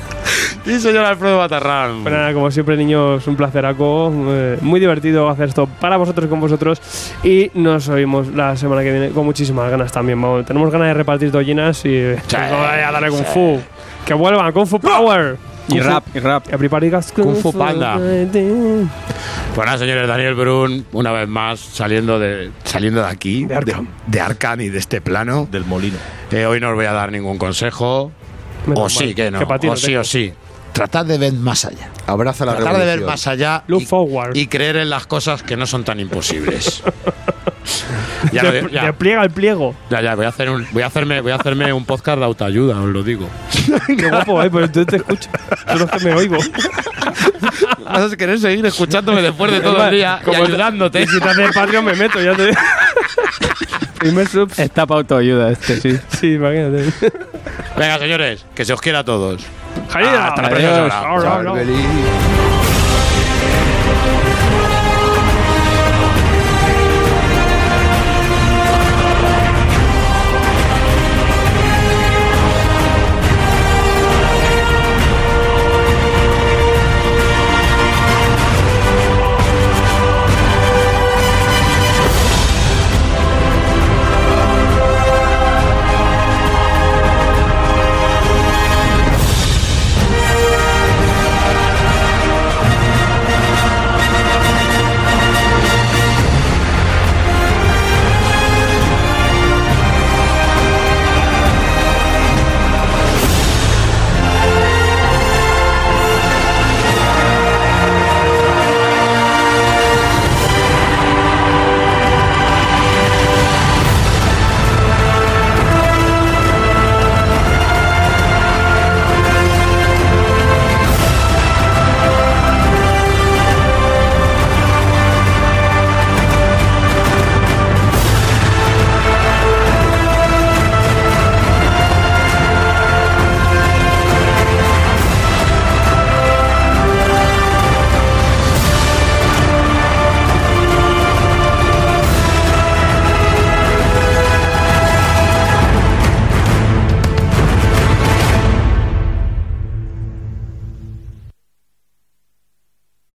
y señor Alfredo Batarrán. Pues nada, como siempre, niños, un placeraco. eh, muy divertido hacer esto para vosotros y con vosotros. Y nos oímos la semana que viene con muchísimas ganas también. Vamos, tenemos ganas de repartir tollinas y vamos a darle Kung Fu. Que vuelvan, Kung Fu Power. Y rap, y rap. Everybody got Kung Fu Panda. Pues nada, señores, Daniel Brun, una vez más saliendo de, saliendo de aquí, De Arkham. de, Arkham y de este plano. Del molino. Eh, hoy no os voy a dar ningún consejo. Menos o mal, sí, que no. que o no sí, tengo. o sí. Tratad de ver más allá. Abraza la Tratar de ver más allá Look y, forward. y creer en las cosas que no son tan imposibles. ya, De- lo- ya, Despliega el pliego. ya, ya, voy a hacer un, voy a hacerme, voy a hacerme un podcast de autoayuda, os lo digo. Qué guapo, eh, pero entonces te escucho. Solo es que me oigo. Vas a querer seguir escuchándome después de todo el día y Como te- ayudándote. Y si te haces Patreon me meto, ya te Primer subs. Está para autoayuda este, sí. Sí, imagínate. Venga, señores, que se os quiera a todos. Javier, Hasta la próxima